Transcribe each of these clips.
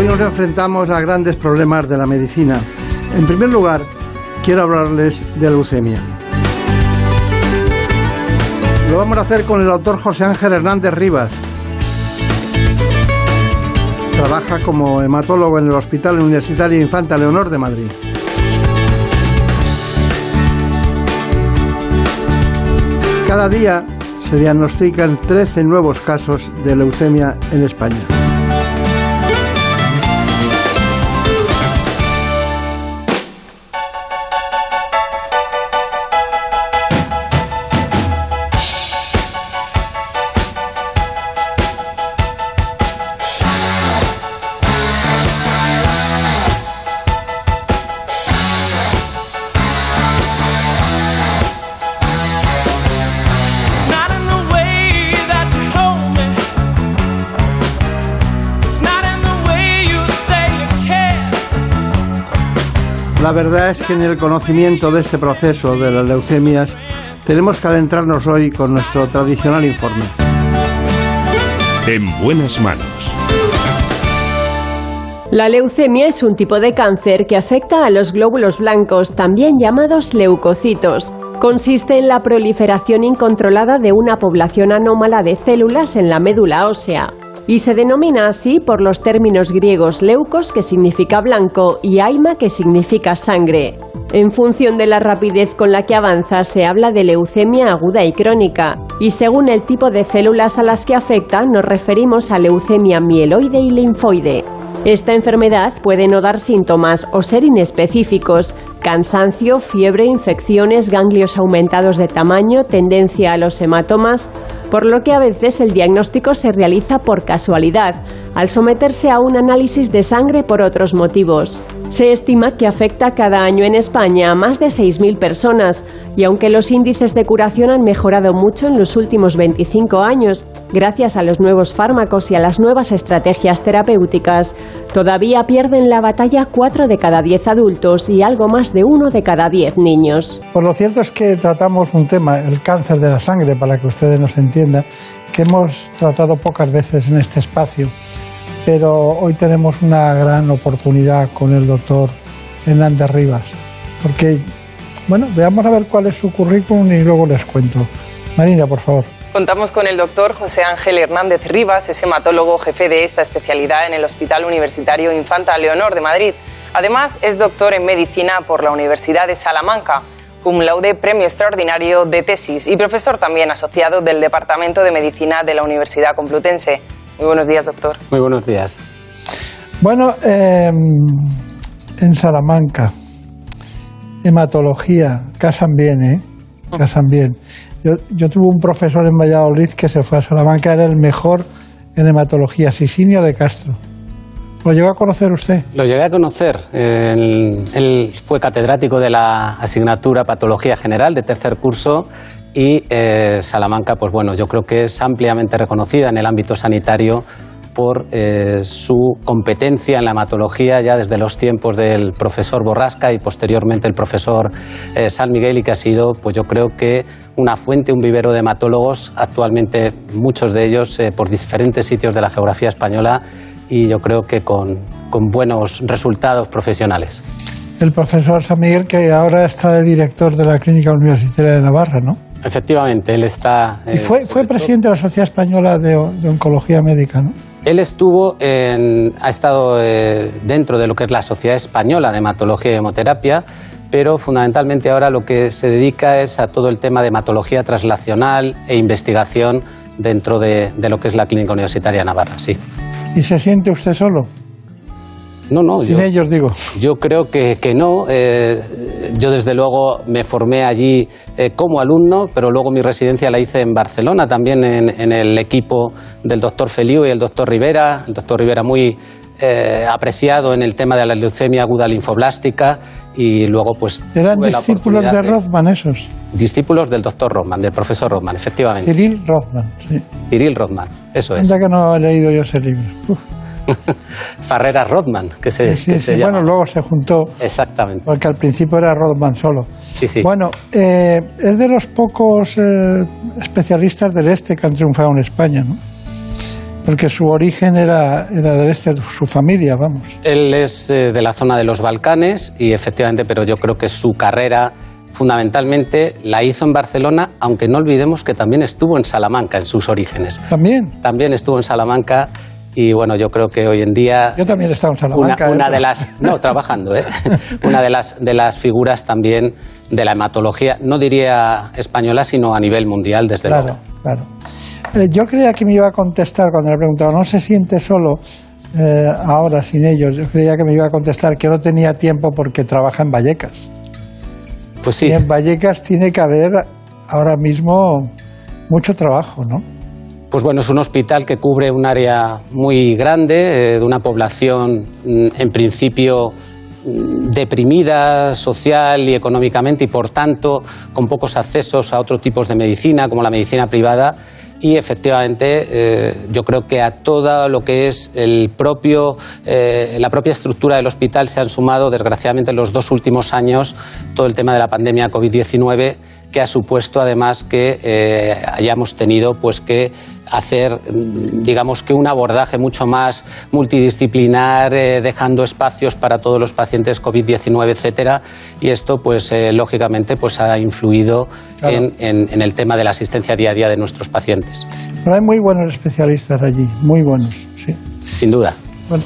Hoy nos enfrentamos a grandes problemas de la medicina. En primer lugar, quiero hablarles de leucemia. Lo vamos a hacer con el doctor José Ángel Hernández Rivas. Trabaja como hematólogo en el Hospital Universitario Infanta Leonor de Madrid. Cada día se diagnostican 13 nuevos casos de leucemia en España. La verdad es que en el conocimiento de este proceso de las leucemias tenemos que adentrarnos hoy con nuestro tradicional informe. En buenas manos. La leucemia es un tipo de cáncer que afecta a los glóbulos blancos, también llamados leucocitos. Consiste en la proliferación incontrolada de una población anómala de células en la médula ósea y se denomina así por los términos griegos leucos, que significa blanco, y aima, que significa sangre. En función de la rapidez con la que avanza, se habla de leucemia aguda y crónica, y según el tipo de células a las que afecta, nos referimos a leucemia mieloide y linfoide. Esta enfermedad puede no dar síntomas o ser inespecíficos, cansancio, fiebre, infecciones, ganglios aumentados de tamaño, tendencia a los hematomas, por lo que a veces el diagnóstico se realiza por casualidad, al someterse a un análisis de sangre por otros motivos. Se estima que afecta cada año en España a más de 6.000 personas y aunque los índices de curación han mejorado mucho en los últimos 25 años, gracias a los nuevos fármacos y a las nuevas estrategias terapéuticas, todavía pierden la batalla 4 de cada 10 adultos y algo más de 1 de cada 10 niños. Pues lo cierto es que tratamos un tema, el cáncer de la sangre, para que ustedes nos entiendan, que hemos tratado pocas veces en este espacio pero hoy tenemos una gran oportunidad con el doctor Hernández Rivas, porque, bueno, veamos a ver cuál es su currículum y luego les cuento. Marina, por favor. Contamos con el doctor José Ángel Hernández Rivas, es hematólogo jefe de esta especialidad en el Hospital Universitario Infanta Leonor de Madrid. Además, es doctor en medicina por la Universidad de Salamanca, cum laude premio extraordinario de tesis y profesor también asociado del Departamento de Medicina de la Universidad Complutense. Muy buenos días, doctor. Muy buenos días. Bueno, eh, en Salamanca, hematología, casan bien, ¿eh? Casan bien. Yo, yo, tuve un profesor en Valladolid que se fue a Salamanca, era el mejor en hematología, Sisinio de Castro. ¿Lo llegó a conocer usted? Lo llegué a conocer. Él, él fue catedrático de la asignatura Patología General de tercer curso y eh, Salamanca, pues bueno, yo creo que es ampliamente reconocida en el ámbito sanitario por eh, su competencia en la hematología ya desde los tiempos del profesor Borrasca y posteriormente el profesor eh, San Miguel y que ha sido, pues yo creo que una fuente, un vivero de hematólogos, actualmente muchos de ellos por diferentes sitios de la geografía española y yo creo que con, con buenos resultados profesionales. El profesor San Miguel que ahora está de director de la Clínica Universitaria de Navarra, ¿no? Efectivamente, él está... y fue, fue presidente de la Sociedad Española de, de Oncología Médica, ¿no? Él estuvo en, ha estado eh, dentro de lo que es la Sociedad Española de Hematología y Hemoterapia, pero fundamentalmente ahora lo que se dedica es a todo el tema de hematología traslacional e investigación dentro de, de lo que es la Clínica Universitaria Navarra, sí. ¿Y se siente usted solo? No, no. Sin ellos, digo. Yo creo que, que no. Eh, yo, desde luego, me formé allí eh, como alumno, pero luego mi residencia la hice en Barcelona, también en, el equipo del doctor Feliu y el doctor Rivera. El doctor Rivera muy eh, apreciado en el tema de la leucemia aguda linfoblástica y luego pues... ¿Eran discípulos de Rothman esos? Discípulos del doctor Rothman, del profesor Rothman, efectivamente. Cyril Rothman, sí. Cyril Rothman, eso es. Anda que no he leído yo ese libro. Farrera Rothman, que se, sí, sí, bueno, luego se juntó. Exactamente. Porque al principio era Rothman solo. Sí, sí. Bueno, eh, es de los pocos eh, especialistas del este que han triunfado en España, ¿no? Porque su origen era, era del este, su familia, vamos. Él es eh, de la zona de los Balcanes y efectivamente, pero yo creo que su carrera fundamentalmente la hizo en Barcelona, aunque no olvidemos que también estuvo en Salamanca en sus orígenes. También. También estuvo en Salamanca y bueno, yo creo que hoy en día... Yo también he estado en Salamanca. Una, ¿eh? de las... No, trabajando, ¿eh? una de las, de las figuras también de la hematología, no diría española, sino a nivel mundial, desde luego. Claro, claro. Eh, yo creía que me iba a contestar cuando le preguntaba, ¿no se siente solo eh, ahora sin ellos? Yo creía que me iba a contestar que no tenía tiempo porque trabaja en Vallecas. Pues sí. Y en Vallecas tiene que haber ahora mismo mucho trabajo, ¿no? Pues bueno, es un hospital que cubre un área muy grande, eh, de una población mm, en principio mm, deprimida social y económicamente y por tanto con pocos accesos a otros tipos de medicina como la medicina privada. Y efectivamente eh, yo creo que a todo lo que es el propio, eh, la propia estructura del hospital se han sumado desgraciadamente en los dos últimos años todo el tema de la pandemia COVID-19 que ha supuesto además que hayamos tenido pues que hacer mm, digamos que un abordaje mucho más multidisciplinar eh, dejando espacios para todos los pacientes COVID-19 etcétera y esto pues eh, lógicamente pues ha influido en, en, el tema de la asistencia día a día de nuestros pacientes. Pero hay muy buenos especialistas allí, muy buenos, sí. Sin duda. Bueno,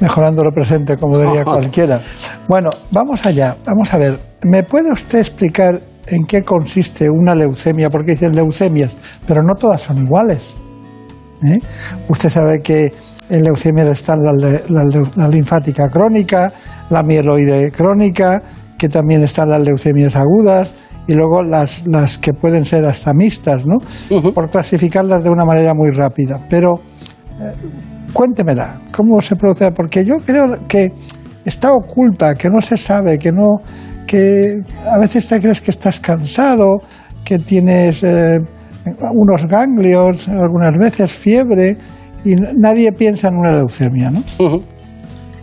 mejorando lo presente, como diría cualquiera. Bueno, vamos allá. Vamos a ver. ¿Me puede usted explicar en qué consiste una leucemia, porque dicen leucemias, pero no todas son iguales. ¿eh? Usted sabe que en leucemia está la, linfática crónica, la mieloide crónica, que también están las leucemias agudas y luego las, las que pueden ser hasta mixtas, ¿no? Por clasificarlas de una manera muy rápida. Pero eh, cuéntemela, ¿cómo se produce? Porque yo creo que está oculta, que no se sabe, que no que a veces te crees que estás cansado, que tienes eh, unos ganglios, algunas veces fiebre, y nadie piensa en una leucemia, ¿no?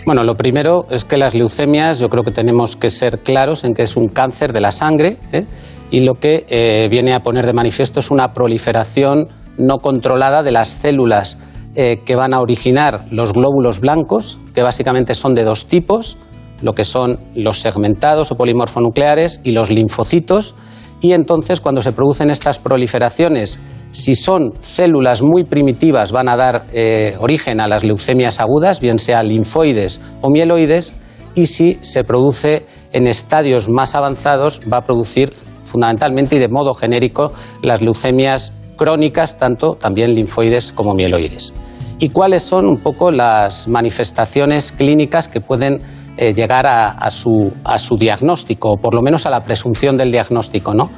Bueno, lo primero es que las leucemias, yo creo que tenemos que ser claros en que es un cáncer de la sangre ¿eh? y lo que eh, viene a poner de manifiesto es una proliferación no controlada de las células que van a originar los glóbulos blancos, que básicamente son de dos tipos, lo que son los segmentados o polimorfonucleares y los linfocitos. Y entonces, cuando se producen estas proliferaciones, si son células muy primitivas, van a dar eh, origen a las leucemias agudas, bien sea linfoides o mieloides, y si se produce en estadios más avanzados, va a producir fundamentalmente y de modo genérico las leucemias crónicas, tanto también linfoides como mieloides. ¿Y cuáles son un poco las manifestaciones clínicas que pueden eh, llegar a, su, diagnóstico, o por lo menos a la presunción del diagnóstico, ¿no?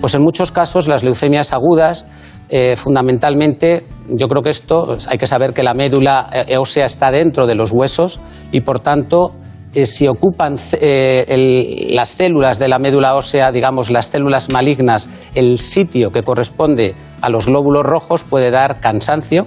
Pues en muchos casos las leucemias agudas, eh, fundamentalmente, yo creo que esto hay que saber que la médula eh, ósea está dentro de los huesos y por tanto si ocupan las células de la médula ósea, digamos las células malignas, el sitio que corresponde a los glóbulos rojos puede dar cansancio,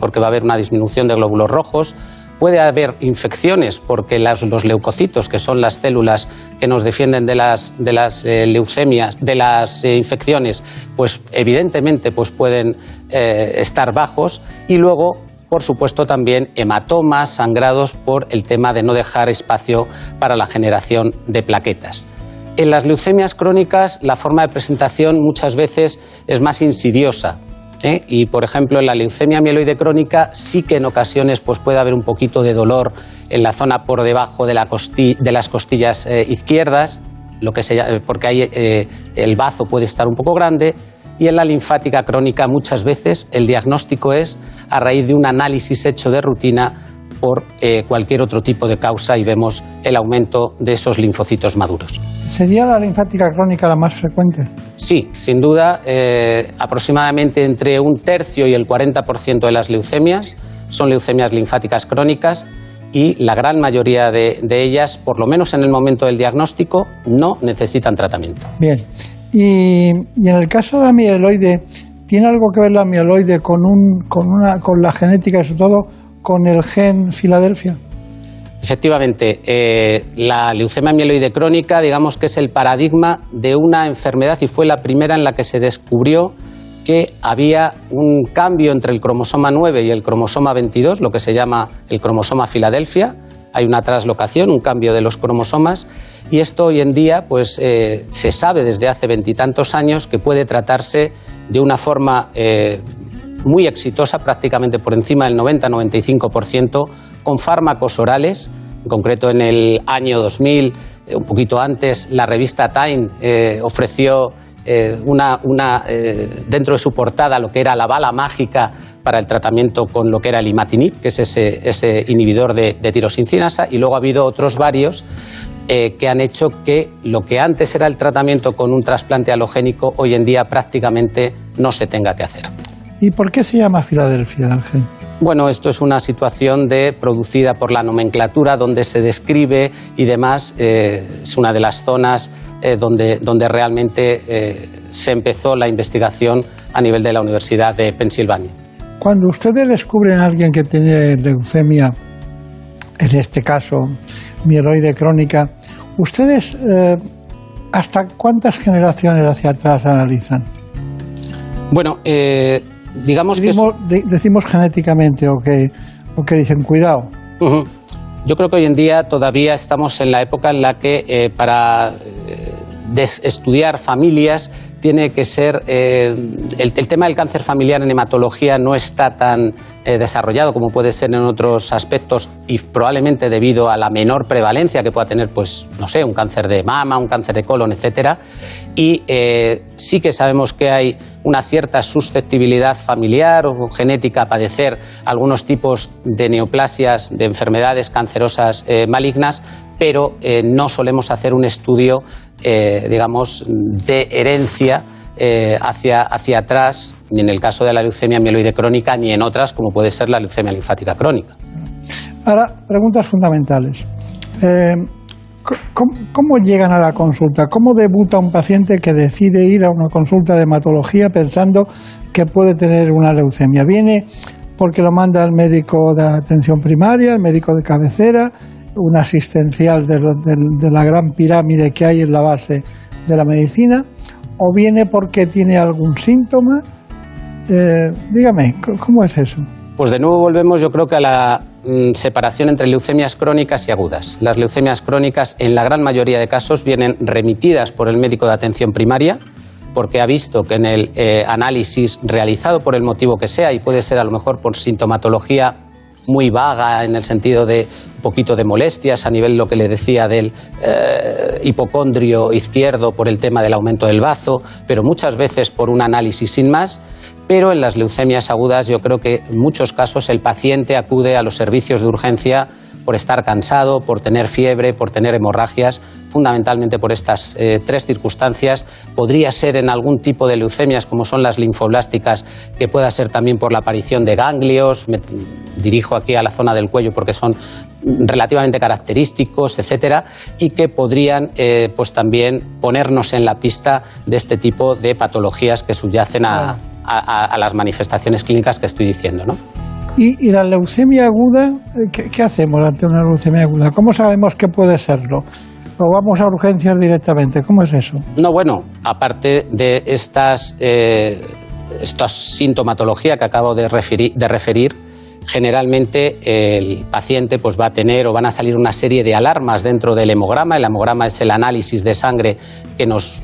porque va a haber una disminución de glóbulos rojos, Puede haber infecciones porque los leucocitos, que son las células que nos defienden de las, de las eh, leucemias, de las eh, infecciones, pues evidentemente pues pueden eh, estar bajos y luego por supuesto también hematomas, sangrados por el tema de no dejar espacio para la generación de plaquetas. En las leucemias crónicas la forma de presentación muchas veces es más insidiosa ¿eh? Y, por ejemplo, en la leucemia mieloide crónica sí que en ocasiones pues, puede haber un poquito de dolor en la zona por debajo de, las costillas eh, izquierdas, lo que porque ahí eh, el bazo puede estar un poco grande. Y en la linfática crónica muchas veces el diagnóstico es a raíz de un análisis hecho de rutina por eh, cualquier otro tipo de causa y vemos el aumento de esos linfocitos maduros. ¿Sería la linfática crónica la más frecuente? Sí, sin duda, eh, aproximadamente entre un tercio y el 40% de las leucemias son leucemias linfáticas crónicas y la gran mayoría de, ellas, por lo menos en el momento del diagnóstico, no necesitan tratamiento. Bien, y, en el caso de la mieloide, ¿tiene algo que ver la mieloide con, un, con, una, con la genética y sobre todo con el gen Filadelfia? Efectivamente, eh, la leucemia mieloide crónica, digamos que es el paradigma de una enfermedad y fue la primera en la que se descubrió que había un cambio entre el cromosoma 9 y el cromosoma 22, lo que se llama el cromosoma Filadelfia. Hay una traslocación, un cambio de los cromosomas, y esto hoy en día pues, eh, se sabe desde hace veintitantos años que puede tratarse de una forma eh, muy exitosa, prácticamente por encima del 90-95%, con fármacos orales. En concreto, en el año 2000, eh, un poquito antes, la revista Time ofreció eh, una, eh, dentro de su portada lo que era la bala mágica para el tratamiento con lo que era el imatinib, que es ese, inhibidor de, de, y luego ha habido otros varios eh, que han hecho que lo que antes era el tratamiento con un trasplante halogénico, hoy en día prácticamente no se tenga que hacer. ¿Y por qué se llama Filadelfia, Ángel? Bueno, esto es una situación de, producida por la nomenclatura donde se describe y demás. es una de las zonas eh, donde, realmente eh, se empezó la investigación a nivel de la Universidad de Pensilvania. Cuando ustedes descubren a alguien que tiene leucemia, en este caso mieloide crónica, ¿ustedes eh, hasta cuántas generaciones hacia atrás analizan? Bueno, digamos que... decimos genéticamente o que, dicen cuidado. Yo creo que hoy en día todavía estamos en la época en la que eh, para eh, estudiar familias tiene que ser. Eh, el, tema del cáncer familiar en hematología no está tan desarrollado como puede ser en otros aspectos y probablemente debido a la menor prevalencia que pueda tener, pues, no sé, un cáncer de mama, un cáncer de colon, etcétera. Y sí que sabemos que hay una cierta susceptibilidad familiar o genética a padecer algunos tipos de neoplasias, de enfermedades cancerosas eh, malignas, pero eh, no solemos hacer un estudio, eh, digamos, de herencia hacia, hacia atrás, ni en el caso de la leucemia mieloide crónica, ni en otras, como puede ser la leucemia linfática crónica. Ahora, preguntas fundamentales. ¿Cómo, llegan a la consulta? ¿Cómo debuta un paciente que decide ir a una consulta de hematología pensando que puede tener una leucemia? ¿Viene porque lo manda el médico de atención primaria, el médico de cabecera, un asistencial de, la gran pirámide que hay en la base de la medicina? ¿O viene porque tiene algún síntoma? Eh, dígame, ¿cómo es eso? Pues de nuevo volvemos, yo creo que a la Mm, separación entre leucemias crónicas y agudas. Las leucemias crónicas, en la gran mayoría de casos, vienen remitidas por el médico de atención primaria porque ha visto que en el eh, análisis realizado por el motivo que sea, y puede ser a lo mejor por sintomatología muy vaga en el sentido de poquito de molestias a nivel lo que le decía del eh, hipocondrio izquierdo por el tema del aumento del bazo, pero muchas veces por un análisis sin más. Pero en las leucemias agudas yo creo que en muchos casos el paciente acude a los servicios de urgencia por estar cansado, por tener fiebre, por tener hemorragias, fundamentalmente por estas eh, tres circunstancias. Podría ser en algún tipo de leucemias, como son las linfoblásticas, que pueda ser también por la aparición de ganglios. Me dirijo aquí a la zona del cuello porque son relativamente característicos, etcétera, y que podrían eh, pues también ponernos en la pista de este tipo de patologías que subyacen a, a las manifestaciones clínicas que estoy diciendo, ¿no? ¿Y, la leucemia aguda? Eh, ¿Qué, hacemos ante una leucemia aguda? ¿Cómo sabemos que puede serlo? ¿O vamos a urgencias directamente? ¿Cómo es eso? No, bueno, aparte de estas, eh, esta sintomatología que acabo de referir, de referir generalmente el paciente pues va a tener o van a salir una serie de alarmas dentro del hemograma. El hemograma es el análisis de sangre que nos,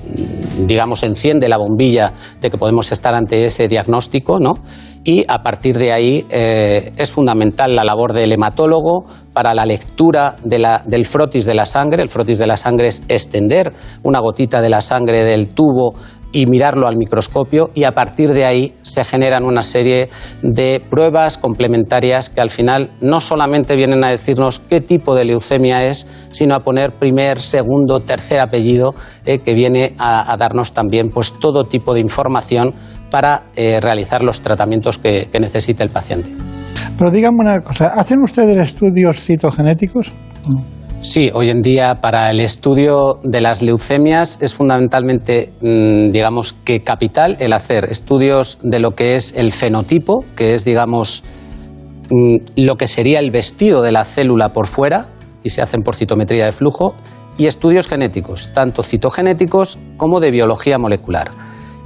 digamos, enciende la bombilla de que podemos estar ante ese diagnóstico, ¿no? Y a partir de ahí eh, es fundamental la labor del hematólogo para la lectura del frotis de la sangre. El frotis de la sangre es extender una gotita de la sangre del tubo y mirarlo al microscopio y a partir de ahí se generan una serie de pruebas complementarias que al final no solamente vienen a decirnos qué tipo de leucemia es, sino a poner primer, segundo, tercer apellido eh, que viene a, darnos también pues todo tipo de información para eh, realizar los tratamientos que, que necesita el paciente. Pero díganme una cosa, ¿hacen ustedes estudios citogenéticos? Sí, hoy en día para el estudio de las leucemias es fundamentalmente, mm, digamos, que capital el hacer estudios de lo que es el fenotipo, que es, digamos, mm, lo que sería el vestido de la célula por fuera, y se hacen por citometría de flujo, y estudios genéticos, tanto citogenéticos como de biología molecular.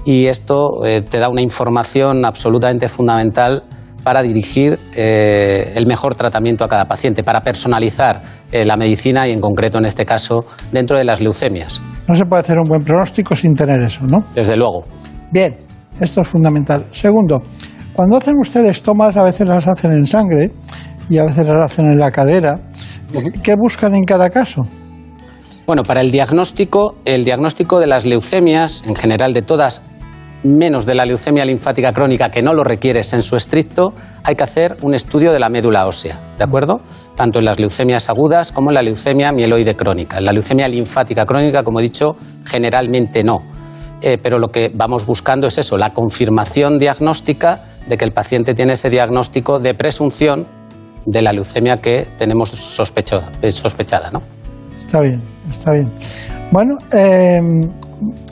Y esto eh, te da una información absolutamente fundamental para dirigir eh, el mejor tratamiento a cada paciente, para personalizar eh, la medicina y en concreto en este caso dentro de las leucemias. No se puede hacer un buen pronóstico sin tener eso, ¿no? Desde luego. Bien, esto es fundamental. Segundo, cuando hacen ustedes tomas, a veces las hacen en sangre y a veces las hacen en la cadera. ¿Qué buscan en cada caso? Bueno, para el diagnóstico, el diagnóstico de las leucemias, en general de todas, menos de la leucemia linfática crónica que no lo requiere en su estricto, hay que hacer un estudio de la médula ósea, ¿de acuerdo? Tanto en las leucemias agudas como en la leucemia mieloide crónica. En la leucemia linfática crónica, como he dicho, generalmente no. Eh, pero lo que vamos buscando es eso, la confirmación diagnóstica de que el paciente tiene ese diagnóstico de presunción de la leucemia que tenemos eh, sospechada, ¿no? Está bien, está bien. Bueno, eh,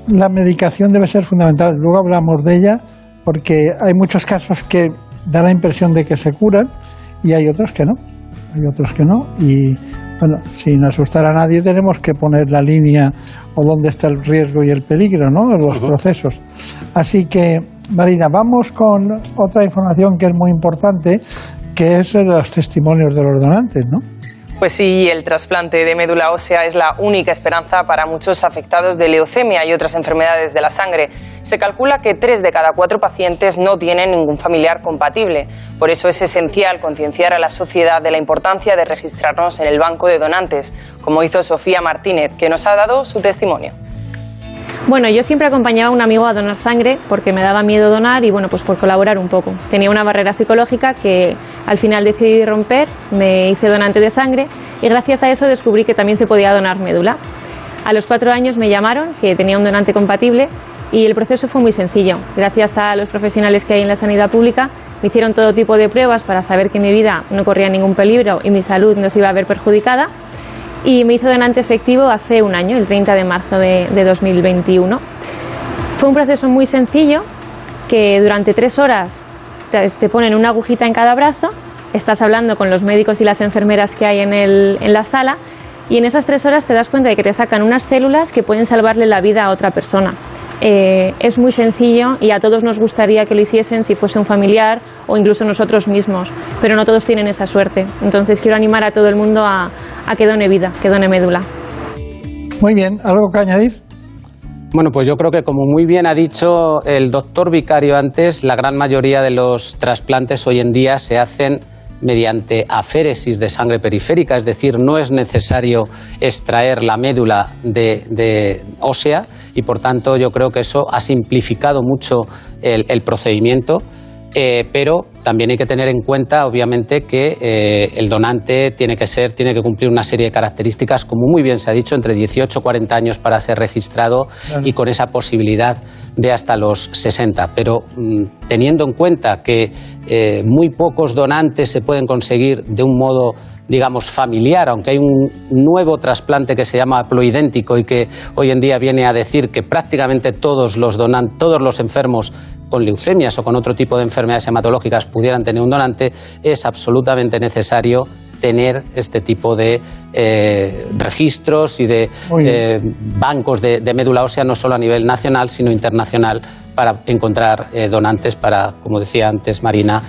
la medicación debe ser fundamental. Luego hablamos de ella porque hay muchos casos que da la impresión de que se curan y hay otros que no. Hay otros que no. Y bueno, sin asustar a nadie tenemos que poner la línea o dónde está el riesgo y el peligro, ¿no? Los procesos. Así que, Marina, vamos con otra información que es muy importante, que es los testimonios de los donantes, ¿no? Pues sí, el trasplante de médula ósea es la única esperanza para muchos afectados de leucemia y otras enfermedades de la sangre. Se calcula que tres de cada cuatro pacientes no tienen ningún familiar compatible. Por eso es esencial concienciar a la sociedad de la importancia de registrarnos en el banco de donantes, como hizo Sofía Martínez, que nos ha dado su testimonio. Bueno, yo siempre acompañaba a un amigo a donar sangre porque me daba miedo donar y bueno, pues por colaborar un poco. Tenía una barrera psicológica que al final decidí romper, me hice donante de sangre y gracias a eso descubrí que también se podía donar médula. A los cuatro años me llamaron que tenía un donante compatible y el proceso fue muy sencillo. Gracias a los profesionales que hay en la sanidad pública me hicieron todo tipo de pruebas para saber que mi vida no corría ningún peligro y mi salud no se iba a ver perjudicada y me hizo donante efectivo hace un año, el 30 de marzo de, 2021. Fue un proceso muy sencillo que durante tres horas te, ponen una agujita en cada brazo, estás hablando con los médicos y las enfermeras que hay en, el, en la sala y en esas tres horas te das cuenta de que te sacan unas células que pueden salvarle la vida a otra persona. Eh, es muy sencillo y a todos nos gustaría que lo hiciesen si fuese un familiar o incluso nosotros mismos, pero no todos tienen esa suerte. Entonces quiero animar a todo el mundo a, que done vida, que done médula. Muy bien, ¿algo que añadir? Bueno, pues yo creo que como muy bien ha dicho el doctor Vicario antes, la gran mayoría de los trasplantes hoy en día se hacen mediante aféresis de sangre periférica, es decir, no es necesario extraer la médula de, ósea y por tanto yo creo que eso ha simplificado mucho el, procedimiento, eh, pero también hay que tener en cuenta, obviamente, que eh, el donante tiene que ser, tiene que cumplir una serie de características, como muy bien se ha dicho, entre 18 y 40 años para ser registrado y con esa posibilidad de hasta los 60. Pero mm, teniendo en cuenta que eh, muy pocos donantes se pueden conseguir de un modo digamos, familiar, aunque hay un nuevo trasplante que se llama ploidéntico y que hoy en día viene a decir que prácticamente todos los, todos los enfermos con leucemias o con otro tipo de enfermedades hematológicas pudieran tener un donante, es absolutamente necesario tener este tipo de eh, registros y de eh, bancos de, médula ósea, no solo a nivel nacional, sino internacional, para encontrar eh, donantes para, como decía antes Marina,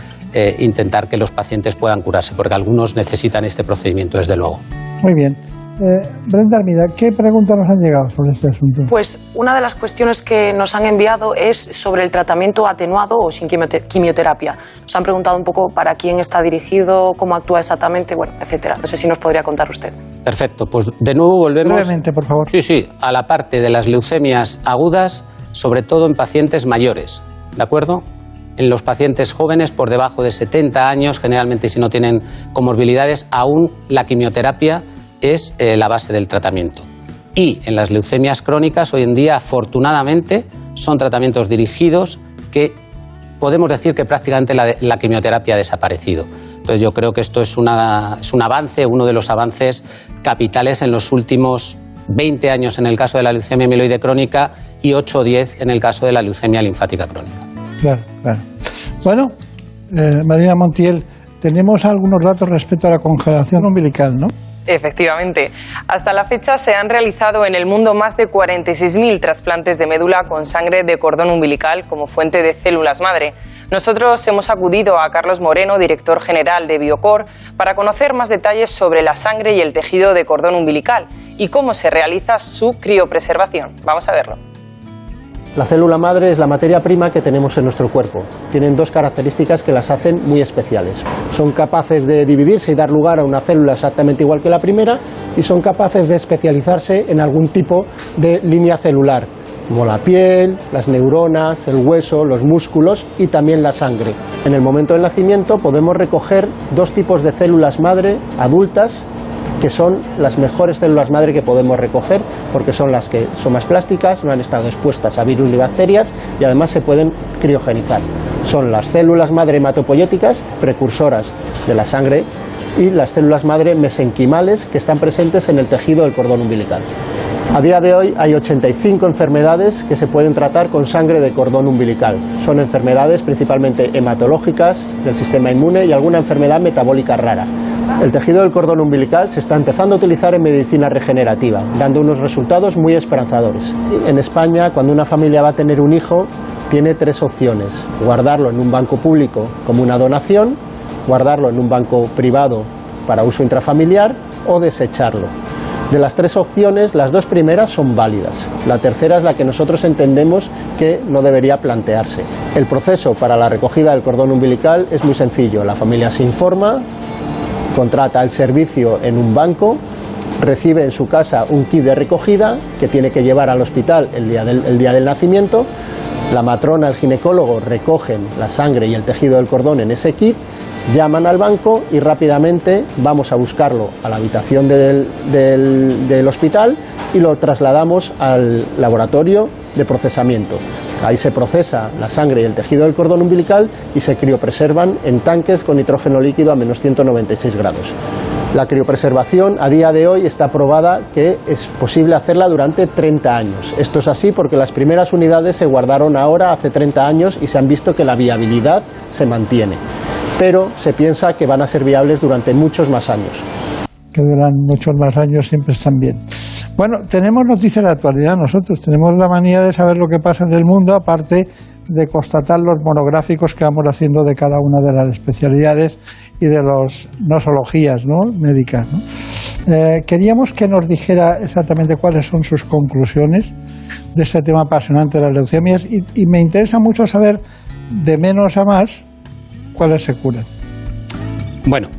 intentar que los pacientes puedan curarse, porque algunos necesitan este procedimiento, desde luego. Muy bien. Eh, Brenda Armida, ¿qué preguntas nos han llegado sobre este asunto? Pues una de las cuestiones que nos han enviado es sobre el tratamiento atenuado o sin quimioterapia. Nos han preguntado un poco para quién está dirigido, cómo actúa exactamente, bueno, etcétera. No sé si nos podría contar usted. Perfecto, pues de nuevo volvemos. Brevemente, por favor. Sí, sí, a la parte de las leucemias agudas sobre todo en pacientes mayores, ¿de acuerdo? En los pacientes jóvenes por debajo de 70 años, generalmente si no tienen comorbilidades, aún la quimioterapia es eh, la base del tratamiento. Y en las leucemias crónicas, hoy en día, afortunadamente, son tratamientos dirigidos que podemos decir que prácticamente la, quimioterapia ha desaparecido. Entonces yo creo que esto es, es un avance, uno de los avances capitales en los últimos 20 años en el caso de la leucemia amiloide crónica y 8 o 10 en el caso de la leucemia linfática crónica. Claro, claro. Bueno, eh, Marina Montiel, tenemos algunos datos respecto a la congelación umbilical, ¿no? Efectivamente. Hasta la fecha se han realizado en el mundo más de 46.000 trasplantes de médula con sangre de cordón umbilical como fuente de células madre. Nosotros hemos acudido a Carlos Moreno, director general de Biocor, para conocer más detalles sobre la sangre y el tejido de cordón umbilical y cómo se realiza su criopreservación. Vamos a verlo. La célula madre es la materia prima que tenemos en nuestro cuerpo. Tienen dos características que las hacen muy especiales. Son capaces de dividirse y dar lugar a una célula exactamente igual que la primera y son capaces de especializarse en algún tipo de línea celular, como la piel, las neuronas, el hueso, los músculos y también la sangre. En el momento del nacimiento podemos recoger dos tipos de células madre adultas que son las mejores células madre que podemos recoger porque son las que son más plásticas, no han estado expuestas a virus ni bacterias y además se pueden criogenizar. Son las células madre hematopoyéticas, precursoras de la sangre, y las células madre mesenquimales que están presentes en el tejido del cordón umbilical. A día de hoy hay 85 enfermedades que se pueden tratar con sangre de cordón umbilical. Son enfermedades principalmente hematológicas del sistema inmune y alguna enfermedad metabólica rara. El tejido del cordón umbilical se está empezando a utilizar en medicina regenerativa, dando unos resultados muy esperanzadores. En España, cuando una familia va a tener un hijo, tiene tres opciones. Guardarlo en un banco público como una donación, guardarlo en un banco privado para uso intrafamiliar o desecharlo. De las tres opciones, las dos primeras son válidas. La tercera es la que nosotros entendemos que no debería plantearse. El proceso para la recogida del cordón umbilical es muy sencillo. La familia se informa, contrata el servicio en un banco, recibe en su casa un kit de recogida que tiene que llevar al hospital el día del, el día del nacimiento. La matrona, el ginecólogo recogen la sangre y el tejido del cordón en ese kit llaman al banco y rápidamente vamos a buscarlo a la habitación del, hospital y lo trasladamos al laboratorio de procesamiento. Ahí se procesa la sangre y el tejido del cordón umbilical y se criopreservan en tanques con nitrógeno líquido a menos 196 grados. La criopreservación a día de hoy está probada que es posible hacerla durante 30 años. Esto es así porque las primeras unidades se guardaron ahora hace 30 años y se han visto que la viabilidad se mantiene pero se piensa que van a ser viables durante muchos más años. Que duran muchos más años siempre están bien. Bueno, tenemos noticias de actualidad nosotros, tenemos la manía de saber lo que pasa en el mundo, aparte de constatar los monográficos que vamos haciendo de cada una de las especialidades y de las nosologías ¿no? médicas. Eh, queríamos que nos dijera exactamente cuáles son sus conclusiones de este tema apasionante de las leucemias y, y me interesa mucho saber de menos a más ¿cuáles se curan? Bueno,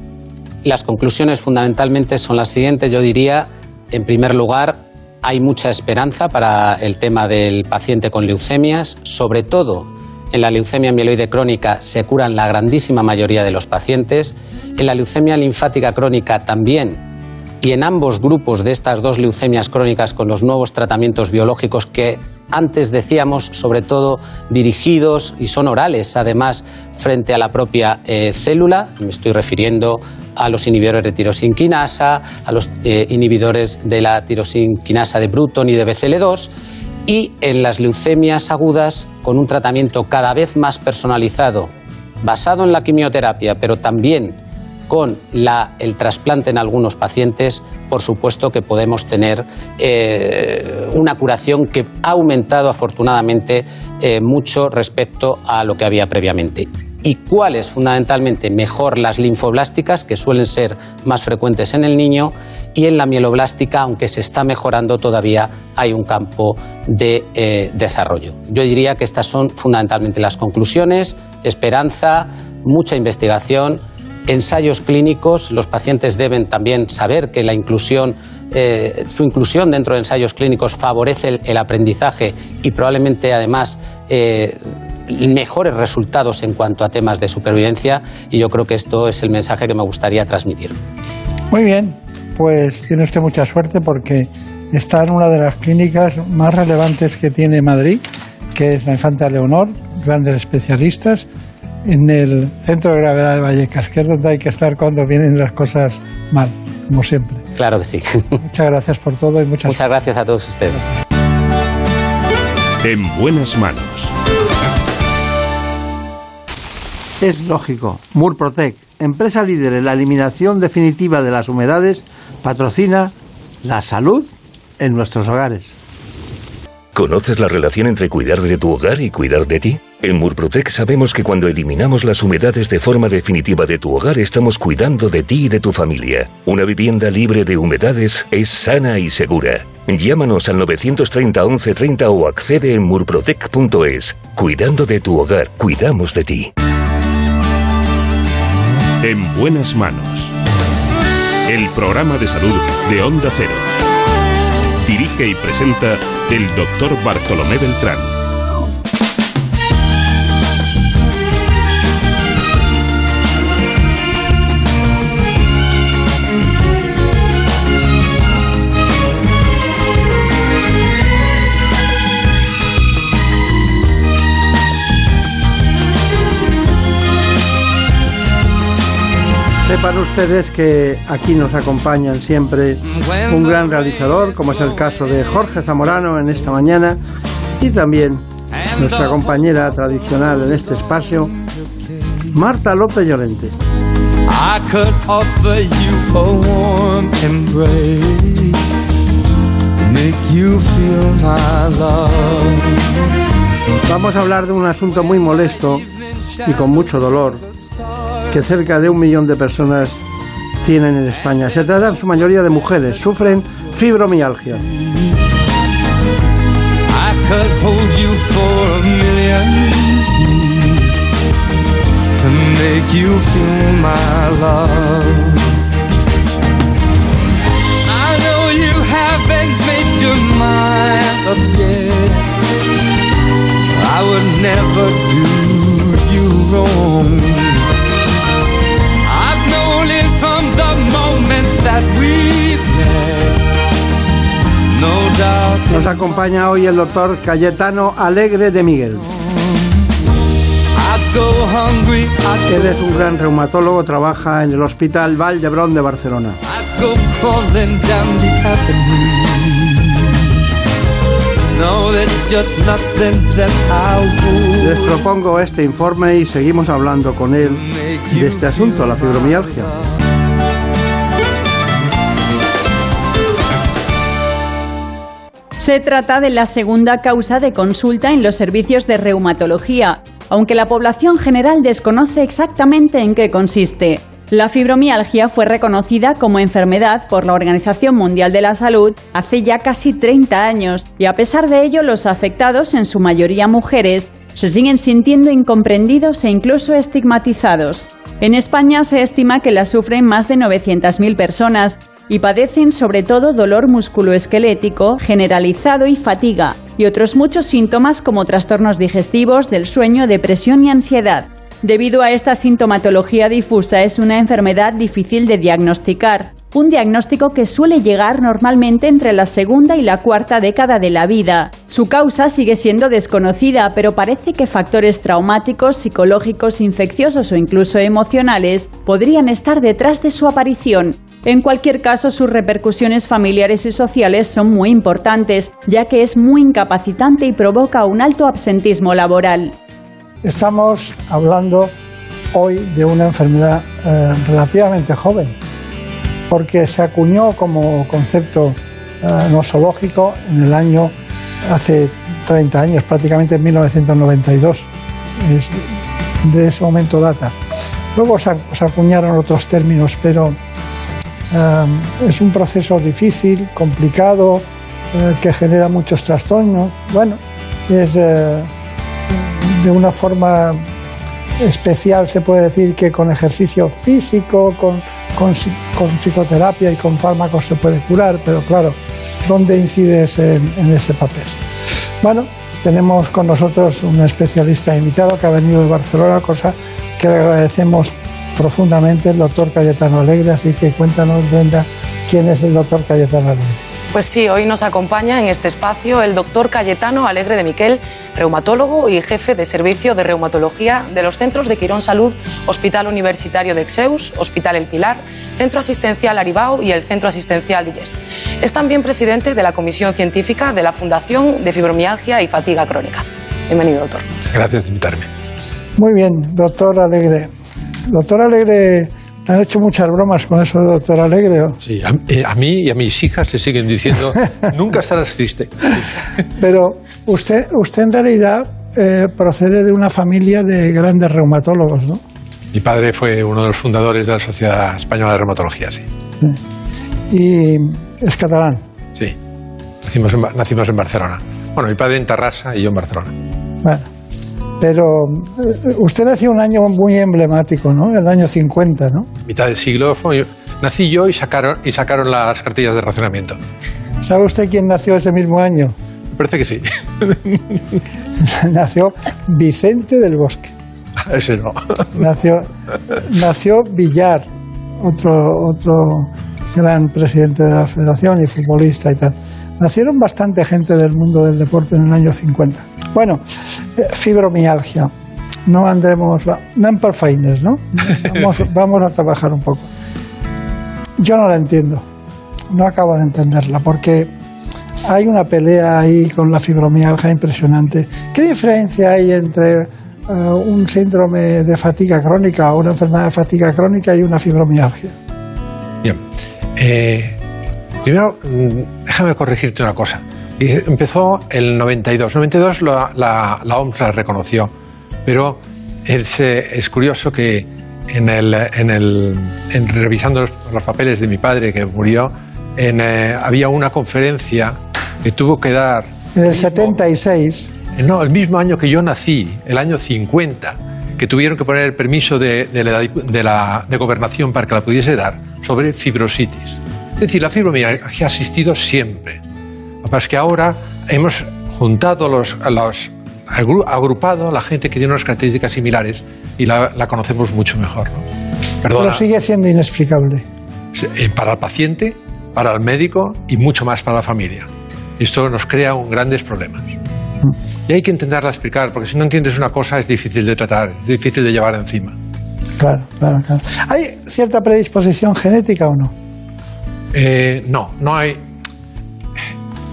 las conclusiones fundamentalmente son las siguientes. Yo diría, en primer lugar, hay mucha esperanza para el tema del paciente con leucemias, sobre todo en la leucemia mieloide crónica se curan la grandísima mayoría de los pacientes, en la leucemia linfática crónica también, y en ambos grupos de estas dos leucemias crónicas con los nuevos tratamientos biológicos que antes decíamos, sobre todo dirigidos y son orales, además, frente a la propia eh, célula. Me estoy refiriendo a los inhibidores de tirosinquinasa, a los eh, inhibidores de la tirosinquinasa de Bruton y de BCL2 y en las leucemias agudas con un tratamiento cada vez más personalizado, basado en la quimioterapia, pero también con el trasplante en algunos pacientes, por supuesto que podemos tener eh, una curación que ha aumentado afortunadamente eh, mucho respecto a lo que había previamente. ¿Y cuáles? Fundamentalmente, mejor las linfoblásticas, que suelen ser más frecuentes en el niño, y en la mieloblástica, aunque se está mejorando, todavía hay un campo de eh, desarrollo. Yo diría que estas son fundamentalmente las conclusiones, esperanza, mucha investigación ensayos clínicos. Los pacientes deben también saber que la inclusión, eh, su inclusión dentro de ensayos clínicos favorece el, aprendizaje y probablemente además eh, mejores resultados en cuanto a temas de supervivencia. Y yo creo que esto es el mensaje que me gustaría transmitir. Muy bien, pues tiene usted mucha suerte porque está en una de las clínicas más relevantes que tiene Madrid, que es la Infanta Leonor, grandes especialistas en el centro de gravedad de Vallecas, que es donde hay que estar cuando vienen las cosas mal, como siempre. Claro que sí. Muchas gracias por todo y muchas, muchas gracias a todos ustedes. En buenas manos. Es lógico. Murprotec, empresa líder en la eliminación definitiva de las humedades, patrocina la salud en nuestros hogares. ¿Conoces la relación entre cuidar de tu hogar y cuidar de ti? En Murprotec sabemos que cuando eliminamos las humedades de forma definitiva de tu hogar estamos cuidando de ti y de tu familia. Una vivienda libre de humedades es sana y segura. Llámanos al 930 1130 o accede en murprotec.es. Cuidando de tu hogar, cuidamos de ti. En buenas manos. El programa de salud de Onda Cero. Dirige y presenta el doctor Bartolomé Beltrán. Sepan ustedes que aquí nos acompañan siempre un gran realizador, como es el caso de Jorge Zamorano en esta mañana, y también nuestra compañera tradicional en este espacio, Marta López Llorente. Vamos a hablar de un asunto muy molesto y con mucho dolor que cerca de un millón de personas tienen en España. Se trata en su mayoría de mujeres, sufren fibromialgia. I would never do you wrong. Nos acompaña hoy el doctor Cayetano Alegre de Miguel. Él es un gran reumatólogo, trabaja en el Hospital Valdebrón de Barcelona. Les propongo este informe y seguimos hablando con él de este asunto, la fibromialgia. Se trata de la segunda causa de consulta en los servicios de reumatología, aunque la población general desconoce exactamente en qué consiste. La fibromialgia fue reconocida como enfermedad por la Organización Mundial de la Salud hace ya casi 30 años y a pesar de ello los afectados, en su mayoría mujeres, se siguen sintiendo incomprendidos e incluso estigmatizados. En España se estima que la sufren más de 900.000 personas y padecen sobre todo dolor musculoesquelético generalizado y fatiga, y otros muchos síntomas como trastornos digestivos, del sueño, depresión y ansiedad. Debido a esta sintomatología difusa es una enfermedad difícil de diagnosticar, un diagnóstico que suele llegar normalmente entre la segunda y la cuarta década de la vida. Su causa sigue siendo desconocida, pero parece que factores traumáticos, psicológicos, infecciosos o incluso emocionales podrían estar detrás de su aparición. En cualquier caso, sus repercusiones familiares y sociales son muy importantes, ya que es muy incapacitante y provoca un alto absentismo laboral. Estamos hablando hoy de una enfermedad eh, relativamente joven, porque se acuñó como concepto eh, nosológico en el año hace 30 años, prácticamente en 1992. de ese momento data. Luego se acuñaron otros términos, pero es un proceso difícil, complicado, eh, que genera muchos trastornos. Bueno, es eh, de una forma especial se puede decir que con ejercicio físico, con, con, psicoterapia y con fármacos se puede curar, pero claro, ¿dónde incides en, en ese papel? Bueno, tenemos con nosotros un especialista invitado que ha venido de Barcelona, cosa que le agradecemos profundamente, el doctor Cayetano Alegre. Así que cuéntanos, Brenda, quién es el doctor Cayetano Alegre. Pues sí, hoy nos acompaña en este espacio el doctor Cayetano Alegre de Miquel, reumatólogo y jefe de servicio de reumatología de los centros de Quirón Salud, Hospital Universitario de Exeus, Hospital El Pilar, Centro Asistencial Aribao y el Centro Asistencial Digest. Es también presidente de la Comisión Científica de la Fundación de Fibromialgia y Fatiga Crónica. Bienvenido, doctor. Gracias por invitarme. Muy bien, doctor Alegre. Doctor Alegre han hecho muchas bromas con eso de doctor Alegre. Sí, eh, a, mí y a mis hijas le siguen diciendo, nunca estarás triste. Pero usted, usted en realidad eh, procede de una familia de grandes reumatólogos, ¿no? Mi padre fue uno de los fundadores de la Sociedad Española de Reumatología, sí. ¿Y es catalán? Sí, nacimos en, nacimos en Barcelona. Bueno, mi padre en Tarrasa y yo en Barcelona. Bueno. Pero eh, usted nació un año muy emblemático, ¿no? El año 50, ¿no? Mitad del siglo. Nací yo y sacaron, y sacaron las cartillas de racionamiento. ¿Sabe usted quién nació ese mismo año? Parece que sí. nació Vicente del Bosque. Ese no. nació, nació Villar, otro, otro gran presidente de la federación y futbolista y tal. Nacieron bastante gente del mundo del deporte en el año 50. Bueno, eh, fibromialgia. No andemos, no en ¿no? Vamos, vamos a trabajar un poco. Yo no la entiendo, no acabo de entenderla, porque hay una pelea ahí con la fibromialgia impresionante. ¿Qué diferencia hay entre eh, un síndrome de fatiga crónica o una enfermedad de fatiga crónica y una fibromialgia? Bien. Eh, primero, mm, déjame corregirte una cosa. Empezó el 92. 92 la, la, la OMS la reconoció, pero es, es curioso que en el, en el, en revisando los, los, papeles de mi padre que murió, en, eh, había una conferencia que tuvo que dar... En el 76. No, el mismo año que yo nací, el año 50, que tuvieron que poner el permiso de, de, la, de, la, de gobernación para que la pudiese dar, sobre fibrositis. Es decir, la fibromialgia ha asistido siempre. Lo que pasa es que ahora hemos juntado los, los agrupado a la gente que tiene unas características similares y la, la conocemos mucho mejor. ¿no? Perdona. Pero sigue siendo inexplicable. Para el paciente, para el médico y mucho más para la familia. Esto nos crea un grandes problemas. Y hay que intentarla explicar, porque si no entiendes una cosa es difícil de tratar, es difícil de llevar encima. Claro, claro, claro. ¿Hay cierta predisposición genética o no? Eh, no, no hay,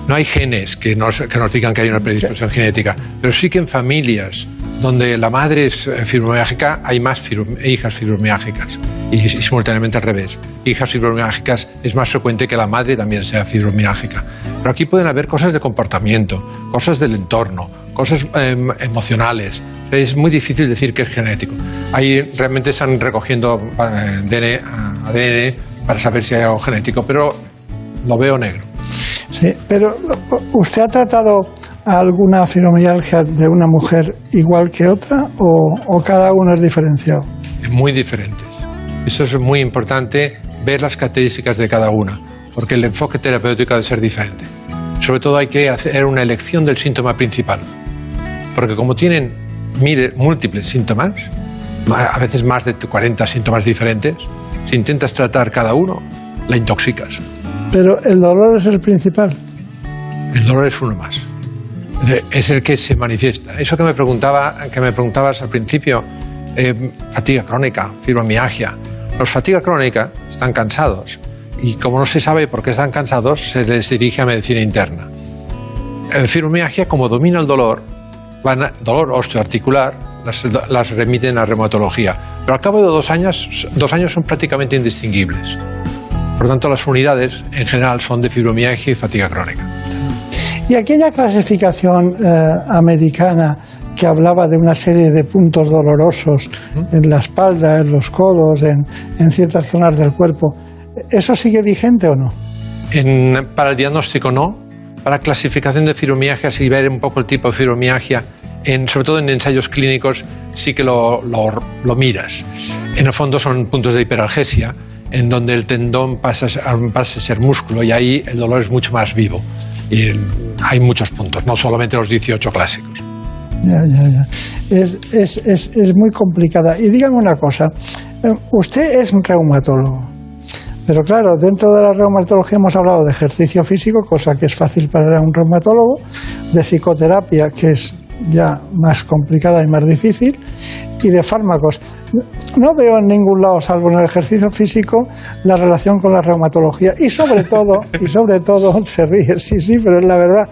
no hay genes que nos, que nos, digan que hay una predisposición sí. genética, pero sí que en familias donde la madre es fibromialgica hay más fibrom hijas fibromialgicas y, y, simultáneamente al revés. Hijas fibromialgicas es más frecuente que la madre también sea fibromialgica. Pero aquí pueden haber cosas de comportamiento, cosas del entorno, cosas eh, emocionales. Es muy difícil decir que es genético. Ahí realmente están recogiendo eh, ADN para saber si hay algo genético, pero lo veo negro. Sí, pero ¿usted ha tratado alguna fibromialgia de una mujer igual que otra o, o cada uno es diferenciado? Muy diferentes. Eso es muy importante, ver las características de cada una, porque el enfoque terapéutico ha de ser diferente. Sobre todo hay que hacer una elección del síntoma principal, porque como tienen mire, múltiples síntomas, a veces más de 40 síntomas diferentes, si intentas tratar cada uno, la intoxicas. Pero el dolor es el principal. El dolor es uno más. Es el que se manifiesta. Eso que me, preguntaba, que me preguntabas al principio, eh, fatiga crónica, fibromialgia. Los fatiga crónica están cansados y como no se sabe por qué están cansados, se les dirige a medicina interna. El fibromialgia, como domina el dolor, van a, dolor osteoarticular, las, las, remiten a reumatología. Pero al cabo de dos años, dos años son prácticamente indistinguibles. Por tanto, las unidades en general son de fibromialgia y fatiga crónica. Y aquella clasificación eh, americana que hablaba de una serie de puntos dolorosos en la espalda, en los codos, en, en, ciertas zonas del cuerpo, ¿eso sigue vigente o no? En, para el diagnóstico no. Para clasificación de fibromialgia, si ver un poco el tipo de fibromialgia, en, sobre todo en ensayos clínicos, sí que lo, lo, lo miras. En el fondo son puntos de hiperalgesia, en donde el tendón pasa, pasa a ser músculo y ahí el dolor es mucho más vivo. Y hay muchos puntos, no solamente los 18 clásicos. Ya, ya, ya. Es, es, es, es muy complicada. Y dígame una cosa, eh, usted es un reumatólogo, pero claro, dentro de la reumatología hemos hablado de ejercicio físico, cosa que es fácil para un reumatólogo, de psicoterapia, que es ya más complicada y más difícil, y de fármacos. No veo en ningún lado, salvo en el ejercicio físico, la relación con la reumatología. Y sobre todo, y sobre todo, se ríe, sí, sí, pero es la verdad.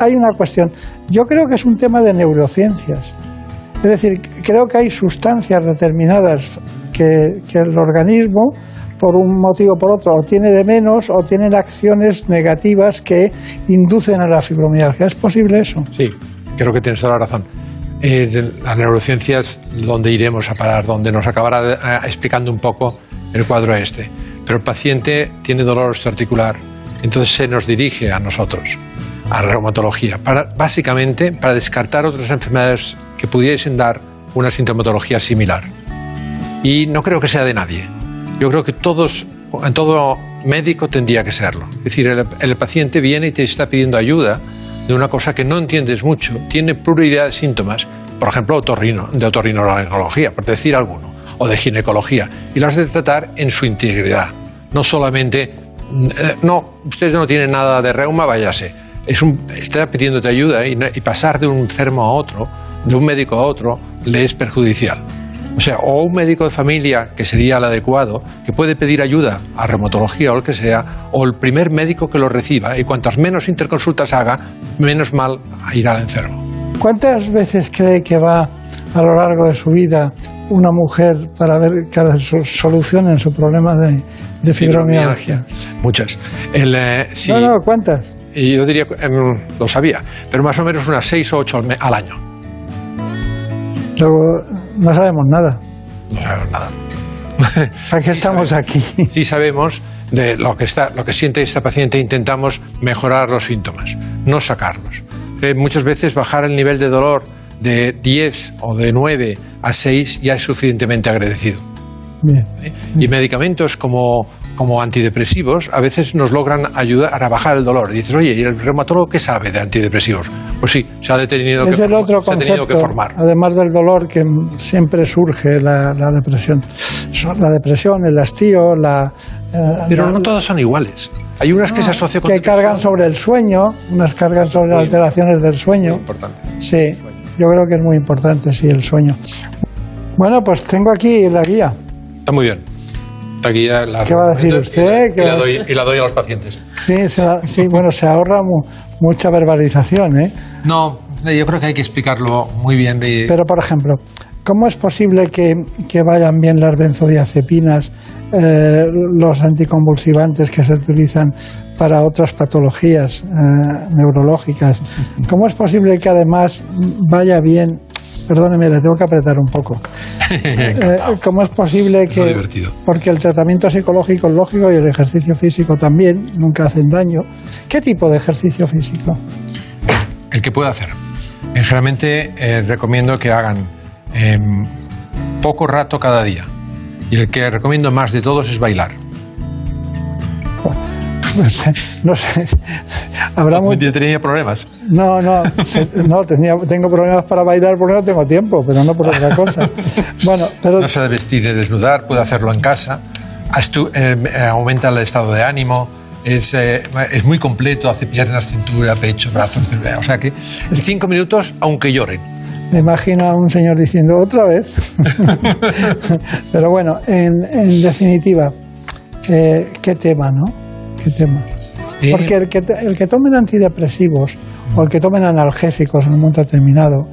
Hay una cuestión. Yo creo que es un tema de neurociencias. Es decir, creo que hay sustancias determinadas que, que el organismo, por un motivo o por otro, o tiene de menos o tienen acciones negativas que inducen a la fibromialgia. ¿Es posible eso? Sí, creo que tienes toda la razón. Eh, la neurociencia es donde iremos a parar, donde nos acabará eh, explicando un poco el cuadro este. Pero el paciente tiene dolor osteoarticular, entonces se nos dirige a nosotros, a la reumatología, para, básicamente para descartar otras enfermedades que pudiesen dar una sintomatología similar. Y no creo que sea de nadie. Yo creo que todos, en todo médico tendría que serlo. Es decir, el, el paciente viene y te está pidiendo ayuda de una cosa que no entiendes mucho, tiene pluralidad de síntomas, por ejemplo, de otorrinolaringología, por decir alguno, o de ginecología, y las de tratar en su integridad. No solamente, mm, eh, no, usted no tiene nada de reuma, váyase. Es un, está pidiéndote ayuda y pasar de un enfermo a otro, de un médico a otro, le es perjudicial. O sea, o un médico de familia, que sería el adecuado, que puede pedir ayuda a reumatología o lo que sea, o el primer médico que lo reciba, y cuantas menos interconsultas haga, menos mal irá al enfermo. ¿Cuántas veces cree que va a lo largo de su vida una mujer para ver que so- solucionen su problema de, de fibromialgia? Muchas. El, eh, No, no, ¿cuántas? yo diría, em, lo sabía, pero más o menos unas seis o ocho al, al año. No sabemos nada. No sabemos nada. ¿Para qué estamos aquí? Sí sabemos de lo que, está, lo que siente esta paciente intentamos mejorar los síntomas, no sacarlos. Eh, muchas veces bajar el nivel de dolor de 10 o de 9 a 6 ya es suficientemente agradecido. Bien. Y medicamentos como, como antidepresivos a veces nos logran ayudar a bajar el dolor. Y dices, oye, ¿y el reumatólogo qué sabe de antidepresivos? Pues sí, se ha detenido Es que, el otro se ha tenido que concepto, formar. además del dolor que siempre surge la, la depresión. La depresión, el hastío, la... eh, Pero la- no todas son iguales. Hay unas que se asocian con que cargan sobre el sueño, unas cargan sobre alteraciones del sueño. importante. Sí, yo creo que es muy importante, sí, el sueño. Bueno, pues tengo aquí la guía. Está muy bien. La ¿Qué va a decir usted? Y ¿Qué la, doy, y la doy a los pacientes. Sí, se la- sí, bueno, se ahorra mu- mucha verbalización, ¿eh? No, yo creo que hay que explicarlo muy bien. y- Pero, por ejemplo, ¿cómo es posible que, que vayan bien las benzodiazepinas, eh, los anticonvulsivantes que se utilizan para otras patologías eh, neurológicas? ¿Cómo es posible que además vaya bien? Perdóneme, le tengo que apretar un poco. Eh, ¿Cómo es posible que.? divertido. Porque el tratamiento psicológico es lógico y el ejercicio físico también, nunca hacen daño. ¿Qué tipo de ejercicio físico? El que pueda hacer. Eh, Generalmente eh, recomiendo que hagan em, poco rato cada día. Y el que recomiendo más de todos es bailar. Pues, eh, no sé. Habrá mu- Yo tenía problemas. No, no, se- no tenía, tengo problemas para bailar porque no tengo tiempo, pero no por otra cosa. Bueno, pero No se debe vestir ni desnudar, puede hacerlo en casa. Astu- eh, eh, aumenta el estado de ánimo. Es, eh, es muy completo, hace piernas, cintura, pecho, brazos. eh, O sea que cinco minutos, aunque lloren. me imagino a un señor diciendo otra vez. pero bueno, en, en definitiva, eh, ¿qué tema, no? ¿Qué tema? Eh, Porque el que, el que tomen antidepresivos o el que tomen analgésicos en un momento determinado,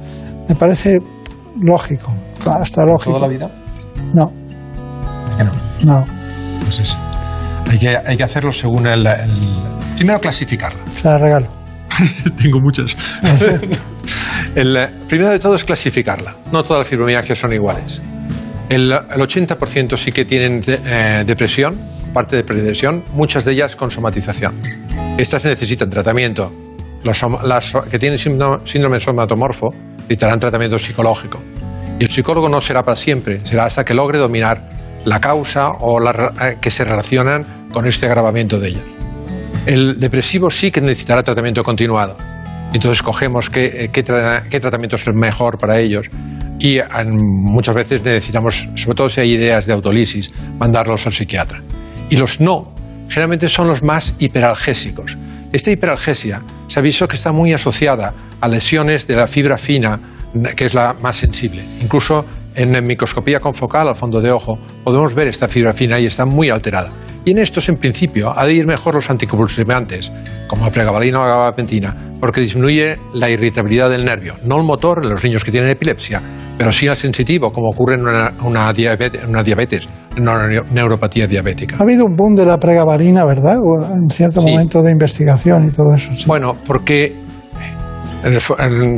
me parece lógico, hasta lógico. ¿Toda la vida? No, Que no. no. Pues eso. Hay que, hay que hacerlo según el, el- Primero clasificarla. Se la regalo. Tengo muchas. el, eh, primero de todo es clasificarla. No todas las fibromialgias son iguales. El, el 80% sí que tienen eh, depresión, parte de predepresión, muchas de ellas con somatización. Estas necesitan tratamiento. Los las que tienen síndrome, somatomorfo necesitarán tratamiento psicológico. Y el psicólogo no será para siempre, será hasta que logre dominar la causa o la, eh, que se relacionan con este agravamiento de ella. El depresivo sí que necesitará tratamiento continuado. Entonces cogemos qué, eh, tratamiento es el mejor para ellos y muchas veces necesitamos, sobre todo si hay ideas de autolisis, mandarlos al psiquiatra. Y los no, generalmente son los más hiperalgésicos. Esta hiperalgesia se ha visto que está muy asociada a lesiones de la fibra fina, que es la más sensible. Incluso en microscopía confocal al fondo de ojo podemos ver esta fibra fina y está muy alterada. Y en estos, en principio, ha de ir mejor los anticonvulsivantes, como la pregabalina o la gabapentina, porque disminuye la irritabilidad del nervio, no el motor en los niños que tienen epilepsia, pero sí al sensitivo, como ocurre en una, diabetes, una diabetes, una neuropatía diabética. Ha habido un boom de la pregabalina, ¿verdad? En cierto momento de investigación y todo eso. Bueno, porque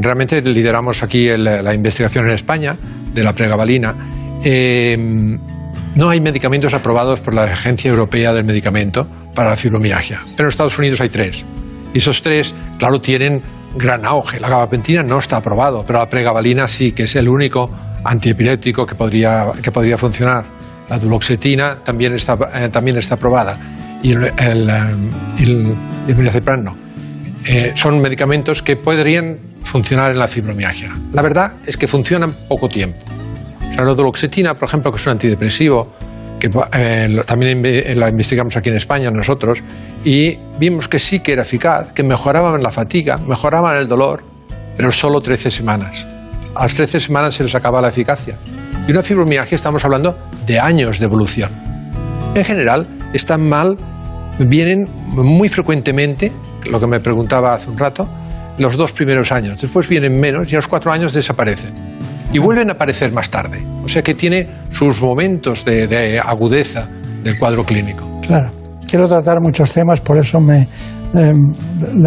realmente lideramos aquí la investigación en España de la pregabalina. Eh, no hay medicamentos aprobados por la Agencia Europea del Medicamento para la fibromialgia, pero en Estados Unidos hay tres. Y esos tres, claro, tienen gran auge. La gabapentina no está aprobado, pero la pregabalina sí, que es el único antiepiléptico que podría, que podría funcionar. La duloxetina también está, eh, también está aprobada y el, el, el no. Eh, son medicamentos que podrían funcionar en la fibromialgia. La verdad es que funcionan poco tiempo. La duloxetina, por ejemplo, que es un antidepresivo, que eh, también la investigamos aquí en España nosotros, y vimos que sí que era eficaz, que mejoraban la fatiga, mejoraban el dolor, pero solo 13 semanas. A las 13 semanas se les acaba la eficacia. Y una fibromialgia estamos hablando de años de evolución. En general, están mal, vienen muy frecuentemente, lo que me preguntaba hace un rato, los dos primeros años. Después vienen menos y a los cuatro años desaparecen y vuelven a aparecer más tarde. O sea que tiene sus momentos de, agudeza del cuadro clínico. Claro. Quiero tratar muchos temas, por eso me, eh,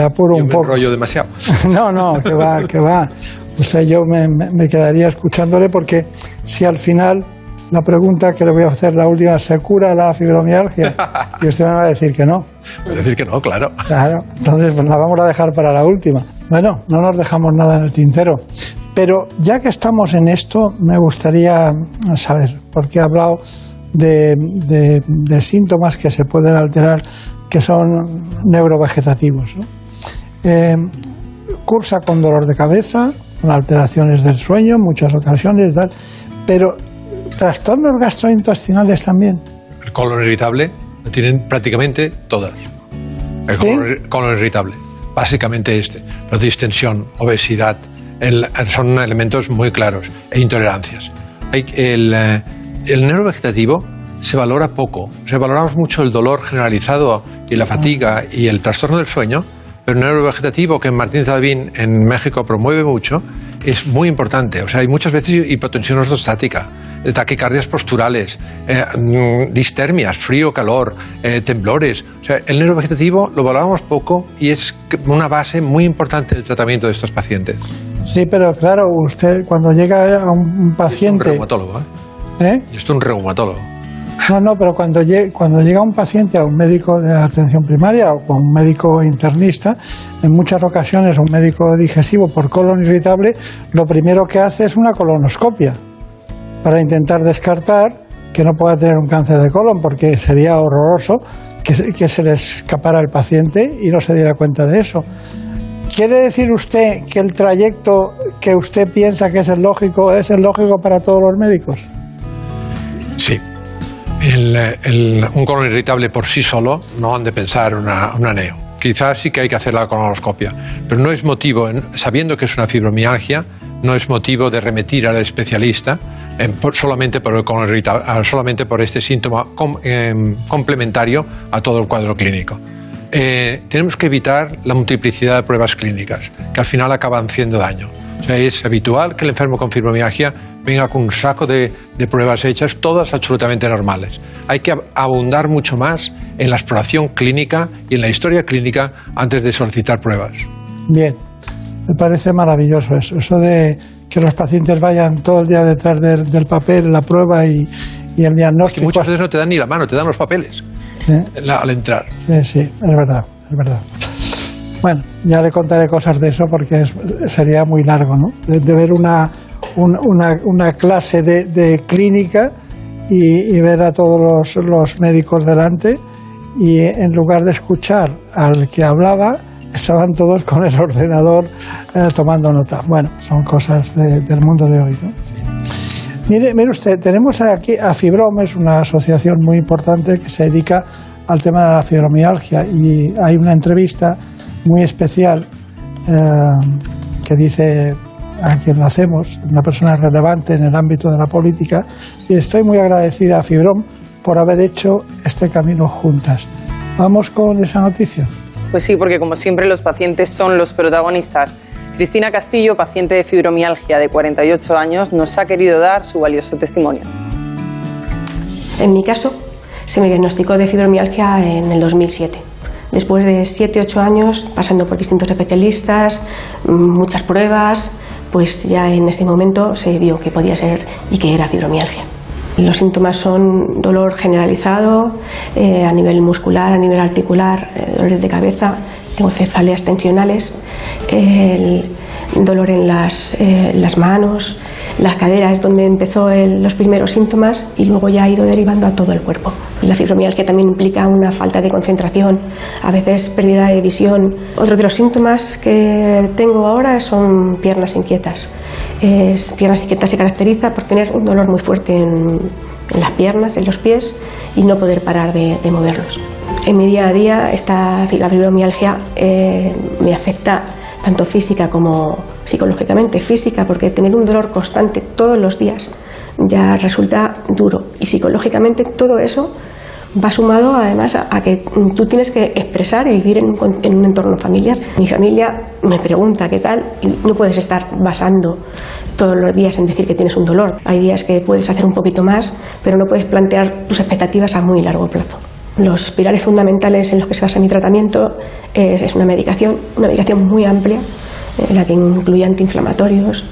apuro un poco. rollo demasiado. no, no, que va, que va. Usted yo me, me, quedaría escuchándole porque si al final la pregunta que le voy a hacer, la última, ¿se cura la fibromialgia? Y usted me va a decir que no. Voy a decir que no, claro. Claro, entonces pues, la vamos a dejar para la última. Bueno, no nos dejamos nada en el tintero. Pero ya que estamos en esto, me gustaría saber, porque he hablado de, síntomas que se pueden alterar, que son neurovegetativos. Eh, cursa con dolor de cabeza, con alteraciones del sueño en muchas ocasiones, pero trastornos gastrointestinales también. El colon irritable lo tienen prácticamente todas. El colon, irritable, básicamente este. La distensión, obesidad, son elementos muy claros, e intolerancias. el, eh, el neurovegetativo se valora poco, se valoramos mucho el dolor generalizado y la fatiga y el trastorno del sueño, pero el neurovegetativo que Martín Zalvín en México promueve mucho es muy importante. O sea, hay muchas veces hipotensión ortostática, taquicardias posturales, eh, mm, distermias, frío, calor, eh, temblores. O sea, el neurovegetativo lo valoramos poco y es una base muy importante del tratamiento de estos pacientes. Sí, pero claro, usted cuando llega a un paciente... Es un reumatólogo, ¿eh? ¿Eh? Yo estoy un reumatólogo. No, no, pero cuando, cuando llega un paciente a un médico de atención primaria o a un médico internista, en muchas ocasiones un médico digestivo por colon irritable, lo primero que hace es una colonoscopia para intentar descartar que no pueda tener un cáncer de colon, porque sería horroroso que, que se le escapara al paciente y no se diera cuenta de eso. ¿Quiere decir usted que el trayecto que usted piensa que es el lógico es el lógico para todos los médicos? Sí. un colon irritable por sí solo no han de pensar una, una neo. Quizás sí que hay que hacer la colonoscopia, pero no es motivo, sabiendo que es una fibromialgia, no es motivo de remitir al especialista solamente, por este síntoma em, complementario a todo el cuadro clínico. Eh, tenemos que evitar la multiplicidad de pruebas clínicas, que al final acaban haciendo daño. O sea, es habitual que el enfermo con fibromialgia venga con un saco de, pruebas hechas, todas absolutamente normales. Hay que abundar mucho más en la exploración clínica y en la historia clínica antes de solicitar pruebas. Bien, me parece maravilloso eso, eso de que los pacientes vayan todo el día detrás del, papel, la prueba y, el diagnóstico. que muchas veces no te dan ni la mano, te dan los papeles al entrar. Sí, sí, es verdad, es verdad. Bueno, ya le contaré cosas de eso porque es- sería muy largo, ¿no? De, de ver una, un- una, una clase de, de clínica y, y ver a todos los, los médicos delante y en lugar de escuchar al que hablaba, estaban todos con el ordenador eh, tomando nota. Bueno, son cosas de- del mundo de hoy, ¿no? Mire, mire usted, tenemos aquí a Fibrom, es una asociación muy importante que se dedica al tema de la fibromialgia y hay una entrevista muy especial eh, que dice a quien lo hacemos, una persona relevante en el ámbito de la política y estoy muy agradecida a Fibrom por haber hecho este camino juntas. Vamos con esa noticia. Pues sí, porque como siempre los pacientes son los protagonistas. Cristina Castillo, paciente de fibromialgia de 48 años, nos ha querido dar su valioso testimonio. En mi caso, se me diagnosticó de fibromialgia en el 2007. Después de 7-8 años, pasando por distintos especialistas, muchas pruebas, pues ya en ese momento se vio que podía ser y que era fibromialgia. Los síntomas son dolor generalizado eh, a nivel muscular, a nivel articular, eh, dolores de cabeza, tengo cefaleas tensionales, el dolor en las, eh, las manos, la cadera es donde empezó los primeros síntomas y luego ya ha ido derivando a todo el cuerpo. La fibromialgia también implica una falta de concentración, a veces pérdida de visión. Otro de los síntomas que tengo ahora son piernas inquietas. Es, piernas inquietas se caracteriza por tener un dolor muy fuerte en, las piernas, en los pies y no poder parar de moverlos. En mi día a día esta la fibromialgia eh, me afecta tanto física como psicológicamente. Física porque tener un dolor constante todos los días ya resulta duro y psicológicamente todo eso va sumado además a, que tú tienes que expresar y vivir en un, en un entorno familiar. Mi familia me pregunta qué tal y no puedes estar basando todos los días en decir que tienes un dolor. Hay días que puedes hacer un poquito más, pero no puedes plantear tus expectativas a muy largo plazo. Los pilares fundamentales en los que se basa mi tratamiento es, es una medicación, una medicación muy amplia, en la que incluye antiinflamatorios,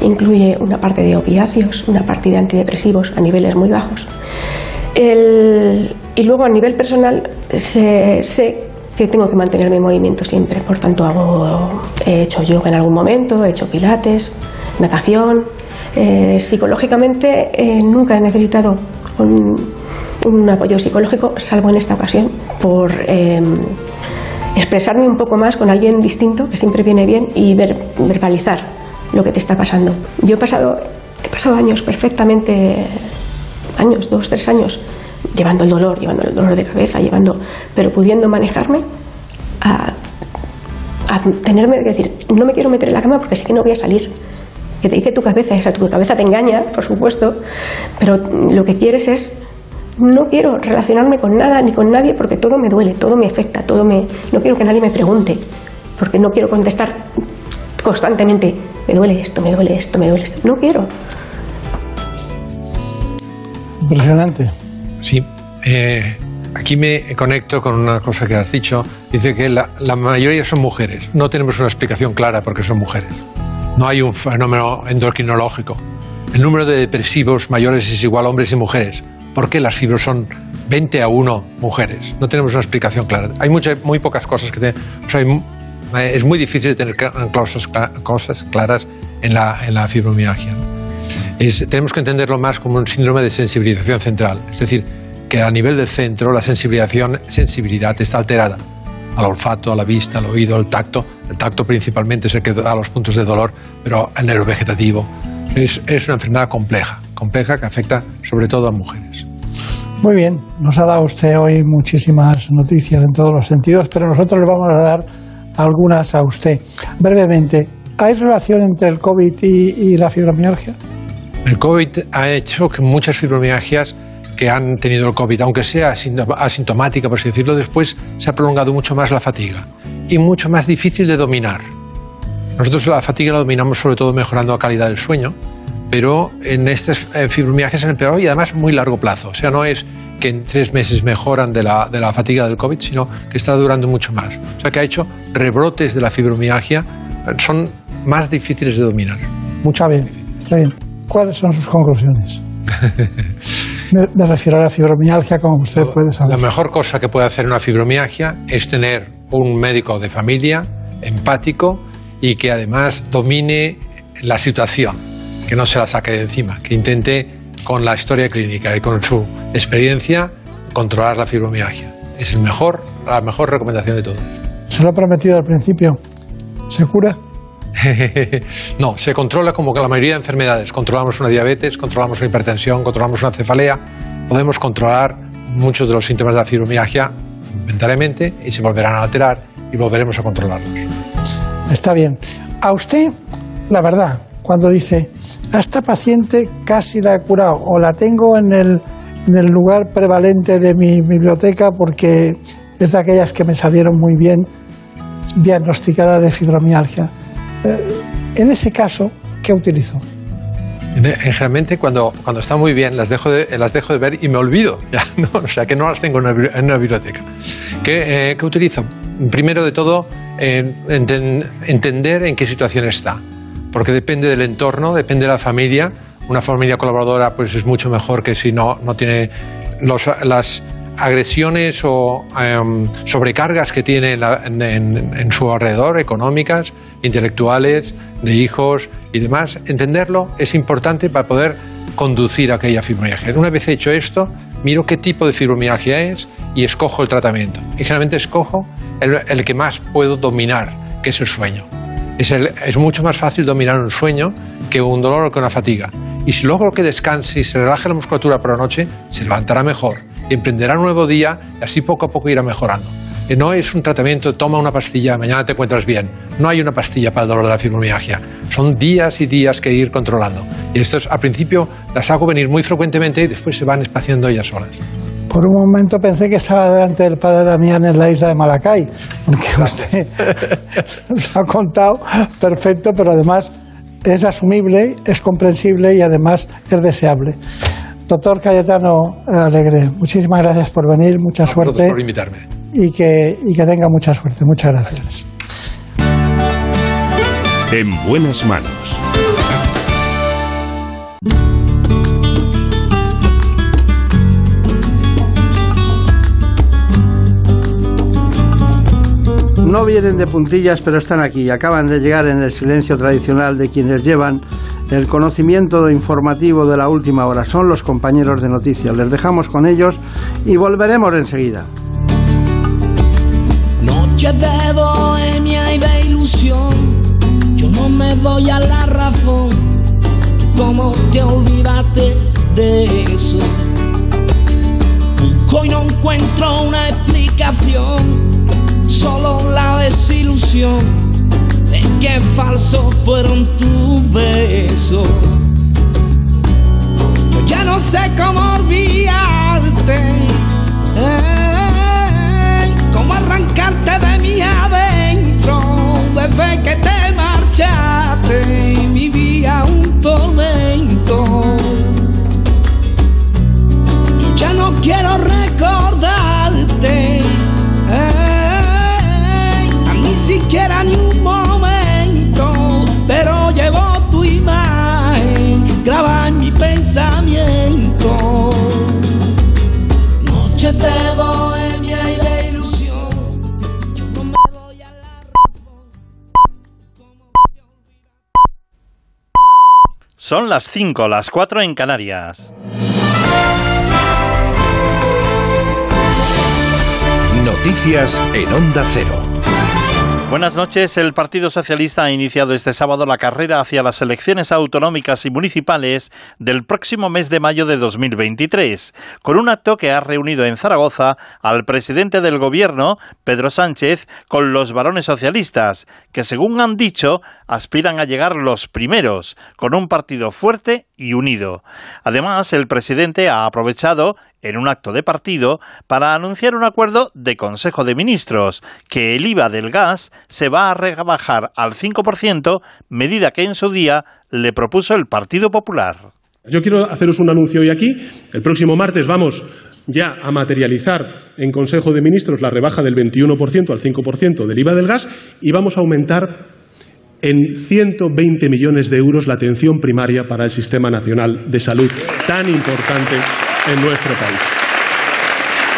incluye una parte de opiáceos, una parte de antidepresivos a niveles muy bajos. El- y luego a nivel personal sé, sé que tengo que mantenerme en movimiento siempre, por tanto hago, he hecho yoga en algún momento, he hecho pilates, natación. Eh, psicológicamente eh, nunca he necesitado un, un apoyo psicológico, salvo en esta ocasión, por eh, expresarme un poco más con alguien distinto, que siempre viene bien, y ver- verbalizar lo que te está pasando. Yo he pasado, he pasado años perfectamente, años, dos, tres años, llevando el dolor, llevando el dolor de cabeza, llevando, pero pudiendo manejarme a, a tenerme que decir, no me quiero meter en la cama porque sé que no voy a salir. Que te dice tu cabeza, esa tu cabeza te engaña, por supuesto, pero lo que quieres es no quiero relacionarme con nada ni con nadie porque todo me duele, todo me afecta, todo me no quiero que nadie me pregunte, porque no quiero contestar constantemente, me duele esto, me duele esto, me duele esto. No quiero. Impresionante. Sí. eh, aquí me conecto con una cosa que has dicho. Dice que la, la mayoría son mujeres. No tenemos una explicación clara por qué son mujeres. No hay un fenómeno endocrinológico. El número de depresivos mayores es igual a hombres y mujeres. ¿Por qué las fibros son 20 a 1 mujeres? No tenemos una explicación clara. Hay mucha- muy pocas cosas que... te- o sea, es muy difícil tener cosas, cla- cosas claras en la, fibromialgia. Es- tenemos que entenderlo más como un síndrome de sensibilización central. Es decir, que a nivel del centro la sensibilización, sensibilidad está alterada. Al olfato, a la vista, al oído, al tacto. El tacto principalmente es el que da los puntos de dolor, pero el neurovegetativo. Es, es una enfermedad compleja, compleja que afecta sobre todo a mujeres. Muy bien, nos ha dado usted hoy muchísimas noticias en todos los sentidos, pero nosotros le vamos a dar algunas a usted. Brevemente, ¿hay relación entre el COVID y, y la fibromialgia? El COVID ha hecho que muchas fibromialgias que han tenido el COVID, aunque sea asintom- asintomática, por así decirlo, después se ha prolongado mucho más la fatiga y mucho más difícil de dominar. Nosotros la fatiga la dominamos sobre todo mejorando la calidad del sueño, pero en estas eh, fibromialgias han empeorado y además muy largo plazo. O sea, no es que en tres meses mejoran de la, de la fatiga del COVID, sino que está durando mucho más. O sea, que ha hecho rebrotes de la fibromialgia, son más difíciles de dominar. Mucho bien, está bien. ¿Cuáles son sus conclusiones? Me, me refiero a la fibromialgia, como usted puede saber. La mejor cosa que puede hacer una fibromialgia es tener un médico de familia, empático y que además domine la situación, que no se la saque de encima, que intente con la historia clínica y con su experiencia controlar la fibromialgia. Es el mejor, la mejor recomendación de todo. Se lo he prometido al principio. ¿Se cura? no, se controla como que la mayoría de enfermedades. Controlamos una diabetes, controlamos una hipertensión, controlamos una cefalea. Podemos controlar muchos de los síntomas de la fibromialgia momentáneamente y se volverán a alterar y volveremos a controlarlos. Está bien. A usted, la verdad, cuando dice, a esta paciente casi la he curado o la tengo en el, en el lugar prevalente de mi biblioteca porque es de aquellas que me salieron muy bien diagnosticada de fibromialgia. Eh, en ese caso, ¿qué utilizo? Generalmente cuando, cuando está muy bien las dejo, de, las dejo de ver y me olvido, ya, ¿no? o sea que no las tengo en una, en una biblioteca. ¿Qué, eh, ¿Qué, utilizo? Primero de todo, eh, enten, entender en qué situación está, porque depende del entorno, depende de la familia. Una familia colaboradora pues es mucho mejor que si no, no tiene los, las agresiones o um, sobrecargas que tiene en, la, en, en, su alrededor, económicas, intelectuales, de hijos y demás, entenderlo es importante para poder conducir aquella fibromialgia. Una vez hecho esto, miro qué tipo de fibromialgia es y escojo el tratamiento. Y generalmente escojo el, el que más puedo dominar, que es el sueño. Es, mucho más fácil dominar un sueño que un dolor o que una fatiga. Y si logro que descanse y se relaje la musculatura por la noche, se levantará mejor y emprenderá un nuevo día y así poco a poco irá mejorando. Y no es un tratamiento, toma una pastilla, mañana te encuentras bien. No hay una pastilla para el dolor de la fibromialgia. Son días y días que ir controlando. Y estas al principio las hago venir muy frecuentemente y después se van espaciando ellas solas. Por un momento pensé que estaba delante del padre Damián en la isla de Malacay, porque usted lo ha contado perfecto, pero además es asumible, es comprensible y además es deseable. Doctor Cayetano Alegre, muchísimas gracias por venir, mucha a suerte. por invitarme. Y que, y que tenga mucha suerte. Muchas gracias. En buenas manos. No vienen de puntillas, pero están aquí. Acaban de llegar en el silencio tradicional de quienes llevan el conocimiento informativo de la última hora. Son los compañeros de noticias. Les dejamos con ellos y volveremos enseguida. Noche de bohemia y de ilusión, yo no me voy a la razón. ¿Cómo te olvidaste de eso? No encuentro una explicación, solo la desilusión de que falsos fueron tus besos. Yo ya no sé cómo olvidarte, eh, cómo arrancarte de mi adentro. Desde que te marchaste, vivía un tormento. Yo ya no quiero recordarte. Ni siquiera ni un momento, pero llevo tu imagen graba en mi pensamiento. Noches de bohemia y de ilusión. Yo no me voy a la Son las 5, las 4 en Canarias. Noticias en Onda Cero. Buenas noches. El Partido Socialista ha iniciado este sábado la carrera hacia las elecciones autonómicas y municipales del próximo mes de mayo de 2023, con un acto que ha reunido en Zaragoza al presidente del gobierno, Pedro Sánchez, con los varones socialistas, que según han dicho, aspiran a llegar los primeros, con un partido fuerte y unido. Además, el presidente ha aprovechado en un acto de partido para anunciar un acuerdo de Consejo de Ministros que el IVA del gas se va a rebajar al 5%, medida que en su día le propuso el Partido Popular. Yo quiero haceros un anuncio hoy aquí. El próximo martes vamos ya a materializar en Consejo de Ministros la rebaja del 21% al 5% del IVA del gas y vamos a aumentar en 120 millones de euros la atención primaria para el Sistema Nacional de Salud, tan importante en nuestro país.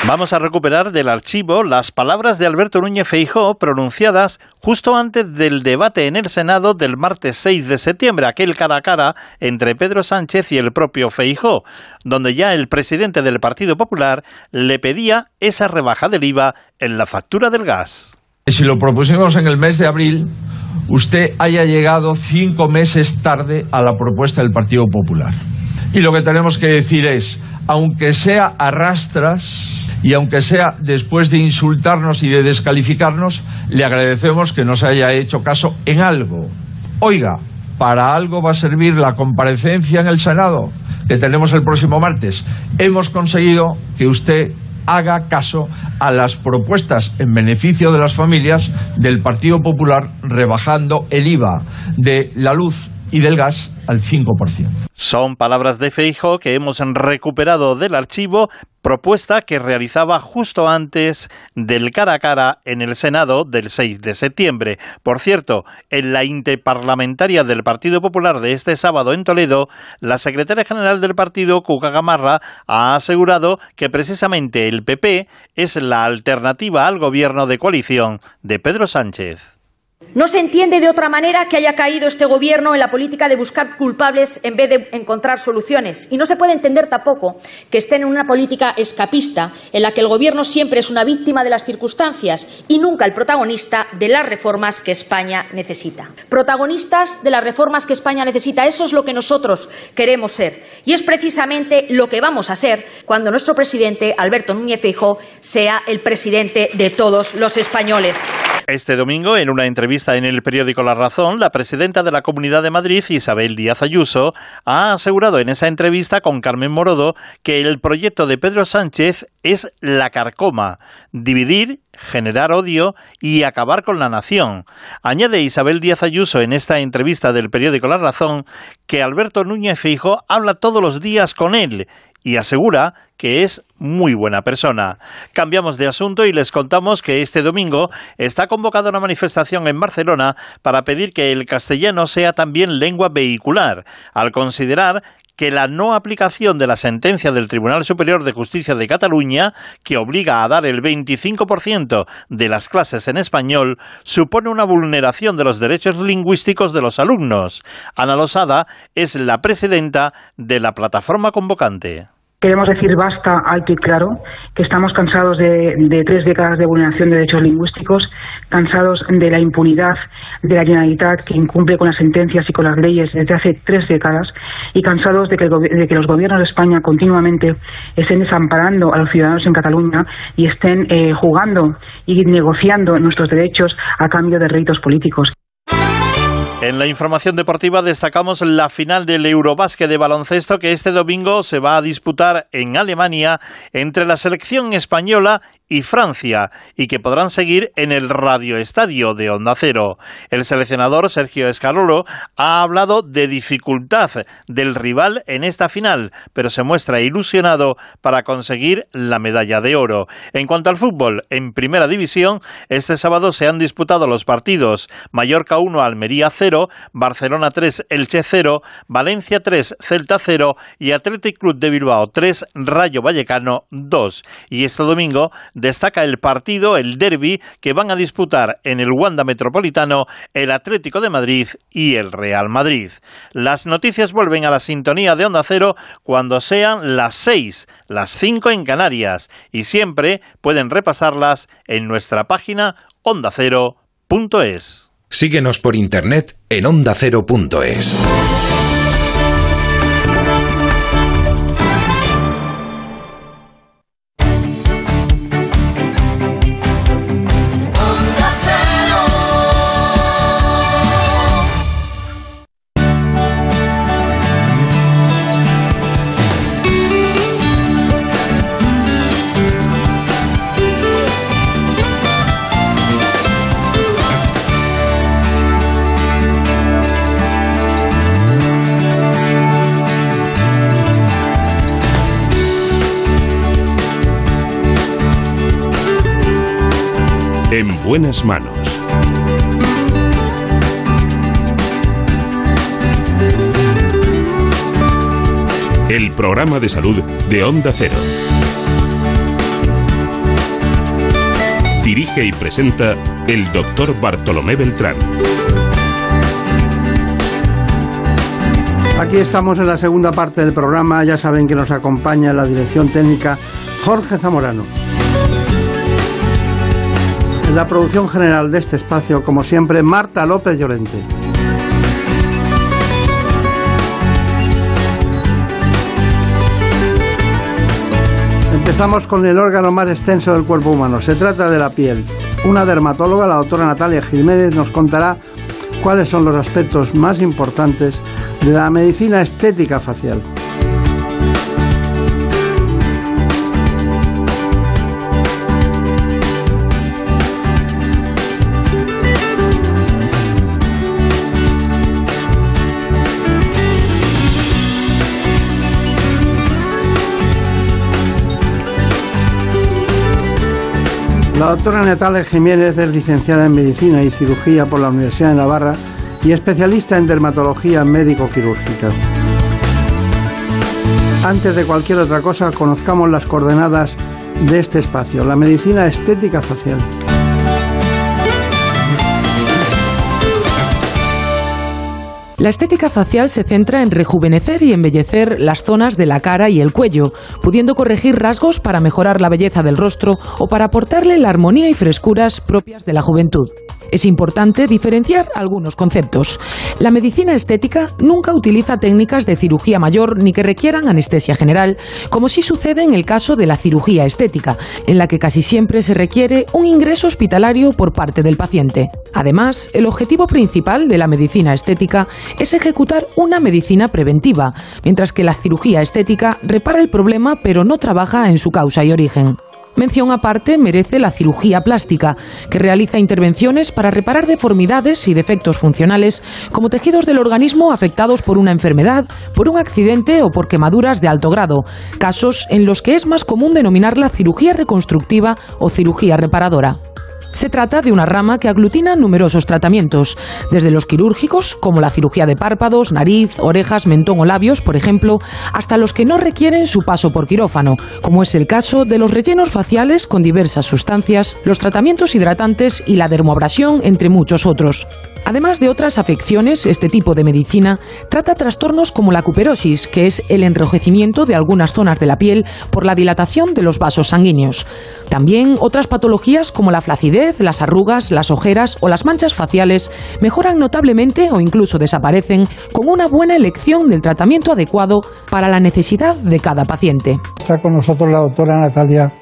Vamos a recuperar del archivo las palabras de Alberto Núñez Feijó pronunciadas justo antes del debate en el Senado del martes 6 de septiembre, aquel cara a cara entre Pedro Sánchez y el propio Feijó, donde ya el presidente del Partido Popular le pedía esa rebaja del IVA en la factura del gas. Si lo propusimos en el mes de abril, usted haya llegado cinco meses tarde a la propuesta del Partido Popular. Y lo que tenemos que decir es, aunque sea arrastras, y aunque sea después de insultarnos y de descalificarnos, le agradecemos que nos haya hecho caso en algo. Oiga, para algo va a servir la comparecencia en el Senado que tenemos el próximo martes. Hemos conseguido que usted haga caso a las propuestas en beneficio de las familias del Partido Popular rebajando el IVA de la luz y del gas al 5%. Son palabras de Feijo que hemos recuperado del archivo, propuesta que realizaba justo antes del cara a cara en el Senado del 6 de septiembre. Por cierto, en la interparlamentaria del Partido Popular de este sábado en Toledo, la secretaria general del partido, Cuca Gamarra, ha asegurado que precisamente el PP es la alternativa al gobierno de coalición de Pedro Sánchez. No se entiende de otra manera que haya caído este Gobierno en la política de buscar culpables en vez de encontrar soluciones. Y no se puede entender tampoco que estén en una política escapista en la que el Gobierno siempre es una víctima de las circunstancias y nunca el protagonista de las reformas que España necesita. Protagonistas de las reformas que España necesita. Eso es lo que nosotros queremos ser. Y es precisamente lo que vamos a ser cuando nuestro presidente, Alberto Núñez Feijóo, sea el presidente de todos los españoles. Este domingo, en una entrevista en el periódico La Razón, la presidenta de la Comunidad de Madrid, Isabel Díaz Ayuso, ha asegurado en esa entrevista con Carmen Morodo que el proyecto de Pedro Sánchez es la carcoma, dividir, generar odio y acabar con la nación. Añade Isabel Díaz Ayuso en esta entrevista del periódico La Razón que Alberto Núñez Fijo habla todos los días con él y asegura que es muy buena persona. Cambiamos de asunto y les contamos que este domingo está convocada una manifestación en Barcelona para pedir que el castellano sea también lengua vehicular, al considerar que la no aplicación de la sentencia del Tribunal Superior de Justicia de Cataluña, que obliga a dar el 25% de las clases en español, supone una vulneración de los derechos lingüísticos de los alumnos. Ana Losada es la presidenta de la plataforma convocante. Queremos decir basta alto y claro que estamos cansados de, tres décadas de vulneración de derechos lingüísticos, cansados de la impunidad de la Generalitat que incumple con las sentencias y con las leyes desde hace tres décadas y cansados de que, de que los gobiernos de España continuamente estén desamparando a los ciudadanos en Cataluña y estén eh, jugando y negociando nuestros derechos a cambio de réditos políticos. En la información deportiva destacamos la final del Eurobásquet de baloncesto que este domingo se va a disputar en Alemania entre la selección española y Francia y que podrán seguir en el radioestadio de Onda Cero. El seleccionador Sergio Escaloro ha hablado de dificultad del rival en esta final, pero se muestra ilusionado para conseguir la medalla de oro. En cuanto al fútbol, en primera división, este sábado se han disputado los partidos Mallorca 1, Almería 0, Barcelona 3, Elche 0, Valencia 3, Celta 0 y Athletic Club de Bilbao 3, Rayo Vallecano 2. Y este domingo destaca el partido, el derby, que van a disputar en el Wanda Metropolitano el Atlético de Madrid y el Real Madrid. Las noticias vuelven a la sintonía de Onda Cero cuando sean las seis, las cinco en Canarias, y siempre pueden repasarlas en nuestra página ondacero.es. Síguenos por internet en ondacero.es. buenas manos. El programa de salud de Onda Cero. Dirige y presenta el doctor Bartolomé Beltrán. Aquí estamos en la segunda parte del programa. Ya saben que nos acompaña la dirección técnica Jorge Zamorano. En la producción general de este espacio, como siempre, Marta López Llorente. Empezamos con el órgano más extenso del cuerpo humano. Se trata de la piel. Una dermatóloga, la doctora Natalia Jiménez, nos contará cuáles son los aspectos más importantes de la medicina estética facial. La doctora Natalia Jiménez es licenciada en Medicina y Cirugía por la Universidad de Navarra y especialista en dermatología médico-quirúrgica. Antes de cualquier otra cosa, conozcamos las coordenadas de este espacio, la medicina estética facial. La estética facial se centra en rejuvenecer y embellecer las zonas de la cara y el cuello, pudiendo corregir rasgos para mejorar la belleza del rostro o para aportarle la armonía y frescuras propias de la juventud. Es importante diferenciar algunos conceptos. La medicina estética nunca utiliza técnicas de cirugía mayor ni que requieran anestesia general, como sí sucede en el caso de la cirugía estética, en la que casi siempre se requiere un ingreso hospitalario por parte del paciente. Además, el objetivo principal de la medicina estética es ejecutar una medicina preventiva, mientras que la cirugía estética repara el problema pero no trabaja en su causa y origen. Mención aparte merece la cirugía plástica, que realiza intervenciones para reparar deformidades y defectos funcionales, como tejidos del organismo afectados por una enfermedad, por un accidente o por quemaduras de alto grado, casos en los que es más común denominarla cirugía reconstructiva o cirugía reparadora. Se trata de una rama que aglutina numerosos tratamientos, desde los quirúrgicos, como la cirugía de párpados, nariz, orejas, mentón o labios, por ejemplo, hasta los que no requieren su paso por quirófano, como es el caso de los rellenos faciales con diversas sustancias, los tratamientos hidratantes y la dermoabrasión, entre muchos otros. Además de otras afecciones, este tipo de medicina trata trastornos como la cuperosis, que es el enrojecimiento de algunas zonas de la piel por la dilatación de los vasos sanguíneos. También otras patologías como la flacidez, las arrugas, las ojeras o las manchas faciales mejoran notablemente o incluso desaparecen con una buena elección del tratamiento adecuado para la necesidad de cada paciente. Está con nosotros la doctora Natalia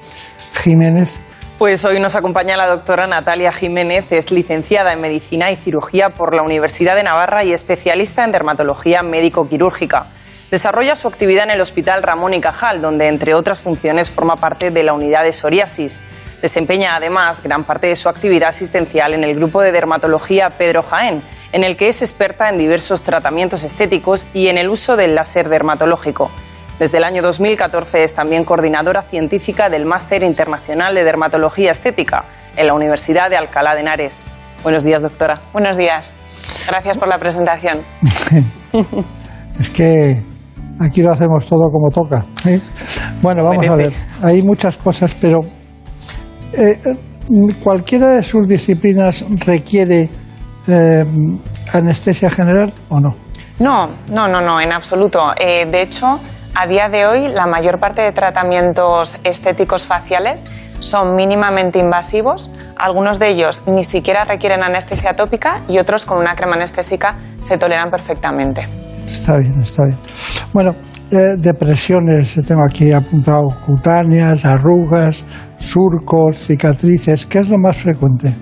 Jiménez. Pues hoy nos acompaña la doctora Natalia Jiménez, es licenciada en Medicina y Cirugía por la Universidad de Navarra y especialista en dermatología médico-quirúrgica. Desarrolla su actividad en el Hospital Ramón y Cajal, donde entre otras funciones forma parte de la unidad de psoriasis. Desempeña además gran parte de su actividad asistencial en el grupo de dermatología Pedro Jaén, en el que es experta en diversos tratamientos estéticos y en el uso del láser dermatológico. Desde el año 2014 es también coordinadora científica del Máster Internacional de Dermatología Estética en la Universidad de Alcalá de Henares. Buenos días, doctora. Buenos días. Gracias por la presentación. es que aquí lo hacemos todo como toca. ¿eh? Bueno, vamos a ver. Hay muchas cosas, pero eh, ¿cualquiera de sus disciplinas requiere eh, anestesia general o no? No, no, no, no, en absoluto. de hecho, a día de hoy, la mayor parte de tratamientos estéticos faciales son mínimamente invasivos. Algunos de ellos ni siquiera requieren anestesia tópica y otros con una crema anestésica se toleran perfectamente. Está bien, está bien. Bueno, eh, depresiones, tengo aquí apuntado cutáneas, arrugas, surcos, cicatrices. ¿Qué es lo más frecuente?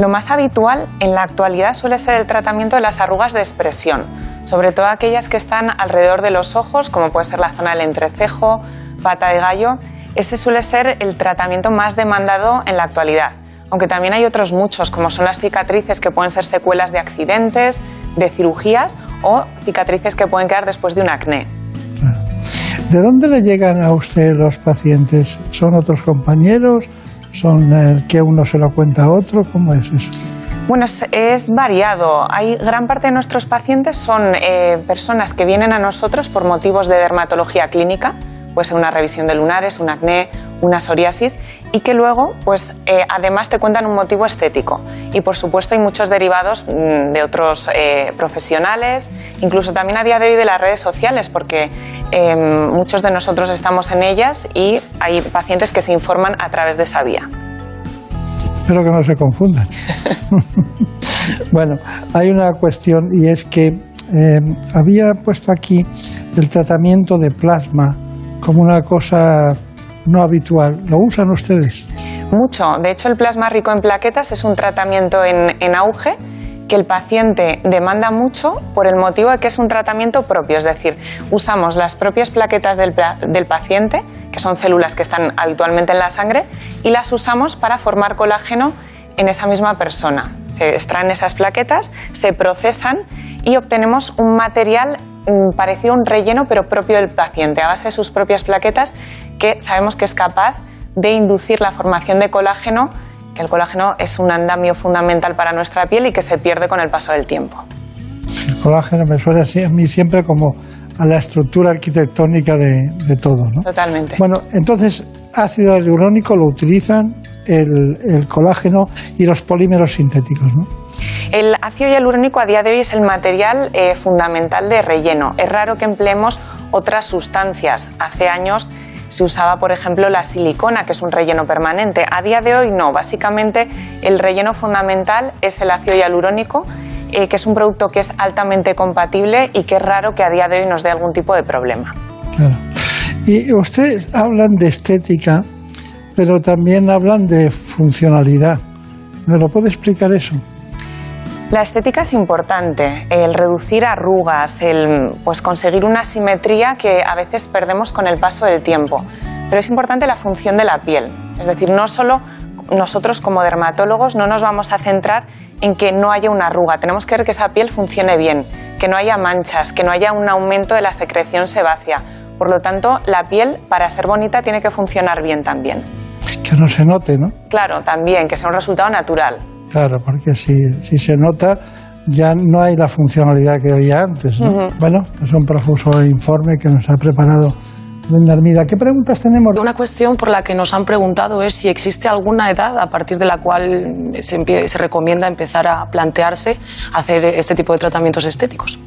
Lo más habitual en la actualidad suele ser el tratamiento de las arrugas de expresión sobre todo aquellas que están alrededor de los ojos, como puede ser la zona del entrecejo, pata de gallo. Ese suele ser el tratamiento más demandado en la actualidad, aunque también hay otros muchos, como son las cicatrices que pueden ser secuelas de accidentes, de cirugías o cicatrices que pueden quedar después de un acné. ¿De dónde le llegan a usted los pacientes? ¿Son otros compañeros? ¿Son el que uno se lo cuenta a otro? ¿Cómo es eso? Bueno, es, variado. Hay gran parte de nuestros pacientes son eh, personas que vienen a nosotros por motivos de dermatología clínica, puede ser una revisión de lunares, un acné, una psoriasis y que luego, pues, eh, además te cuentan un motivo estético. Y por supuesto hay muchos derivados mm, de otros eh, profesionales, incluso también a día de hoy de las redes sociales, porque em, muchos de nosotros estamos en ellas y hay pacientes que se informan a través de esa vía. Espero que no se confundan. bueno, hay una cuestión y es que eh, había puesto aquí el tratamiento de plasma como una cosa no habitual. ¿Lo usan ustedes? Mucho. De hecho, el plasma rico en plaquetas es un tratamiento en, auge que el paciente demanda mucho por el motivo de que es un tratamiento propio, es decir, usamos las propias plaquetas del, del, paciente, que son células que están habitualmente en la sangre, y las usamos para formar colágeno en esa misma persona. Se extraen esas plaquetas, se procesan y obtenemos un material mm, parecido a un relleno, pero propio del paciente, a base de sus propias plaquetas, que sabemos que es capaz de inducir la formación de colágeno que el colágeno es un andamio fundamental para nuestra piel y que se pierde con el paso del tiempo. El colágeno me suena a mí siempre como a la estructura arquitectónica de, de todo. ¿no? Totalmente. Bueno, entonces ácido hialurónico lo utilizan el, el, colágeno y los polímeros sintéticos. ¿no? El ácido hialurónico a día de hoy es el material eh, fundamental de relleno. Es raro que empleemos otras sustancias. Hace años se usaba, por ejemplo, la silicona, que es un relleno permanente. A día de hoy no. Básicamente el relleno fundamental es el ácido hialurónico, eh, que es un producto que es altamente compatible y que es raro que a día de hoy nos dé algún tipo de problema. Claro. Y ustedes hablan de estética, pero también hablan de funcionalidad. ¿Me lo puede explicar eso? La estética es importante, el reducir arrugas, el pues conseguir una simetría que a veces perdemos con el paso del tiempo. Pero es importante la función de la piel, es decir, no solo nosotros como dermatólogos no nos vamos a centrar en que no haya una arruga, tenemos que ver que esa piel funcione bien, que no haya manchas, que no haya un aumento de la secreción sebácea. Por lo tanto, la piel para ser bonita tiene que funcionar bien también. Que no se note, ¿no? Claro, también, que sea un resultado natural. Claro, porque si, si se nota ya no hay la funcionalidad que había antes. ¿no? Uh -huh. Bueno, es un profuso informe que nos ha preparado Doña Armida. ¿Qué preguntas tenemos? Una cuestión por la que nos han preguntado es si existe alguna edad a partir de la cual se, se recomienda empezar a plantearse hacer este tipo de tratamientos estéticos.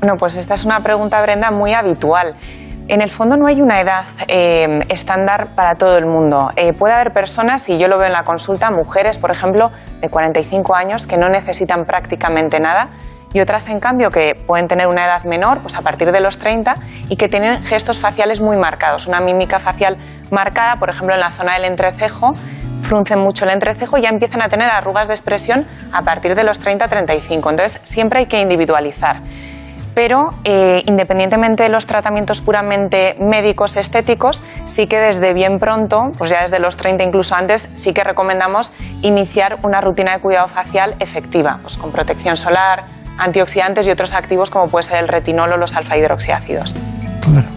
Bueno, pues esta es una pregunta, Brenda, muy habitual. En el fondo no hay una edad eh, estándar para todo el mundo. Eh, puede haber personas, y yo lo veo en la consulta, mujeres, por ejemplo, de 45 años que no necesitan prácticamente nada y otras, en cambio, que pueden tener una edad menor, pues a partir de los 30, y que tienen gestos faciales muy marcados, una mímica facial marcada, por ejemplo, en la zona del entrecejo, fruncen mucho el entrecejo y ya empiezan a tener arrugas de expresión a partir de los 30-35. Entonces, siempre hay que individualizar pero eh, independientemente de los tratamientos puramente médicos estéticos, sí que desde bien pronto, pues ya desde los 30 incluso antes, sí que recomendamos iniciar una rutina de cuidado facial efectiva, pues con protección solar, antioxidantes y otros activos como puede ser el retinol o los alfa hidroxiácidos. Claro.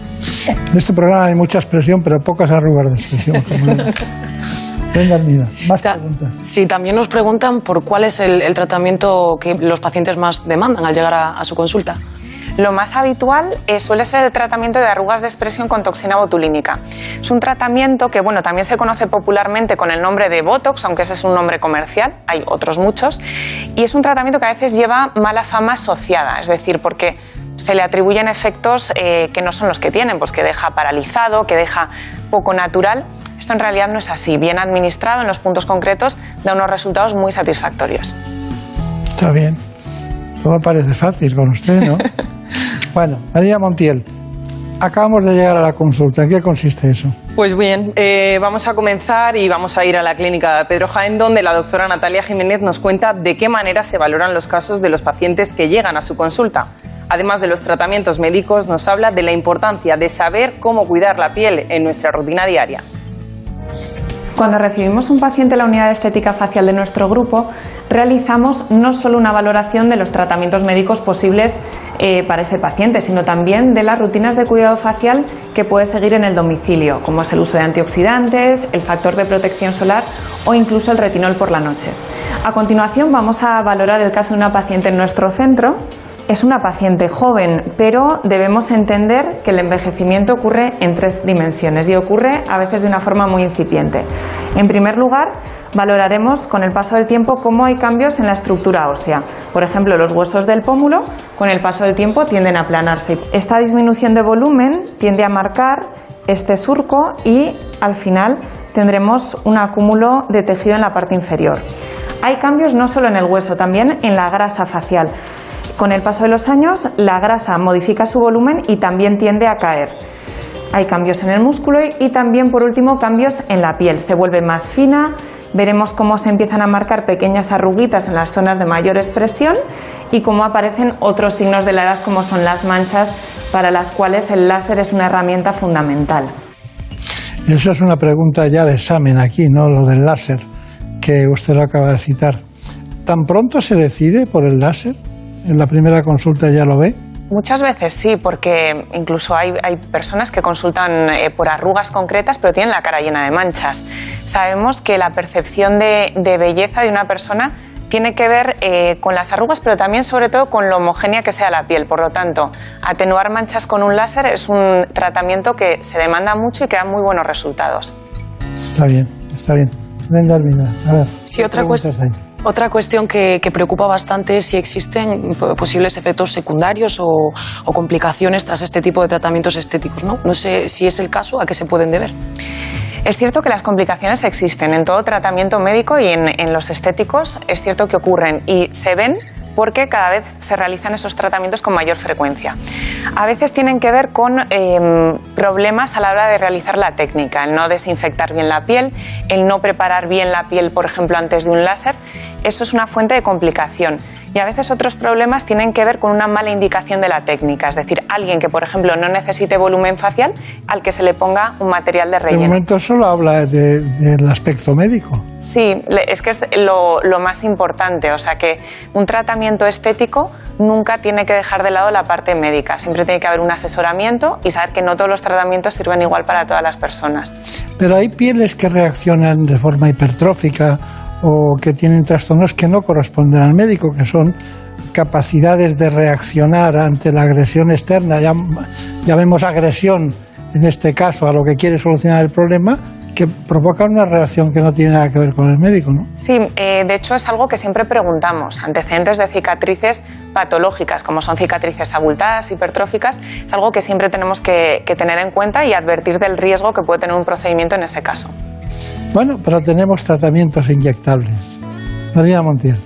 En este programa hay mucha expresión, pero pocas arrugas de expresión. Venga, Armida, más Ta preguntas. Sí, también nos preguntan por cuál es el, el, tratamiento que los pacientes más demandan al llegar a, a su consulta. Lo más habitual eh, suele ser el tratamiento de arrugas de expresión con toxina botulínica. Es un tratamiento que bueno, también se conoce popularmente con el nombre de Botox, aunque ese es un nombre comercial, hay otros muchos, y es un tratamiento que a veces lleva mala fama asociada, es decir, porque se le atribuyen efectos eh, que no son los que tienen, pues que deja paralizado, que deja poco natural. Esto en realidad no es así. Bien administrado en los puntos concretos da unos resultados muy satisfactorios. Está bien. Todo parece fácil con usted, ¿no? bueno, María Montiel, acabamos de llegar a la consulta. ¿En qué consiste eso? Pues bien, eh, vamos a comenzar y vamos a ir a la clínica de Pedro Jaén, donde la doctora Natalia Jiménez nos cuenta de qué manera se valoran los casos de los pacientes que llegan a su consulta. Además de los tratamientos médicos, nos habla de la importancia de saber cómo cuidar la piel en nuestra rutina diaria. Cuando recibimos un paciente en la unidad de estética facial de nuestro grupo, realizamos no solo una valoración de los tratamientos médicos posibles eh, para ese paciente, sino también de las rutinas de cuidado facial que puede seguir en el domicilio, como es el uso de antioxidantes, el factor de protección solar o incluso el retinol por la noche. A continuación vamos a valorar el caso de una paciente en nuestro centro es una paciente joven, pero debemos entender que el envejecimiento ocurre en tres dimensiones y ocurre a veces de una forma muy incipiente. En primer lugar, valoraremos con el paso del tiempo cómo hay cambios en la estructura ósea. Por ejemplo, los huesos del pómulo con el paso del tiempo tienden a aplanarse. Esta disminución de volumen tiende a marcar este surco y al final tendremos un acúmulo de tejido en la parte inferior. Hay cambios no solo en el hueso, también en la grasa facial. Con el paso de los años, la grasa modifica su volumen y también tiende a caer. Hay cambios en el músculo y también, por último, cambios en la piel. Se vuelve más fina, veremos cómo se empiezan a marcar pequeñas arruguitas en las zonas de mayor expresión y cómo aparecen otros signos de la edad como son las manchas para las cuales el láser es una herramienta fundamental. Eso es una pregunta ya de examen aquí, ¿no? Lo del láser, que usted lo acaba de citar. ¿Tan pronto se decide por el láser? En la primera consulta ya lo ve? Muchas veces sí, porque incluso hay, personas que consultan eh, por arrugas concretas, pero tienen la cara llena de manchas. Sabemos que la percepción de, belleza de una persona tiene que ver eh, con las arrugas, pero también sobre todo con lo homogénea que sea la piel. Por lo tanto, atenuar manchas con un láser es un tratamiento que se demanda mucho y que da muy buenos resultados. Está bien, está bien. Venga, A ver. Sí, otra cuestión. Otra cuestión que, preocupa bastante es si existen posibles efectos secundarios o, complicaciones tras este tipo de tratamientos estéticos. ¿no? no sé si es el caso, a qué se pueden deber. Es cierto que las complicaciones existen en todo tratamiento médico y en los estéticos. Es cierto que ocurren y se ven porque cada vez se realizan esos tratamientos con mayor frecuencia. A veces tienen que ver con em, problemas a la hora de realizar la técnica, el no desinfectar bien la piel, el no preparar bien la piel, por ejemplo, antes de un láser. Eso es una fuente de complicación y a veces otros problemas tienen que ver con una mala indicación de la técnica, es decir, alguien que, por ejemplo, no necesite volumen facial al que se le ponga un material de relleno. De momento solo habla del aspecto médico. Sí, es que es lo, lo, más importante, o sea que un tratamiento estético nunca tiene que dejar de lado la parte médica, siempre tiene que haber un asesoramiento y saber que no todos los tratamientos sirven igual para todas las personas. Pero hay pieles que reaccionan de forma hipertrófica o que tienen trastornos que no corresponden al médico, que son capacidades de reaccionar ante la agresión externa, ya, llamemos agresión en este caso a lo que quiere solucionar el problema, que provoca una reacción que no tiene nada que ver con el médico, ¿no? Sí, eh, de hecho es algo que siempre preguntamos. Antecedentes de cicatrices patológicas, como son cicatrices abultadas, hipertróficas, es algo que siempre tenemos que tener en cuenta y advertir del riesgo que puede tener un procedimiento en ese caso. Bueno, pero tenemos tratamientos inyectables. Marina Montiel.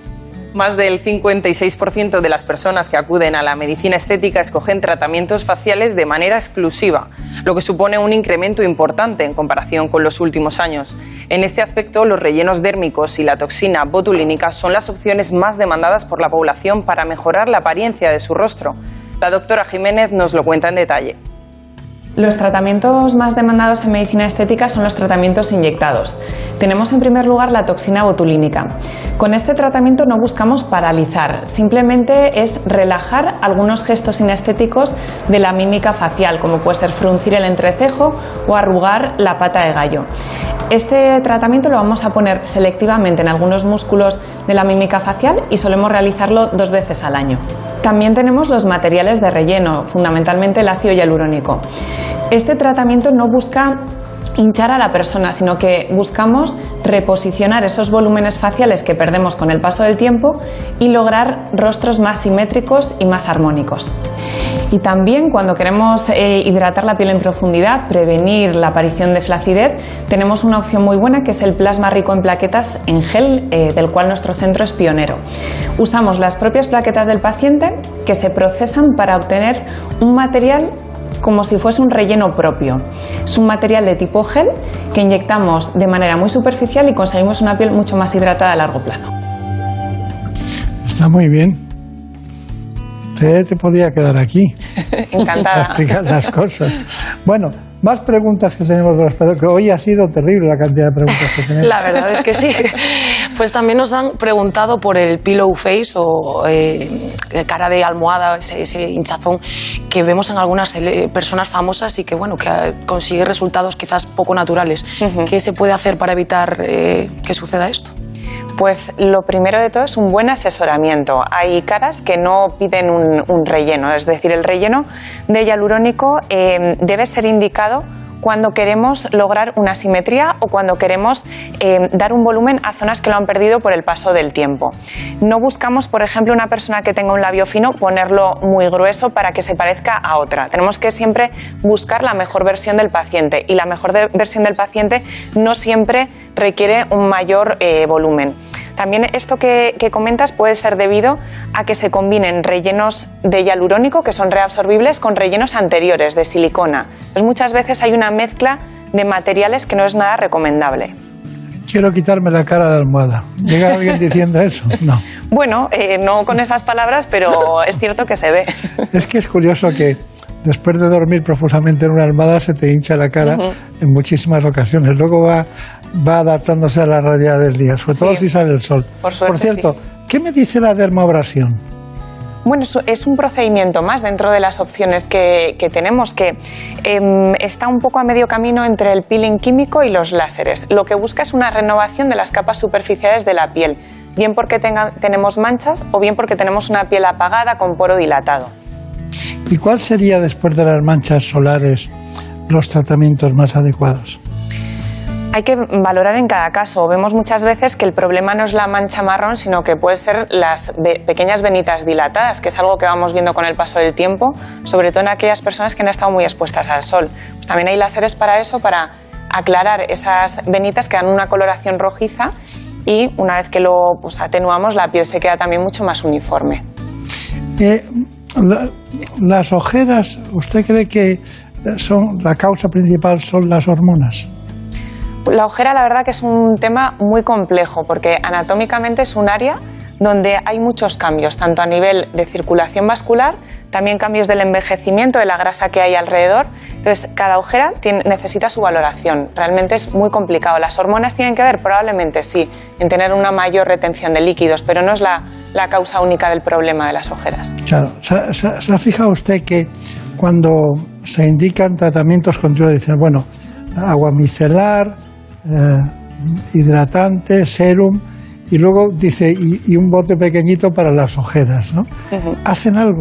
Más del 56% de las personas que acuden a la medicina estética escogen tratamientos faciales de manera exclusiva, lo que supone un incremento importante en comparación con los últimos años. En este aspecto, los rellenos dérmicos y la toxina botulínica son las opciones más demandadas por la población para mejorar la apariencia de su rostro. La doctora Jiménez nos lo cuenta en detalle. Los tratamientos más demandados en medicina estética son los tratamientos inyectados. Tenemos en primer lugar la toxina botulínica. Con este tratamiento no buscamos paralizar, simplemente es relajar algunos gestos inestéticos de la mímica facial, como puede ser fruncir el entrecejo o arrugar la pata de gallo. Este tratamiento lo vamos a poner selectivamente en algunos músculos de la mímica facial y solemos realizarlo dos veces al año. También tenemos los materiales de relleno, fundamentalmente el ácido hialurónico. Este tratamiento no busca hinchar a la persona, sino que buscamos reposicionar esos volúmenes faciales que perdemos con el paso del tiempo y lograr rostros más simétricos y más armónicos. Y también cuando queremos eh, hidratar la piel en profundidad, prevenir la aparición de flacidez, tenemos una opción muy buena que es el plasma rico en plaquetas en gel, eh, del cual nuestro centro es pionero. Usamos las propias plaquetas del paciente que se procesan para obtener un material como si fuese un relleno propio. Es un material de tipo gel que inyectamos de manera muy superficial y conseguimos una piel mucho más hidratada a largo plazo. Está muy bien. Te, te podía quedar aquí. Encantada. explicar las cosas. Bueno, más preguntas que tenemos de los que hoy ha sido terrible la cantidad de preguntas que tenemos. La verdad es que sí. Pues también nos han preguntado por el pillow face o eh, cara de almohada, ese, hinchazón que vemos en algunas personas famosas y que bueno que consigue resultados quizás poco naturales. ¿Qué se puede hacer para evitar eh, que suceda esto? Pues lo primero de todo es un buen asesoramiento. Hay caras que no piden un, relleno, es decir, el relleno de hialurónico eh, debe ser indicado cuando queremos lograr una simetría o cuando queremos eh, dar un volumen a zonas que lo han perdido por el paso del tiempo. No buscamos, por ejemplo, una persona que tenga un labio fino, ponerlo muy grueso para que se parezca a otra. Tenemos que siempre buscar la mejor versión del paciente y la mejor versión del paciente no siempre requiere un mayor eh, volumen. También esto que, comentas puede ser debido a que se combinen rellenos de hialurónico, que son reabsorbibles, con rellenos anteriores de silicona. Pues muchas veces hay una mezcla de materiales que no es nada recomendable. Quiero quitarme la cara de almohada. ¿Llega alguien diciendo eso? No. Bueno, eh, no con esas palabras, pero es cierto que se ve. Es que es curioso que después de dormir profusamente en una almohada se te hincha la cara en muchísimas ocasiones. Luego va va adaptándose a la realidad del día, sobre todo si sale el sol. Por, cierto, ¿qué me dice la dermoabrasión? Bueno, es un procedimiento más dentro de las opciones que, tenemos, que em, está un poco a medio camino entre el peeling químico y los láseres. Lo que busca es una renovación de las capas superficiales de la piel, bien porque tenemos manchas o bien porque tenemos una piel apagada con poro dilatado. ¿Y cuál sería, después de las manchas solares, los tratamientos más adecuados? hay que valorar en cada caso. Vemos muchas veces que el problema no es la mancha marrón, sino que puede ser las pequeñas venitas dilatadas, que es algo que vamos viendo con el paso del tiempo, sobre todo en aquellas personas que han estado muy expuestas al sol. Pues también hay láseres para eso, para aclarar esas venitas que dan una coloración rojiza y una vez que lo pues, atenuamos la piel se queda también mucho más uniforme. Eh, las ojeras, ¿usted cree que son la causa principal son las hormonas? La ojera la verdad que es un tema muy complejo porque anatómicamente es un área donde hay muchos cambios, tanto a nivel de circulación vascular, también cambios del envejecimiento, de la grasa que hay alrededor. Entonces, cada ojera necesita su valoración. Realmente es muy complicado. ¿Las hormonas tienen que ver? Probablemente sí, en tener una mayor retención de líquidos, pero no es la, causa única del problema de las ojeras. Claro, ¿se, se ha fijado usted que cuando se indican tratamientos continuos, dicen, bueno, agua micelar, eh, hidratante, serum, y luego dice, y, un bote pequeñito para las ojeras, ¿no? ¿Hacen algo?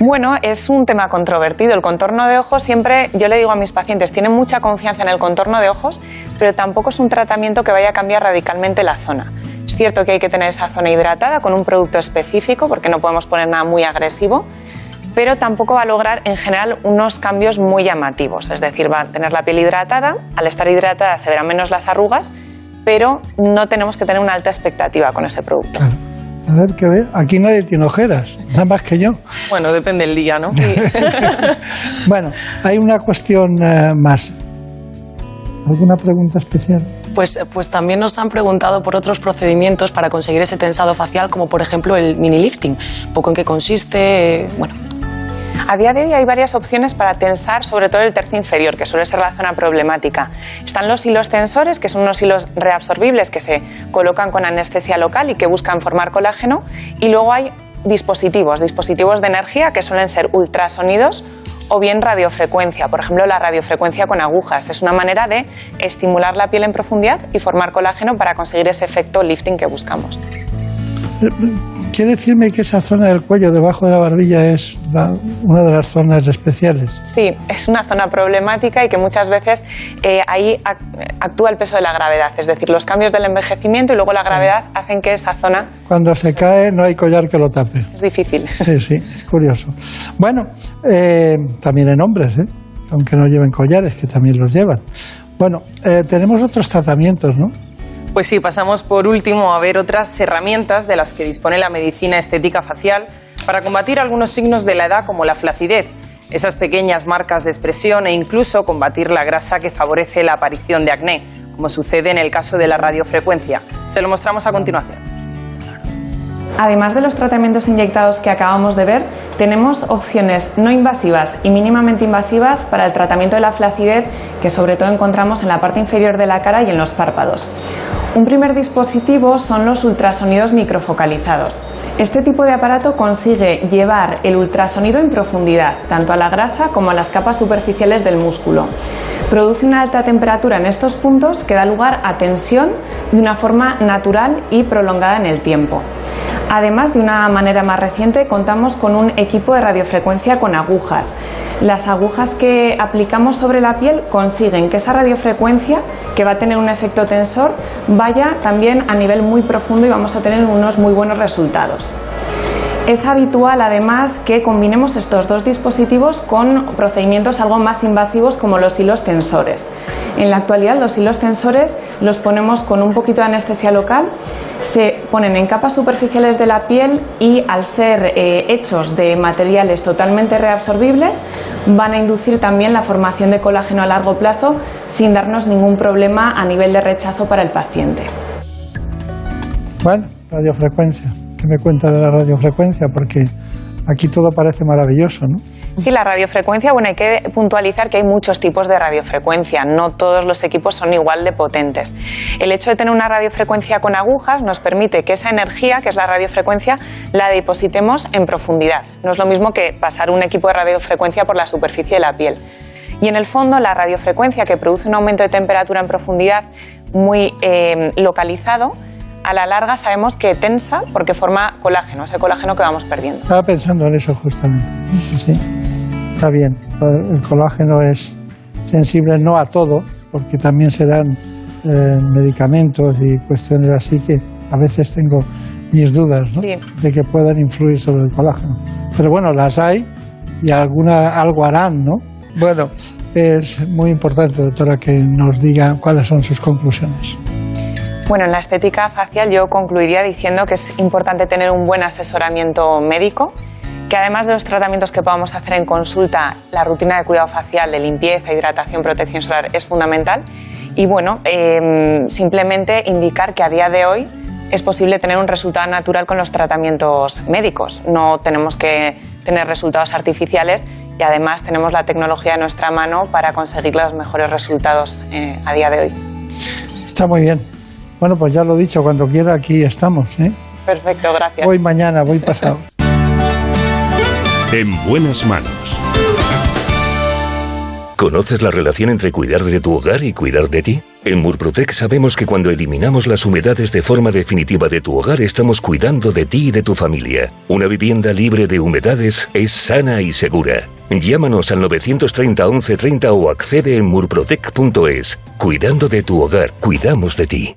Bueno, es un tema controvertido. El contorno de ojos siempre, yo le digo a mis pacientes, tienen mucha confianza en el contorno de ojos, pero tampoco es un tratamiento que vaya a cambiar radicalmente la zona. Es cierto que hay que tener esa zona hidratada con un producto específico, porque no podemos poner nada muy agresivo, pero tampoco va a lograr en general unos cambios muy llamativos. Es decir, va a tener la piel hidratada, al estar hidratada se verán menos las arrugas, pero no tenemos que tener una alta expectativa con ese producto. A ver, qué ve. Aquí nadie tiene ojeras, nada más que yo. Bueno, depende del día, ¿no? bueno, hay una cuestión eh, más. ¿Alguna pregunta especial? Pues, pues también nos han preguntado por otros procedimientos para conseguir ese tensado facial, como por ejemplo el mini lifting. Poco en qué consiste, bueno, a día de hoy hay varias opciones para tensar, sobre todo el tercio inferior, que suele ser la zona problemática. Están los hilos tensores, que son unos hilos reabsorbibles que se colocan con anestesia local y que buscan formar colágeno. Y luego hay dispositivos, dispositivos de energía que suelen ser ultrasonidos o bien radiofrecuencia. Por ejemplo, la radiofrecuencia con agujas es una manera de estimular la piel en profundidad y formar colágeno para conseguir ese efecto lifting que buscamos. ¿Quiere decirme que esa zona del cuello debajo de la barbilla es una de las zonas especiales? Sí, es una zona problemática y que muchas veces eh, ahí actúa el peso de la gravedad, es decir, los cambios del envejecimiento y luego la gravedad hacen que esa zona... Cuando se cae no hay collar que lo tape. Es difícil. Sí, sí, es curioso. Bueno, eh, también en hombres, ¿eh? aunque no lleven collares, que también los llevan. Bueno, eh, tenemos otros tratamientos, ¿no? Pues sí, pasamos por último a ver otras herramientas de las que dispone la medicina estética facial para combatir algunos signos de la edad como la flacidez, esas pequeñas marcas de expresión e incluso combatir la grasa que favorece la aparición de acné, como sucede en el caso de la radiofrecuencia. Se lo mostramos a continuación. Además de los tratamientos inyectados que acabamos de ver, tenemos opciones no invasivas y mínimamente invasivas para el tratamiento de la flacidez que sobre todo encontramos en la parte inferior de la cara y en los párpados. Un primer dispositivo son los ultrasonidos microfocalizados. Este tipo de aparato consigue llevar el ultrasonido en profundidad, tanto a la grasa como a las capas superficiales del músculo. produce una alta temperatura en estos puntos que da lugar a tensión de una forma natural y prolongada en el tiempo. Además, de una manera más reciente, contamos con un equipo de radiofrecuencia con agujas. Las agujas que aplicamos sobre la piel consiguen que esa radiofrecuencia, que va a tener un efecto tensor, vaya también a nivel muy profundo y vamos a tener unos muy buenos resultados. Es habitual además que combinemos estos dos dispositivos con procedimientos algo más invasivos como los hilos tensores. En la actualidad los hilos tensores los ponemos con un poquito de anestesia local, se ponen en capas superficiales de la piel y al ser eh, hechos de materiales totalmente reabsorbibles van a inducir también la formación de colágeno a largo plazo sin darnos ningún problema a nivel de rechazo para el paciente. Bueno, radiofrecuencia. ¿Qué me cuenta de la radiofrecuencia? Porque aquí todo parece maravilloso, ¿no? Sí, la radiofrecuencia, bueno, hay que puntualizar que hay muchos tipos de radiofrecuencia, no todos los equipos son igual de potentes. El hecho de tener una radiofrecuencia con agujas nos permite que esa energía, que es la radiofrecuencia, la depositemos en profundidad. No es lo mismo que pasar un equipo de radiofrecuencia por la superficie de la piel. Y en el fondo, la radiofrecuencia que produce un aumento de temperatura en profundidad muy eh, localizado, a la larga sabemos que tensa porque forma colágeno, ese colágeno que vamos perdiendo. Estaba pensando en eso justamente. Sí, está bien. El colágeno es sensible no a todo, porque también se dan eh, medicamentos y cuestiones así que a veces tengo mis dudas ¿no? Sí. de que puedan influir sobre el colágeno. Pero bueno, las hay y alguna, algo harán, ¿no? Bueno, es muy importante, doctora, que nos diga cuáles son sus conclusiones. Bueno, en la estética facial yo concluiría diciendo que es importante tener un buen asesoramiento médico, que además de los tratamientos que podamos hacer en consulta, la rutina de cuidado facial, de limpieza, hidratación, protección solar es fundamental. Y bueno, eh, simplemente indicar que a día de hoy es posible tener un resultado natural con los tratamientos médicos. No tenemos que tener resultados artificiales y además tenemos la tecnología a nuestra mano para conseguir los mejores resultados eh, a día de hoy. Está muy bien. Bueno, pues ya lo he dicho, cuando quiera aquí estamos. ¿eh? Perfecto, gracias. Voy mañana, voy pasado. En buenas manos. ¿Conoces la relación entre cuidar de tu hogar y cuidar de ti? En Murprotec sabemos que cuando eliminamos las humedades de forma definitiva de tu hogar estamos cuidando de ti y de tu familia. Una vivienda libre de humedades es sana y segura. Llámanos al 930 1130 o accede en murprotec.es. Cuidando de tu hogar, cuidamos de ti.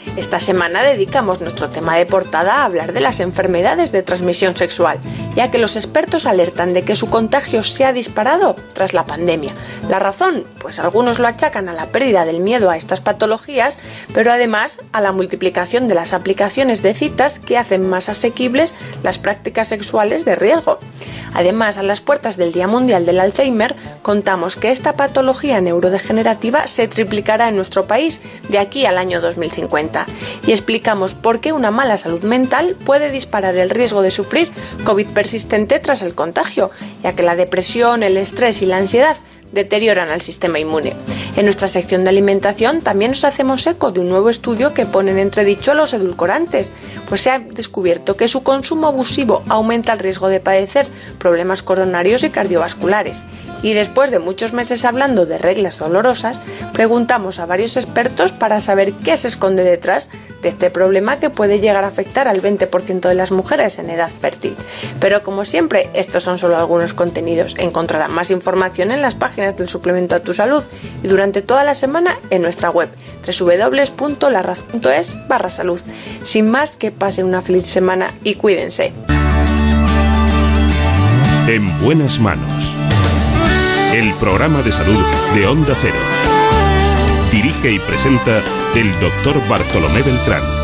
Esta semana dedicamos nuestro tema de portada a hablar de las enfermedades de transmisión sexual, ya que los expertos alertan de que su contagio se ha disparado tras la pandemia. La razón, pues algunos lo achacan a la pérdida del miedo a estas patologías, pero además a la multiplicación de las aplicaciones de citas que hacen más asequibles las prácticas sexuales de riesgo. Además, a las puertas del Día Mundial del Alzheimer, contamos que esta patología neurodegenerativa se triplicará en nuestro país de aquí al año 2050 y explicamos por qué una mala salud mental puede disparar el riesgo de sufrir COVID persistente tras el contagio, ya que la depresión, el estrés y la ansiedad deterioran al sistema inmune. En nuestra sección de alimentación también nos hacemos eco de un nuevo estudio que pone en entredicho los edulcorantes, pues se ha descubierto que su consumo abusivo aumenta el riesgo de padecer problemas coronarios y cardiovasculares. Y después de muchos meses hablando de reglas dolorosas, preguntamos a varios expertos para saber qué se esconde detrás de este problema que puede llegar a afectar al 20% de las mujeres en edad fértil. Pero como siempre, estos son solo algunos contenidos. Encontrarán más información en las páginas del suplemento a tu salud y durante toda la semana en nuestra web www.laraz.es barra salud. Sin más, que pasen una feliz semana y cuídense. En buenas manos. El programa de salud de Onda Cero. Dirige y presenta el doctor Bartolomé Beltrán.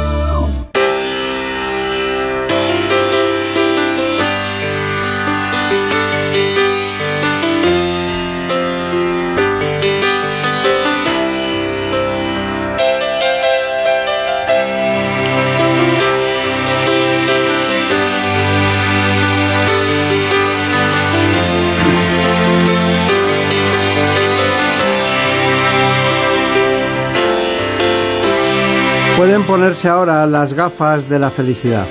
Ponerse ahora las gafas de la felicidad.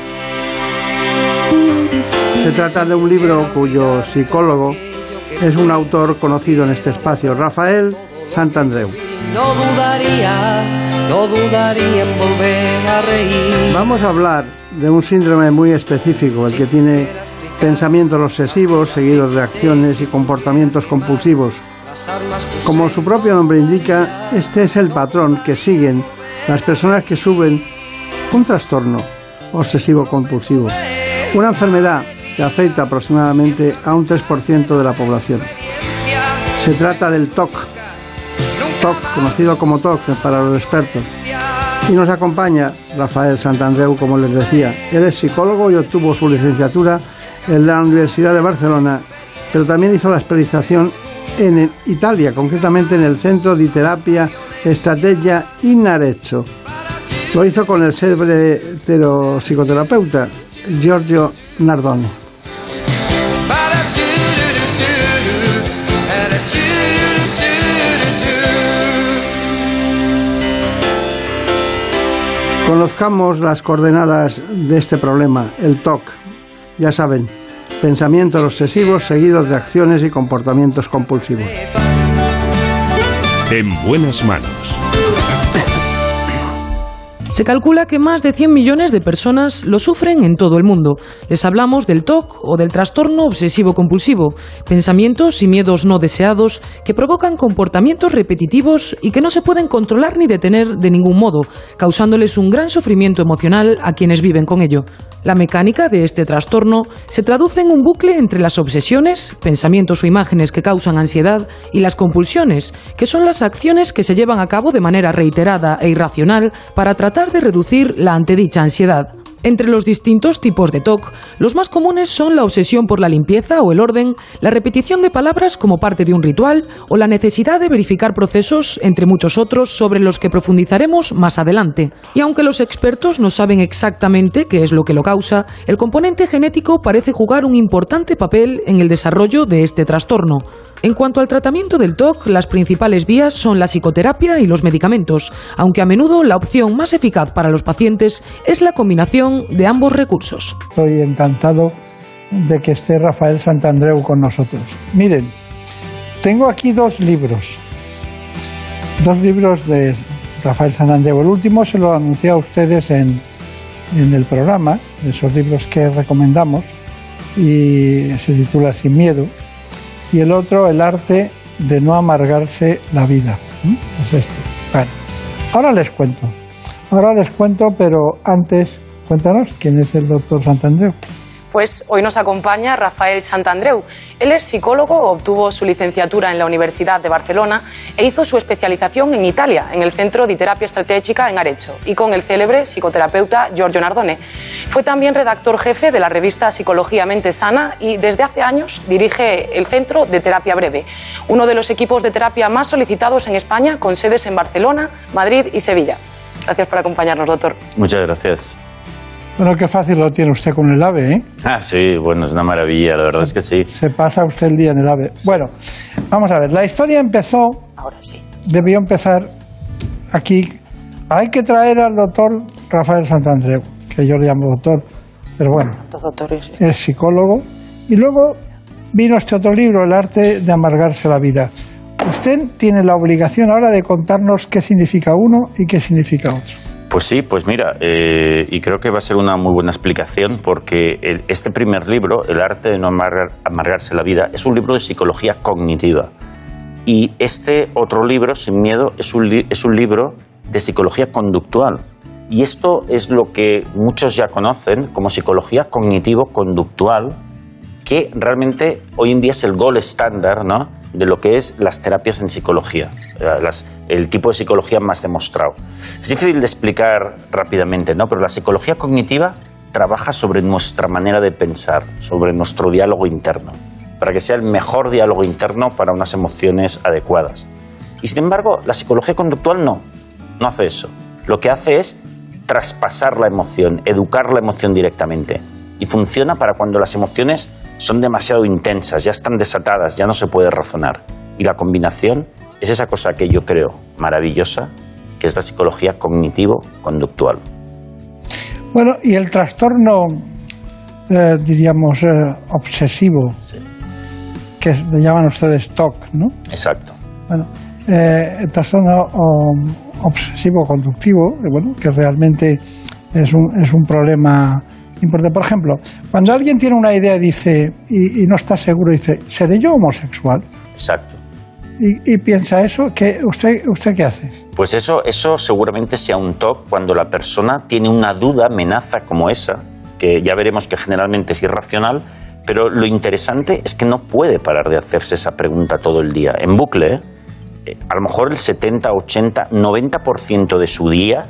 Se trata de un libro cuyo psicólogo es un autor conocido en este espacio, Rafael Santandreu. No dudaría, no dudaría en volver a reír. Vamos a hablar de un síndrome muy específico, el que tiene pensamientos obsesivos seguidos de acciones y comportamientos compulsivos. Como su propio nombre indica, este es el patrón que siguen las personas que suben un trastorno obsesivo-compulsivo, una enfermedad que afecta aproximadamente a un 3% de la población. Se trata del TOC, TOC, conocido como TOC para los expertos. Y nos acompaña Rafael Santandreu, como les decía. Él es psicólogo y obtuvo su licenciatura en la Universidad de Barcelona, pero también hizo la especialización en Italia, concretamente en el Centro de Terapia Estrategia in Arezzo. Lo hizo con el célebre psicoterapeuta Giorgio Nardone. Conozcamos las coordenadas de este problema, el TOC. Ya saben, pensamientos obsesivos seguidos de acciones y comportamientos compulsivos. En buenas manos. Se calcula que más de 100 millones de personas lo sufren en todo el mundo. Les hablamos del TOC o del trastorno obsesivo-compulsivo, pensamientos y miedos no deseados que provocan comportamientos repetitivos y que no se pueden controlar ni detener de ningún modo, causándoles un gran sufrimiento emocional a quienes viven con ello. La mecánica de este trastorno se traduce en un bucle entre las obsesiones, pensamientos o imágenes que causan ansiedad, y las compulsiones, que son las acciones que se llevan a cabo de manera reiterada e irracional para tratar de reducir la antedicha ansiedad. Entre los distintos tipos de TOC, los más comunes son la obsesión por la limpieza o el orden, la repetición de palabras como parte de un ritual o la necesidad de verificar procesos, entre muchos otros, sobre los que profundizaremos más adelante. Y aunque los expertos no saben exactamente qué es lo que lo causa, el componente genético parece jugar un importante papel en el desarrollo de este trastorno. En cuanto al tratamiento del TOC, las principales vías son la psicoterapia y los medicamentos, aunque a menudo la opción más eficaz para los pacientes es la combinación de ambos recursos. Estoy encantado de que esté Rafael Santandreu con nosotros. Miren, tengo aquí dos libros, dos libros de Rafael Santandreu. El último se lo anuncié a ustedes en, en el programa, de esos libros que recomendamos, y se titula Sin Miedo. Y el otro, El arte de no amargarse la vida. Es este. Bueno, ahora les cuento. Ahora les cuento, pero antes Cuéntanos, ¿quién es el doctor Santandreu? Pues hoy nos acompaña Rafael Santandreu. Él es psicólogo, obtuvo su licenciatura en la Universidad de Barcelona e hizo su especialización en Italia, en el Centro de Terapia Estratégica en Arezzo, y con el célebre psicoterapeuta Giorgio Nardone. Fue también redactor jefe de la revista Psicología Mente Sana y desde hace años dirige el Centro de Terapia Breve, uno de los equipos de terapia más solicitados en España, con sedes en Barcelona, Madrid y Sevilla. Gracias por acompañarnos, doctor. Muchas gracias. Bueno, qué fácil lo tiene usted con el AVE, ¿eh? Ah, sí, bueno, es una maravilla, la verdad es que sí. Se pasa usted el día en el AVE. Bueno, vamos a ver, la historia empezó... Ahora sí. Debió empezar aquí. Hay que traer al doctor Rafael Santandreu, que yo le llamo doctor, pero bueno, es psicólogo. Y luego vino este otro libro, El arte de amargarse la vida. Usted tiene la obligación ahora de contarnos qué significa uno y qué significa otro. Pues sí, pues mira, eh, y creo que va a ser una muy buena explicación porque este primer libro, El arte de no amargarse la vida, es un libro de psicología cognitiva. Y este otro libro, Sin Miedo, es un, es un libro de psicología conductual. Y esto es lo que muchos ya conocen como psicología cognitivo-conductual, que realmente hoy en día es el gol estándar ¿no? de lo que es las terapias en psicología, eh, el tipo de psicología más demostrado. Es difícil de explicar rápidamente, ¿no? pero la psicología cognitiva trabaja sobre nuestra manera de pensar, sobre nuestro diálogo interno, para que sea el mejor diálogo interno para unas emociones adecuadas. Y sin embargo, la psicología conductual no, no hace eso. Lo que hace es traspasar la emoción, educar la emoción directamente. Y funciona para cuando las emociones son demasiado intensas, ya están desatadas, ya no se puede razonar. Y la combinación es esa cosa que yo creo maravillosa, que es la psicología cognitivo-conductual. Bueno, y el trastorno, eh, diríamos, eh, obsesivo, que le llaman ustedes TOC, ¿no? Exacto. Bueno, eh, el trastorno obsesivo-conductivo, bueno, que realmente es un, es un problema importante. Por ejemplo, cuando alguien tiene una idea dice, y, y no está seguro, dice, ¿seré yo homosexual? Exacto. Y, piensa eso, ¿qué, usted, ¿usted qué hace? Pues eso, eso seguramente sea un TOC cuando la persona tiene una duda, amenaza como esa, que ya veremos que generalmente es irracional, pero lo interesante es que no puede parar de hacerse esa pregunta todo el día, en bucle. ¿eh? A lo mejor el 70, 80, 90% de su día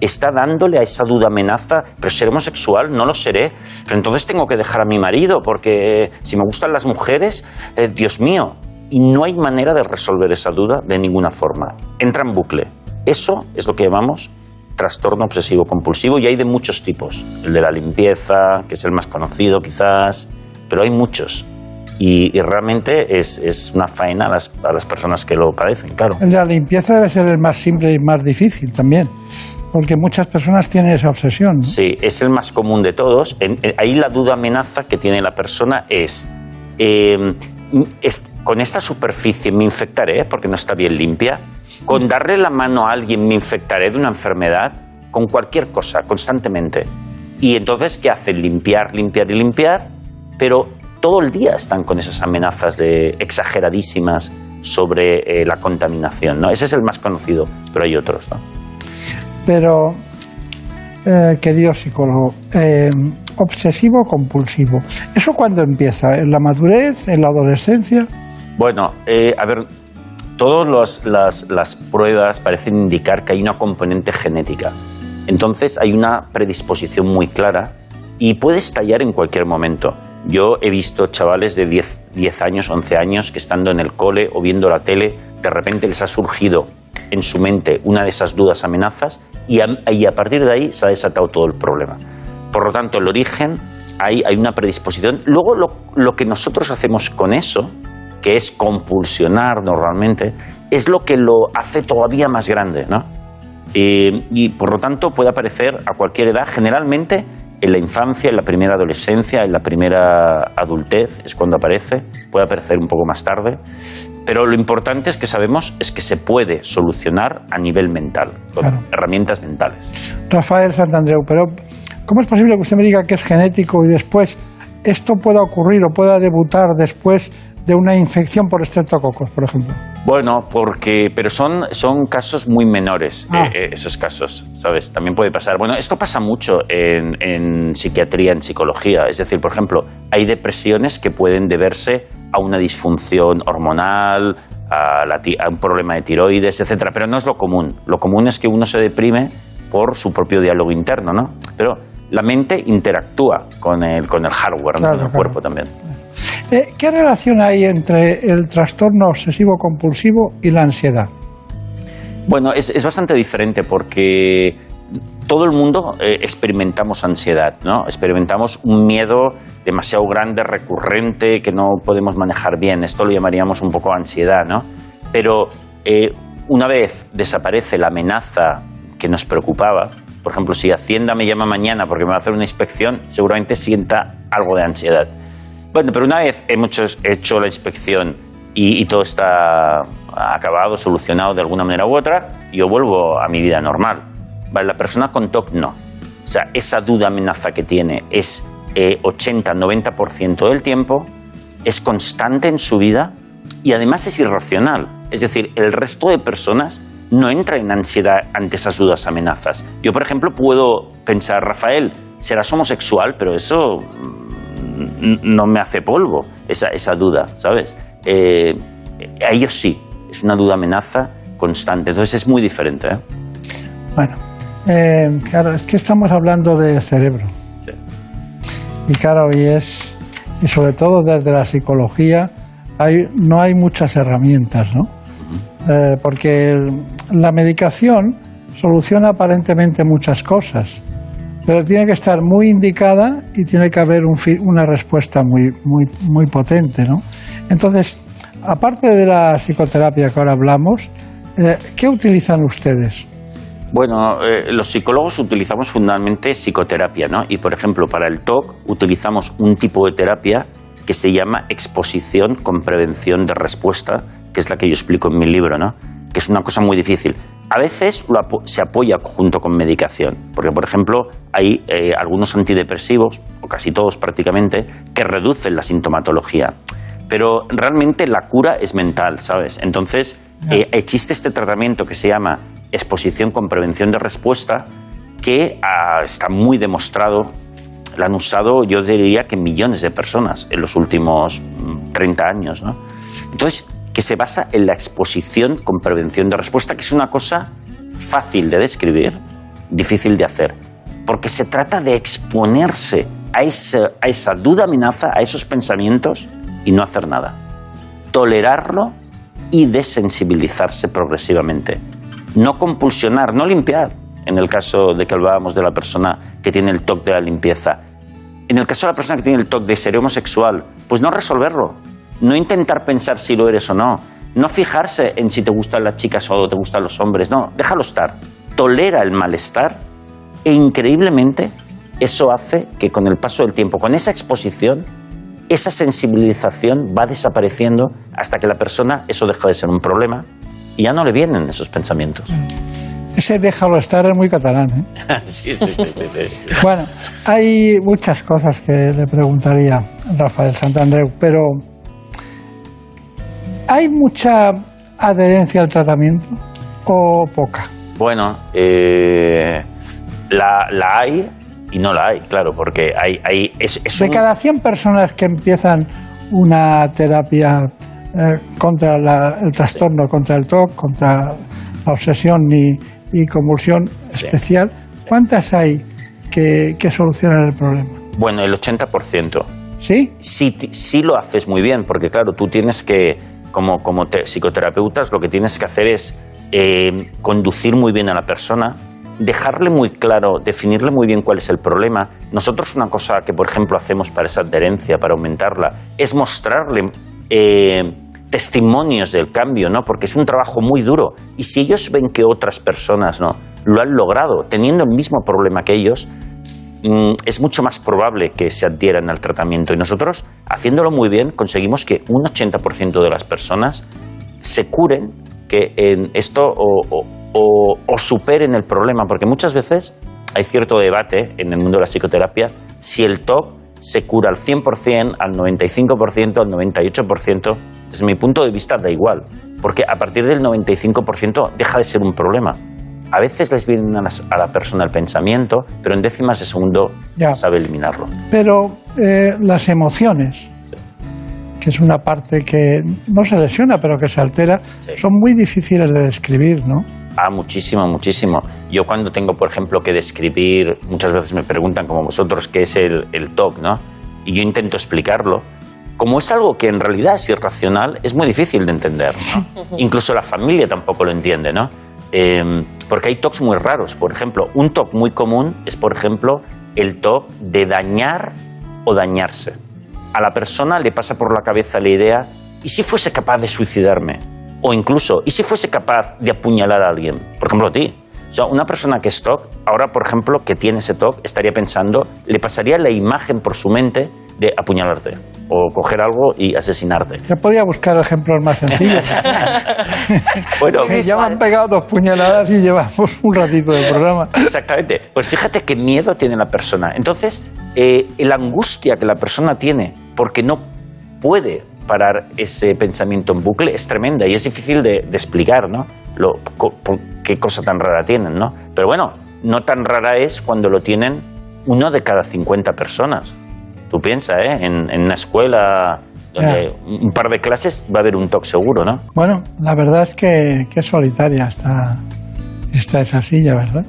está dándole a esa duda amenaza, pero seré homosexual, no lo seré, pero entonces tengo que dejar a mi marido, porque si me gustan las mujeres, eh, Dios mío, y no hay manera de resolver esa duda de ninguna forma. Entra en bucle. Eso es lo que llamamos trastorno obsesivo compulsivo y hay de muchos tipos. El de la limpieza, que es el más conocido quizás, pero hay muchos. Y, y realmente es, es, una faena a las, a las personas que lo padecen, claro. El de la limpieza debe ser el más simple y más difícil también. Porque muchas personas tienen esa obsesión. ¿no? Sí, es el más común de todos. En, en, ahí la duda amenaza que tiene la persona es, eh, es, con esta superficie me infectaré porque no está bien limpia, con darle la mano a alguien me infectaré de una enfermedad, con cualquier cosa, constantemente. Y entonces, ¿qué hacen? Limpiar, limpiar y limpiar, pero todo el día están con esas amenazas de, exageradísimas sobre eh, la contaminación. ¿no? Ese es el más conocido, pero hay otros. ¿no? Pero, eh, querido psicólogo, eh, obsesivo compulsivo, ¿eso cuándo empieza? ¿En la madurez? ¿En la adolescencia? Bueno, eh, a ver, todas las, pruebas parecen indicar que hay una componente genética. Entonces hay una predisposición muy clara y puede estallar en cualquier momento. Yo he visto chavales de 10, 10, años, 11 años que estando en el cole o viendo la tele, de repente les ha surgido en su mente una de esas dudas, amenazas, y a, y a partir de ahí se ha desatado todo el problema. Por lo tanto, el origen, hay, hay una predisposición. Luego, lo, lo que nosotros hacemos con eso, que es compulsionar normalmente, es lo que lo hace todavía más grande, ¿no? Eh, y por lo tanto puede aparecer a cualquier edad, generalmente en la infancia, en la primera adolescencia, en la primera adultez, es cuando aparece, puede aparecer un poco más tarde, pero lo importante es que sabemos es que se puede solucionar a nivel mental, con claro. herramientas mentales. Rafael Santandreu, pero ¿cómo es posible que usted me diga que es genético y después esto pueda ocurrir o pueda debutar después de una infección por estreptococos, por ejemplo? Bueno, porque, pero son, son casos muy menores, ah. eh, esos casos, ¿sabes? También puede pasar. Bueno, esto pasa mucho en, en, psiquiatría, en psicología. Es decir, por ejemplo, hay depresiones que pueden deberse a una disfunción hormonal, a, la, a un problema de tiroides, etcétera. Pero no es lo común. Lo común es que uno se deprime por su propio diálogo interno, ¿no? Pero la mente interactúa con el, con el hardware, claro, con el claro. cuerpo también. Eh, ¿Qué relación hay entre el trastorno obsesivo-compulsivo y la ansiedad? Bueno, es, es, bastante diferente porque todo el mundo eh, experimentamos ansiedad, ¿no? Experimentamos un miedo demasiado grande, recurrente, que no podemos manejar bien. Esto lo llamaríamos un poco ansiedad, ¿no? Pero eh, una vez desaparece la amenaza que nos preocupaba, por ejemplo, si Hacienda me llama mañana porque me va a hacer una inspección, seguramente sienta algo de ansiedad. Bueno, pero una vez hemos hecho la inspección y, y, todo está acabado, solucionado de alguna manera u otra, yo vuelvo a mi vida normal. ¿Vale? La persona con TOC no. O sea, esa duda amenaza que tiene es eh, 80-90% del tiempo, es constante en su vida y además es irracional. Es decir, el resto de personas no entra en ansiedad ante esas dudas amenazas. Yo, por ejemplo, puedo pensar, Rafael, serás homosexual, pero eso no me hace polvo esa, esa duda, ¿sabes? Eh, a ellos sí, es una duda amenaza constante, entonces es muy diferente. ¿eh? Bueno, eh, claro, es que estamos hablando de cerebro. Sí. Y claro, y es, y sobre todo desde la psicología, hay, no hay muchas herramientas, ¿no? Uh -huh. porque la medicación soluciona aparentemente muchas cosas pero tiene que estar muy indicada y tiene que haber un, una respuesta muy, muy, muy potente. ¿no? Entonces, aparte de la psicoterapia que ahora hablamos, eh, ¿qué utilizan ustedes? Bueno, eh, los psicólogos utilizamos fundamentalmente psicoterapia, ¿no? Y por ejemplo, para el TOC utilizamos un tipo de terapia que se llama exposición con prevención de respuesta, que es la que yo explico en mi libro, ¿no? Que es una cosa muy difícil. A veces se apoya junto con medicación, porque por ejemplo hay eh, algunos antidepresivos, o casi todos prácticamente, que reducen la sintomatología. Pero realmente la cura es mental, ¿sabes? Entonces eh, existe este tratamiento que se llama exposición con prevención de respuesta, que ah, está muy demostrado la han usado, yo diría que millones de personas en los últimos 30 mm, años. ¿no? Entonces, que se basa en la exposición con prevención de respuesta, que es una cosa fácil de describir, difícil de hacer, porque se trata de exponerse a esa, a esa duda amenaza, a esos pensamientos y no hacer nada. Tolerarlo y desensibilizarse progresivamente. No compulsionar, no limpiar, en el caso de que hablábamos de la persona que tiene el toque de la limpieza. En el caso de la persona que tiene el toque de ser homosexual, pues no resolverlo, no intentar pensar si lo eres o no, no fijarse en si te gustan las chicas o te gustan los hombres, no, déjalo estar, tolera el malestar e increíblemente eso hace que con el paso del tiempo, con esa exposición, esa sensibilización va desapareciendo hasta que la persona eso deja de ser un problema y ya no le vienen esos pensamientos. Ese déjalo estar es muy catalán. ¿eh? sí, sí, sí, sí, Bueno, hay muchas cosas que le preguntaría Rafael Santandreu, pero ¿hay mucha adherencia al tratamiento o poca? Bueno, eh, la, hay y no la hay, claro, porque hay... hay de cada 100 personas que empiezan una terapia eh, contra el trastorno, contra el TOC, contra la obsesión y y convulsión especial, ¿cuántas hay que, solucionan el problema? Bueno, el 80%. ¿Sí? Sí, sí lo haces muy bien, porque claro, tú tienes que, como, como psicoterapeutas, lo que tienes que hacer es eh, conducir muy bien a la persona, dejarle muy claro, definirle muy bien cuál es el problema. Nosotros una cosa que, por ejemplo, hacemos para esa adherencia, para aumentarla, es mostrarle... Eh, testimonios del cambio, ¿no? Porque es un trabajo muy duro. Y si ellos ven que otras personas, ¿no? Lo han logrado, teniendo el mismo problema que ellos, es mucho más probable que se adhieran al tratamiento. Y nosotros, haciéndolo muy bien, conseguimos que un 80% de las personas se curen, que en esto o, o superen el problema. Porque muchas veces hay cierto debate en el mundo de la psicoterapia si el TOC se cura al 100%, al 95%, al 98%. Desde mi punto de vista da igual, porque a partir del 95% deja de ser un problema. A veces les viene a la persona el pensamiento, pero en décimas de segundo sabe eliminarlo. Pero eh, las emociones, que es una parte que no se lesiona, pero que se altera, son muy difíciles de describir, ¿no? Ah, muchísimo, muchísimo. Yo cuando tengo, por ejemplo, que describir, muchas veces me preguntan, como vosotros, qué es el, el TOC, ¿no? Y yo intento explicarlo. Como es algo que en realidad es irracional, es muy difícil de entender. ¿no? Incluso la familia tampoco lo entiende, ¿no? Em, porque hay TOCs muy raros. Por ejemplo, un TOC muy común es, por ejemplo, el TOC de dañar o dañarse. A la persona le pasa por la cabeza la idea, ¿y si fuese capaz de suicidarme? O incluso, ¿y si fuese capaz de apuñalar a alguien? Por ejemplo, a ti. O sea, una persona que es TOC, ahora, por ejemplo, que tiene ese TOC, estaría pensando, le pasaría la imagen por su mente de apuñalarte o coger algo y asesinarte. Yo podía buscar ejemplos más sencillos. bueno, ya me han pegado dos puñaladas y llevamos un ratito de programa. Exactamente. Pues fíjate qué miedo tiene la persona. Entonces, eh, la angustia que la persona tiene porque no puede parar ese pensamiento en bucle es tremenda y es difícil de, explicar, ¿no? Lo, qué cosa tan rara tienen, ¿no? Pero bueno, no tan rara es cuando lo tienen uno de cada 50 personas. Tú piensas, ¿eh? En, una escuela donde un par de clases va a haber un TOC seguro, ¿no? Bueno, la verdad es que, que solitaria está, está esa silla, ¿verdad?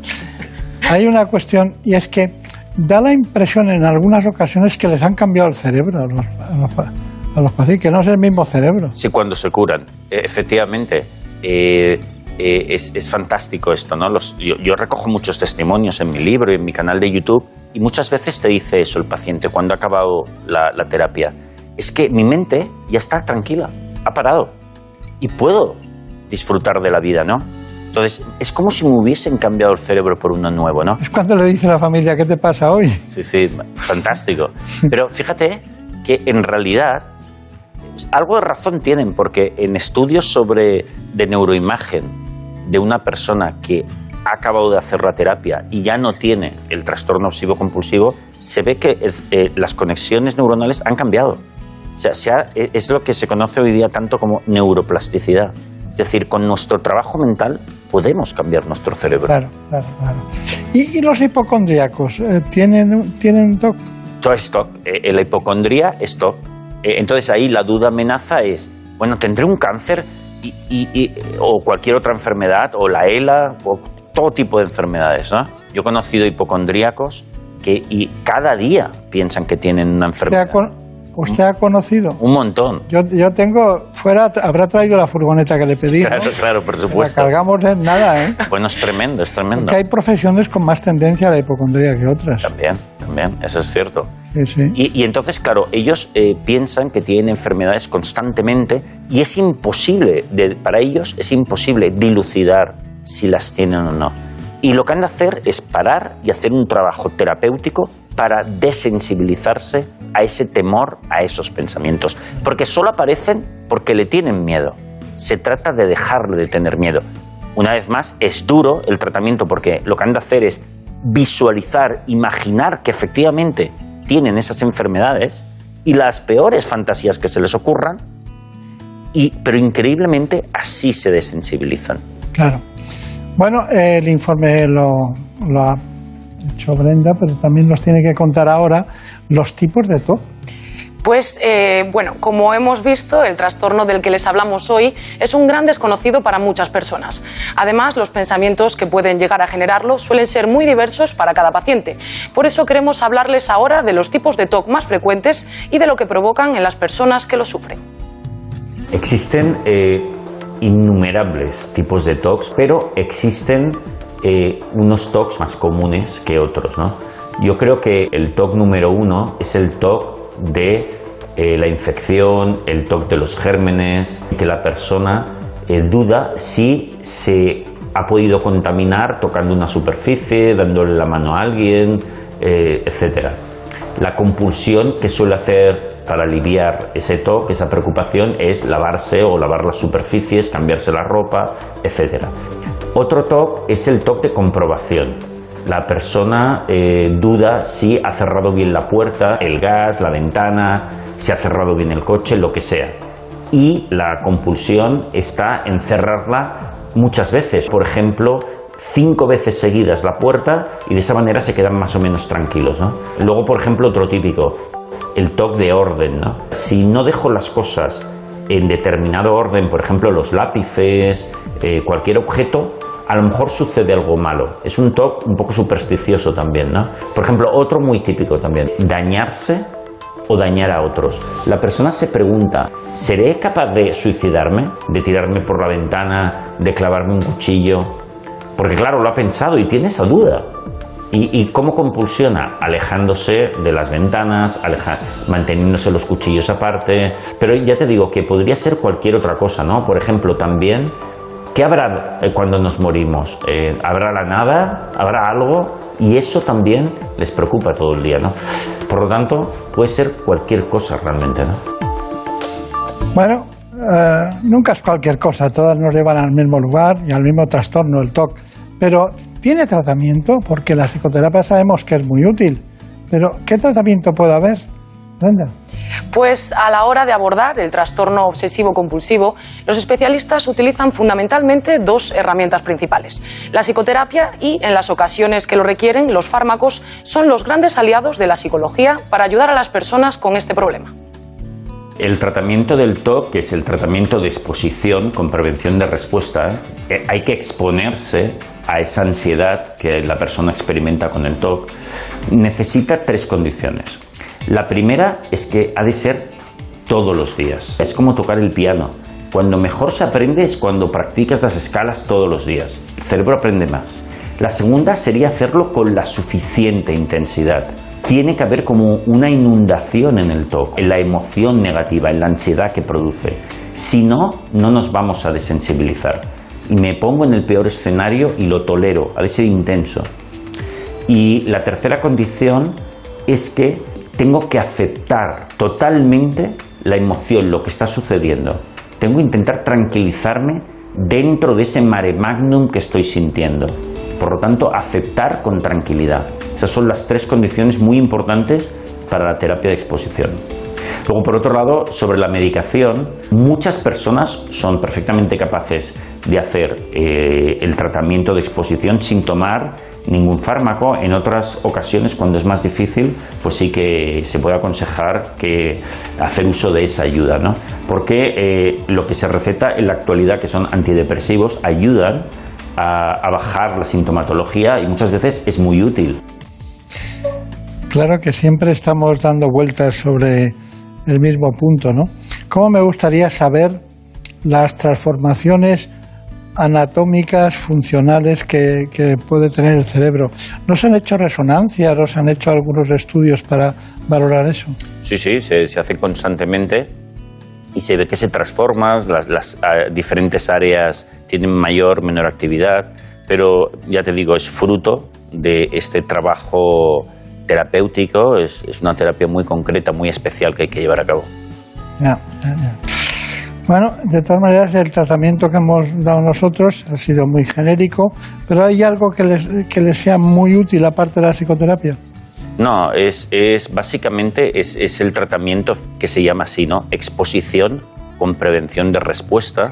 Hay una cuestión y es que da la impresión en algunas ocasiones que les han cambiado el cerebro a los, a los pacientes, que no es el mismo cerebro. Sí, cuando se curan, efectivamente. Eh, eh, es, fantástico esto, ¿no? yo, recojo muchos testimonios en mi libro y en mi canal de YouTube y muchas veces te dice eso el paciente cuando ha acabado la, la terapia. Es que mi mente ya está tranquila, ha parado y puedo disfrutar de la vida, ¿no? Entonces, es como si me hubiesen cambiado el cerebro por uno nuevo, ¿no? Es cuando le dice a la familia, ¿qué te pasa hoy? Sí, sí, fantástico. Pero fíjate que en realidad algo de razón tienen, porque en estudios sobre de neuroimagen de una persona que ha acabado de hacer la terapia y ya no tiene el trastorno obsesivo compulsivo, se ve que eh, las conexiones neuronales han cambiado. O sea, se ha- e- es lo que se conoce hoy día tanto como neuroplasticidad. Es decir, con nuestro trabajo mental podemos cambiar nuestro cerebro. Claro, claro, claro. ¿Y, y los hipocondríacos eh, tienen, tienen TOC? Todo es TOC. Eh, la hipocondría es TOC. Eh, entonces ahí la duda amenaza es, bueno, tendré un cáncer y, y- y- o cualquier otra enfermedad, o la ELA, o todo tipo de enfermedades. ¿no? Yo he conocido hipocondríacos que y cada día piensan que tienen una ¿Usted ha, enfermedad. Usted ha conocido? Un montón. Yo, yo tengo, fuera, habrá traído la furgoneta que le pedí. ¿no? Claro, claro, por La supuesto. cargamos de nada, ¿eh? Bueno, es tremendo, es tremendo. Porque hay profesiones con más tendencia a la hipocondría que otras. También, también, eso es cierto. Sí, sí. Y, y entonces, claro, ellos eh, piensan que tienen enfermedades constantemente y es imposible, de- para ellos es imposible dilucidar si las tienen o no. Y lo que han de hacer es parar y hacer un trabajo terapéutico para desensibilizarse a ese temor, a esos pensamientos. Porque solo aparecen porque le tienen miedo. Se trata de dejarle de tener miedo. Una vez más, es duro el tratamiento porque lo que han de hacer es visualizar, imaginar que efectivamente tienen esas enfermedades y las peores fantasías que se les ocurran, y, pero increíblemente así se desensibilizan. Claro. Bueno, el informe lo, lo ha hecho Brenda, pero también nos tiene que contar ahora los tipos de TOC. Pues eh, bueno, como hemos visto, el trastorno del que les hablamos hoy es un gran desconocido para muchas personas. Además, los pensamientos que pueden llegar a generarlo suelen ser muy diversos para cada paciente. Por eso queremos hablarles ahora de los tipos de TOC más frecuentes y de lo que provocan en las personas que lo sufren. Existen eh, innumerables tipos de TOCs, pero existen eh, unos TOCs más comunes que otros. ¿no? Yo creo que el TOC número uno es el TOC de eh, la infección, el TOC de los gérmenes, que la persona eh, duda si se ha podido contaminar tocando una superficie, dándole la mano a alguien, eh, etcétera. La compulsión que suele hacer para aliviar ese TOC, esa preocupación, es lavarse o lavar las superficies, cambiarse la ropa, etc. Otro TOC es el TOC de comprobación. La persona eh, duda si ha cerrado bien la puerta, el gas, la ventana, si ha cerrado bien el coche, lo que sea. Y la compulsión está en cerrarla muchas veces. Por ejemplo, cinco veces seguidas la puerta y de esa manera se quedan más o menos tranquilos. ¿no? Luego, por ejemplo, otro típico, el toque de orden. ¿no? Si no dejo las cosas en determinado orden, por ejemplo, los lápices, eh, cualquier objeto, a lo mejor sucede algo malo. Es un toque un poco supersticioso también. ¿no? Por ejemplo, otro muy típico también, dañarse o dañar a otros. La persona se pregunta, ¿seré capaz de suicidarme? ¿De tirarme por la ventana? ¿De clavarme un cuchillo? Porque claro, lo ha pensado y tiene esa duda. ¿Y, cómo compulsiona? Alejándose de las ventanas, aleja- manteniéndose los cuchillos aparte. Pero ya te digo que podría ser cualquier otra cosa, ¿no? Por ejemplo, también, ¿qué habrá eh, cuando nos morimos? Eh, ¿Habrá la nada? ¿Habrá algo? Y eso también les preocupa todo el día, ¿no? Por lo tanto, puede ser cualquier cosa realmente, ¿no? Bueno, eh, nunca es cualquier cosa, todas nos llevan al mismo lugar y al mismo trastorno, el TOC. Pero, ¿tiene tratamiento? Porque la psicoterapia sabemos que es muy útil. Pero, ¿qué tratamiento puede haber? Brenda. Pues a la hora de abordar el trastorno obsesivo-compulsivo, los especialistas utilizan fundamentalmente dos herramientas principales. La psicoterapia y, en las ocasiones que lo requieren, los fármacos son los grandes aliados de la psicología para ayudar a las personas con este problema. El tratamiento del TOC, que es el tratamiento de exposición con prevención de respuesta, eh, hay que exponerse a esa ansiedad que la persona experimenta con el TOC, necesita tres condiciones. La primera es que ha de ser todos los días. Es como tocar el piano. Cuando mejor se aprende es cuando practicas las escalas todos los días. El cerebro aprende más. La segunda sería hacerlo con la suficiente intensidad. Tiene que haber como una inundación en el TOC, en la emoción negativa, en la ansiedad que produce. Si no, no nos vamos a desensibilizar. Y me pongo en el peor escenario y lo tolero, ha de ser intenso. Y la tercera condición es que tengo que aceptar totalmente la emoción, lo que está sucediendo. Tengo que intentar tranquilizarme dentro de ese mare magnum que estoy sintiendo. Por lo tanto, aceptar con tranquilidad. Esas son las tres condiciones muy importantes para la terapia de exposición. Luego, por otro lado, sobre la medicación, muchas personas son perfectamente capaces de hacer eh, el tratamiento de exposición sin tomar ningún fármaco. En otras ocasiones, cuando es más difícil, pues sí que se puede aconsejar que hacer uso de esa ayuda, ¿no? Porque eh, lo que se receta en la actualidad, que son antidepresivos, ayudan a, a bajar la sintomatología y muchas veces es muy útil. Claro que siempre estamos dando vueltas sobre el mismo punto, ¿no? ¿Cómo me gustaría saber las transformaciones anatómicas, funcionales que, puede tener el cerebro? ¿No se han hecho resonancias o se han hecho algunos estudios para valorar eso? Sí, sí, se, hace constantemente y se ve que se transforman, las, uh, diferentes áreas tienen mayor, menor actividad, pero ya te digo, es fruto de este trabajo terapéutico, es, es, una terapia muy concreta, muy especial que hay que llevar a cabo. Ya, ya, ya. Bueno, de todas maneras, el tratamiento que hemos dado nosotros ha sido muy genérico, pero ¿hay algo que les, que les sea muy útil aparte de la psicoterapia? No, es, es básicamente es, es, el tratamiento que se llama así, ¿no? Exposición con prevención de respuesta,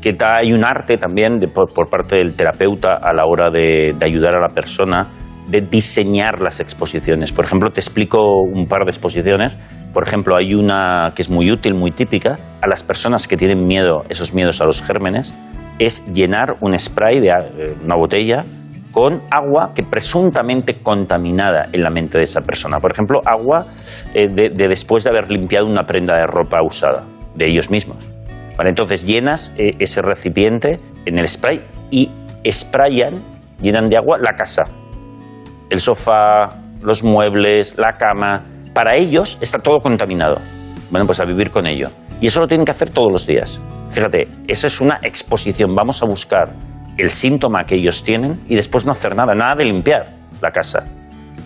que hay un arte también de, por, por, parte del terapeuta a la hora de, de ayudar a la persona de diseñar las exposiciones. Por ejemplo, te explico un par de exposiciones. Por ejemplo, hay una que es muy útil, muy típica, a las personas que tienen miedo, esos miedos a los gérmenes, es llenar un spray de eh, una botella con agua que presuntamente contaminada en la mente de esa persona. Por ejemplo, agua eh, de, de, después de haber limpiado una prenda de ropa usada, de ellos mismos. Vale, entonces llenas eh, ese recipiente en el spray y sprayan, llenan de agua la casa el sofá, los muebles, la cama, para ellos está todo contaminado. Bueno, pues a vivir con ello. Y eso lo tienen que hacer todos los días. Fíjate, esa es una exposición. Vamos a buscar el síntoma que ellos tienen y después no hacer nada, nada de limpiar la casa.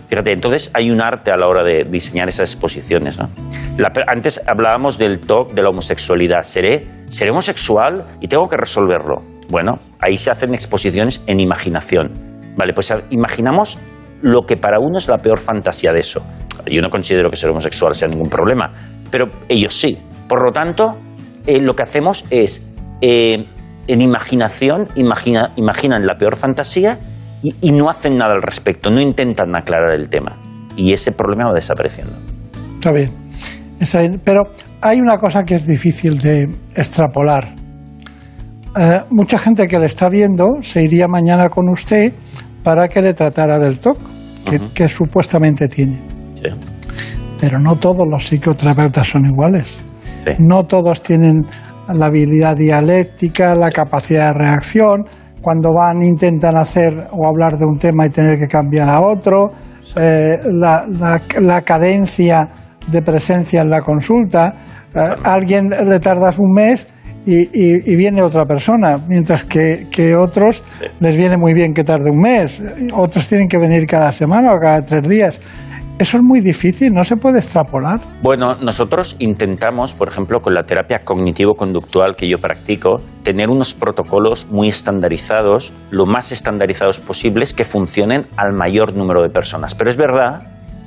Fíjate, entonces hay un arte a la hora de diseñar esas exposiciones. ¿no? Antes hablábamos del TOC, de la homosexualidad. ¿Seré, ¿Seré homosexual y tengo que resolverlo? Bueno, ahí se hacen exposiciones en imaginación. Vale, pues imaginamos lo que para uno es la peor fantasía de eso. Yo no considero que ser homosexual sea ningún problema, pero ellos sí. Por lo tanto, eh, lo que hacemos es, eh, en imaginación, imagina, imaginan la peor fantasía y, no hacen nada al respecto, no intentan aclarar el tema. Y ese problema va desapareciendo. Está bien, está bien. Pero hay una cosa que es difícil de extrapolar. Eh, mucha gente que le está viendo se iría mañana con usted para que le tratara del TOC, que, uh -huh. que supuestamente tiene. Sí. Pero no todos los psicoterapeutas son iguales. Sí. No todos tienen la habilidad dialéctica, la capacidad de reacción. Cuando van, intentan hacer o hablar de un tema y tener que cambiar a otro. Sí. Eh, la, la, la, cadencia de presencia en la consulta. Eh, alguien le tardas un mes y, y, y, viene otra persona, mientras que, que otros sí. les viene muy bien que tarde un mes, otros tienen que venir cada semana o cada tres días. Eso es muy difícil, no se puede extrapolar. Bueno, nosotros intentamos, por ejemplo, con la terapia cognitivo-conductual que yo practico, tener unos protocolos muy estandarizados, lo más estandarizados posibles, que funcionen al mayor número de personas. Pero es verdad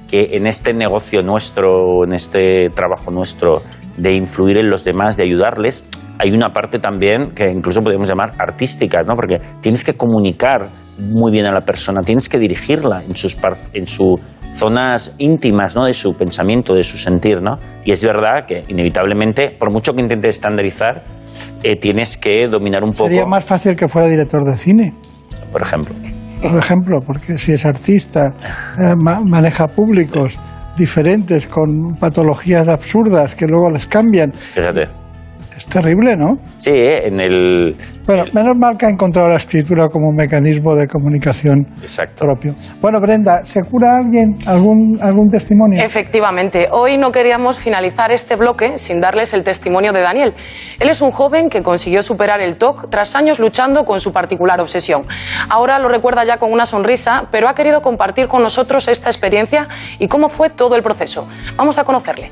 que en este negocio nuestro, en este trabajo nuestro de influir en los demás, de ayudarles, hay una parte también que incluso podemos llamar artística, ¿no? porque tienes que comunicar muy bien a la persona, tienes que dirigirla en sus, en sus zonas íntimas ¿no? de su pensamiento, de su sentir. ¿no? Y es verdad que inevitablemente, por mucho que intentes estandarizar, eh, tienes que dominar un poco. Sería más fácil que fuera director de cine. Por ejemplo. Por ejemplo, porque si es artista, eh, ma maneja públicos diferentes, con patologías absurdas que luego les cambian. Fíjate Es terrible, ¿no? Sí, en el... Bueno, menos mal que ha encontrado la escritura como un mecanismo de comunicación propio. Bueno, Brenda, ¿se cura alguien? ¿Algún, algún testimonio? Efectivamente. Hoy no queríamos finalizar este bloque sin darles el testimonio de Daniel. Él es un joven que consiguió superar el TOC tras años luchando con su particular obsesión. Ahora lo recuerda ya con una sonrisa, pero ha querido compartir con nosotros esta experiencia y cómo fue todo el proceso. Vamos a conocerle.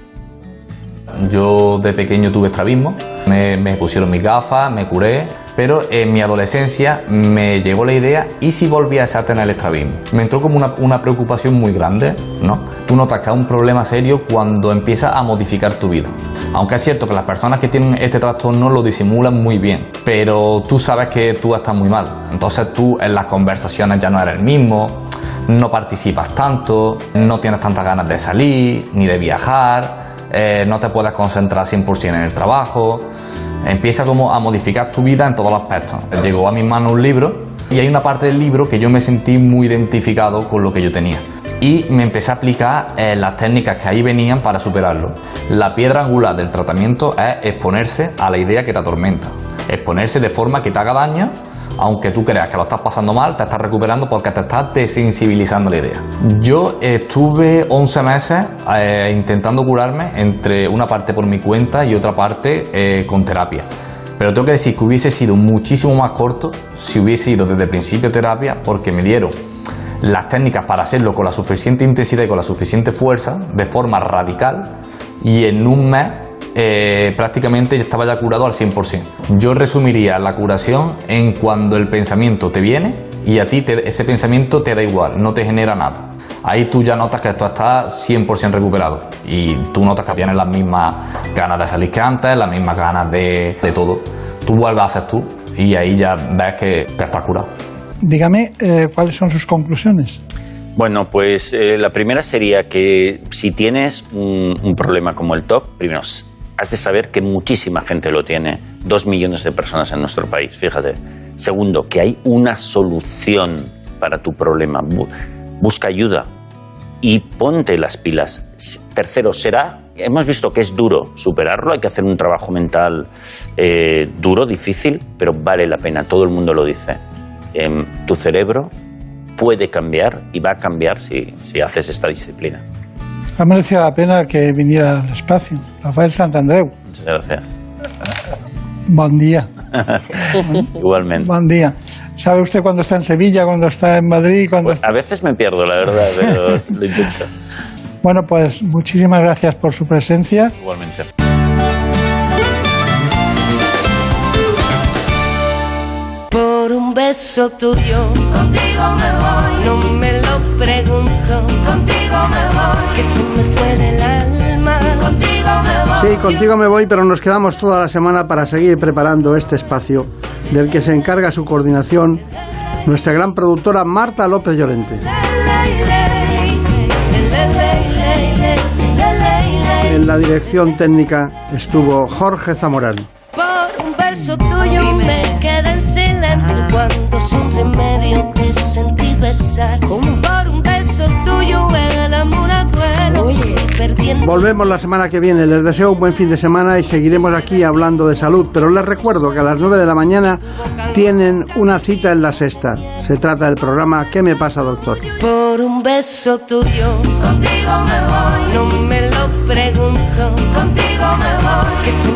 Yo de pequeño tuve estrabismo, me, pusieron mis gafas, me curé, pero en mi adolescencia me llegó la idea, ¿y si volviese a tener el estrabismo? Me entró como una, preocupación muy grande, ¿no? Tú que hay un problema serio cuando empiezas a modificar tu vida. Aunque es cierto que las personas que tienen este trastorno lo disimulan muy bien, pero tú sabes que tú estás muy mal. Entonces tú en las conversaciones ya no eres el mismo, no participas tanto, no tienes tantas ganas de salir, ni de viajar eh, no te puedes concentrar 100% en el trabajo, empieza como a modificar tu vida en todos los aspectos. Llegó a mi mano un libro y hay una parte del libro que yo me sentí muy identificado con lo que yo tenía. Y me empecé a aplicar eh, las técnicas que ahí venían para superarlo. La piedra angular del tratamiento es exponerse a la idea que te atormenta. Exponerse de forma que te haga daño aunque tú creas que lo estás pasando mal, te estás recuperando porque te estás desensibilizando la idea. Yo estuve 11 meses eh, intentando curarme entre una parte por mi cuenta y otra parte eh, con terapia. Pero tengo que decir que hubiese sido muchísimo más corto si hubiese ido desde el principio terapia porque me dieron las técnicas para hacerlo con la suficiente intensidad y con la suficiente fuerza, de forma radical, y en un mes eh, prácticamente estaba ya curado al 100%. Yo resumiría la curación en cuando el pensamiento te viene y a ti ese pensamiento te da igual, no te genera nada. Ahí tú ya notas que esto está 100% recuperado y tú notas que tienes las mismas ganas de salir que antes, las mismas ganas de, todo. Tú vuelves a ser tú y ahí ya ves que, estás curado. Dígame eh, cuáles son sus conclusiones. Bueno, pues eh, la primera sería que si tienes un, un problema como el TOC, primero has de saber que muchísima gente lo tiene, dos millones de personas en nuestro país, fíjate. Segundo, que hay una solución para tu problema. Busca ayuda y ponte las pilas. Tercero, será, hemos visto que es duro superarlo, hay que hacer un trabajo mental eh, duro, difícil, pero vale la pena, todo el mundo lo dice. Em, tu cerebro puede cambiar y va a cambiar si haces esta disciplina. Ha merecido la pena que viniera al espacio. Rafael Santandreu. Muchas gracias. Buen día. Igualmente. Buen día. ¿Sabe usted cuándo está en Sevilla, cuándo está en Madrid? Cuando pues A veces me pierdo, la verdad, pero lo intento. Bueno, pues muchísimas gracias por su presencia. Igualmente. Por un beso tuyo, contigo me voy. No me Que se me fue del alma, contigo me voy. Sí, contigo me voy, pero nos quedamos toda la semana para seguir preparando este espacio del que se encarga su coordinación nuestra gran productora Marta López Llorente. En la dirección técnica estuvo Jorge Zamorán. Por un beso tuyo me quedé en silencio cuando sin remedio te sentí besar. Por Volvemos la semana que viene. Les deseo un buen fin de semana y seguiremos aquí hablando de salud. Pero les recuerdo que a las 9 de la mañana tienen una cita en la sexta. Se trata del programa ¿Qué me pasa, doctor? Por un beso tuyo, contigo me voy. No me lo pregunto, contigo me voy.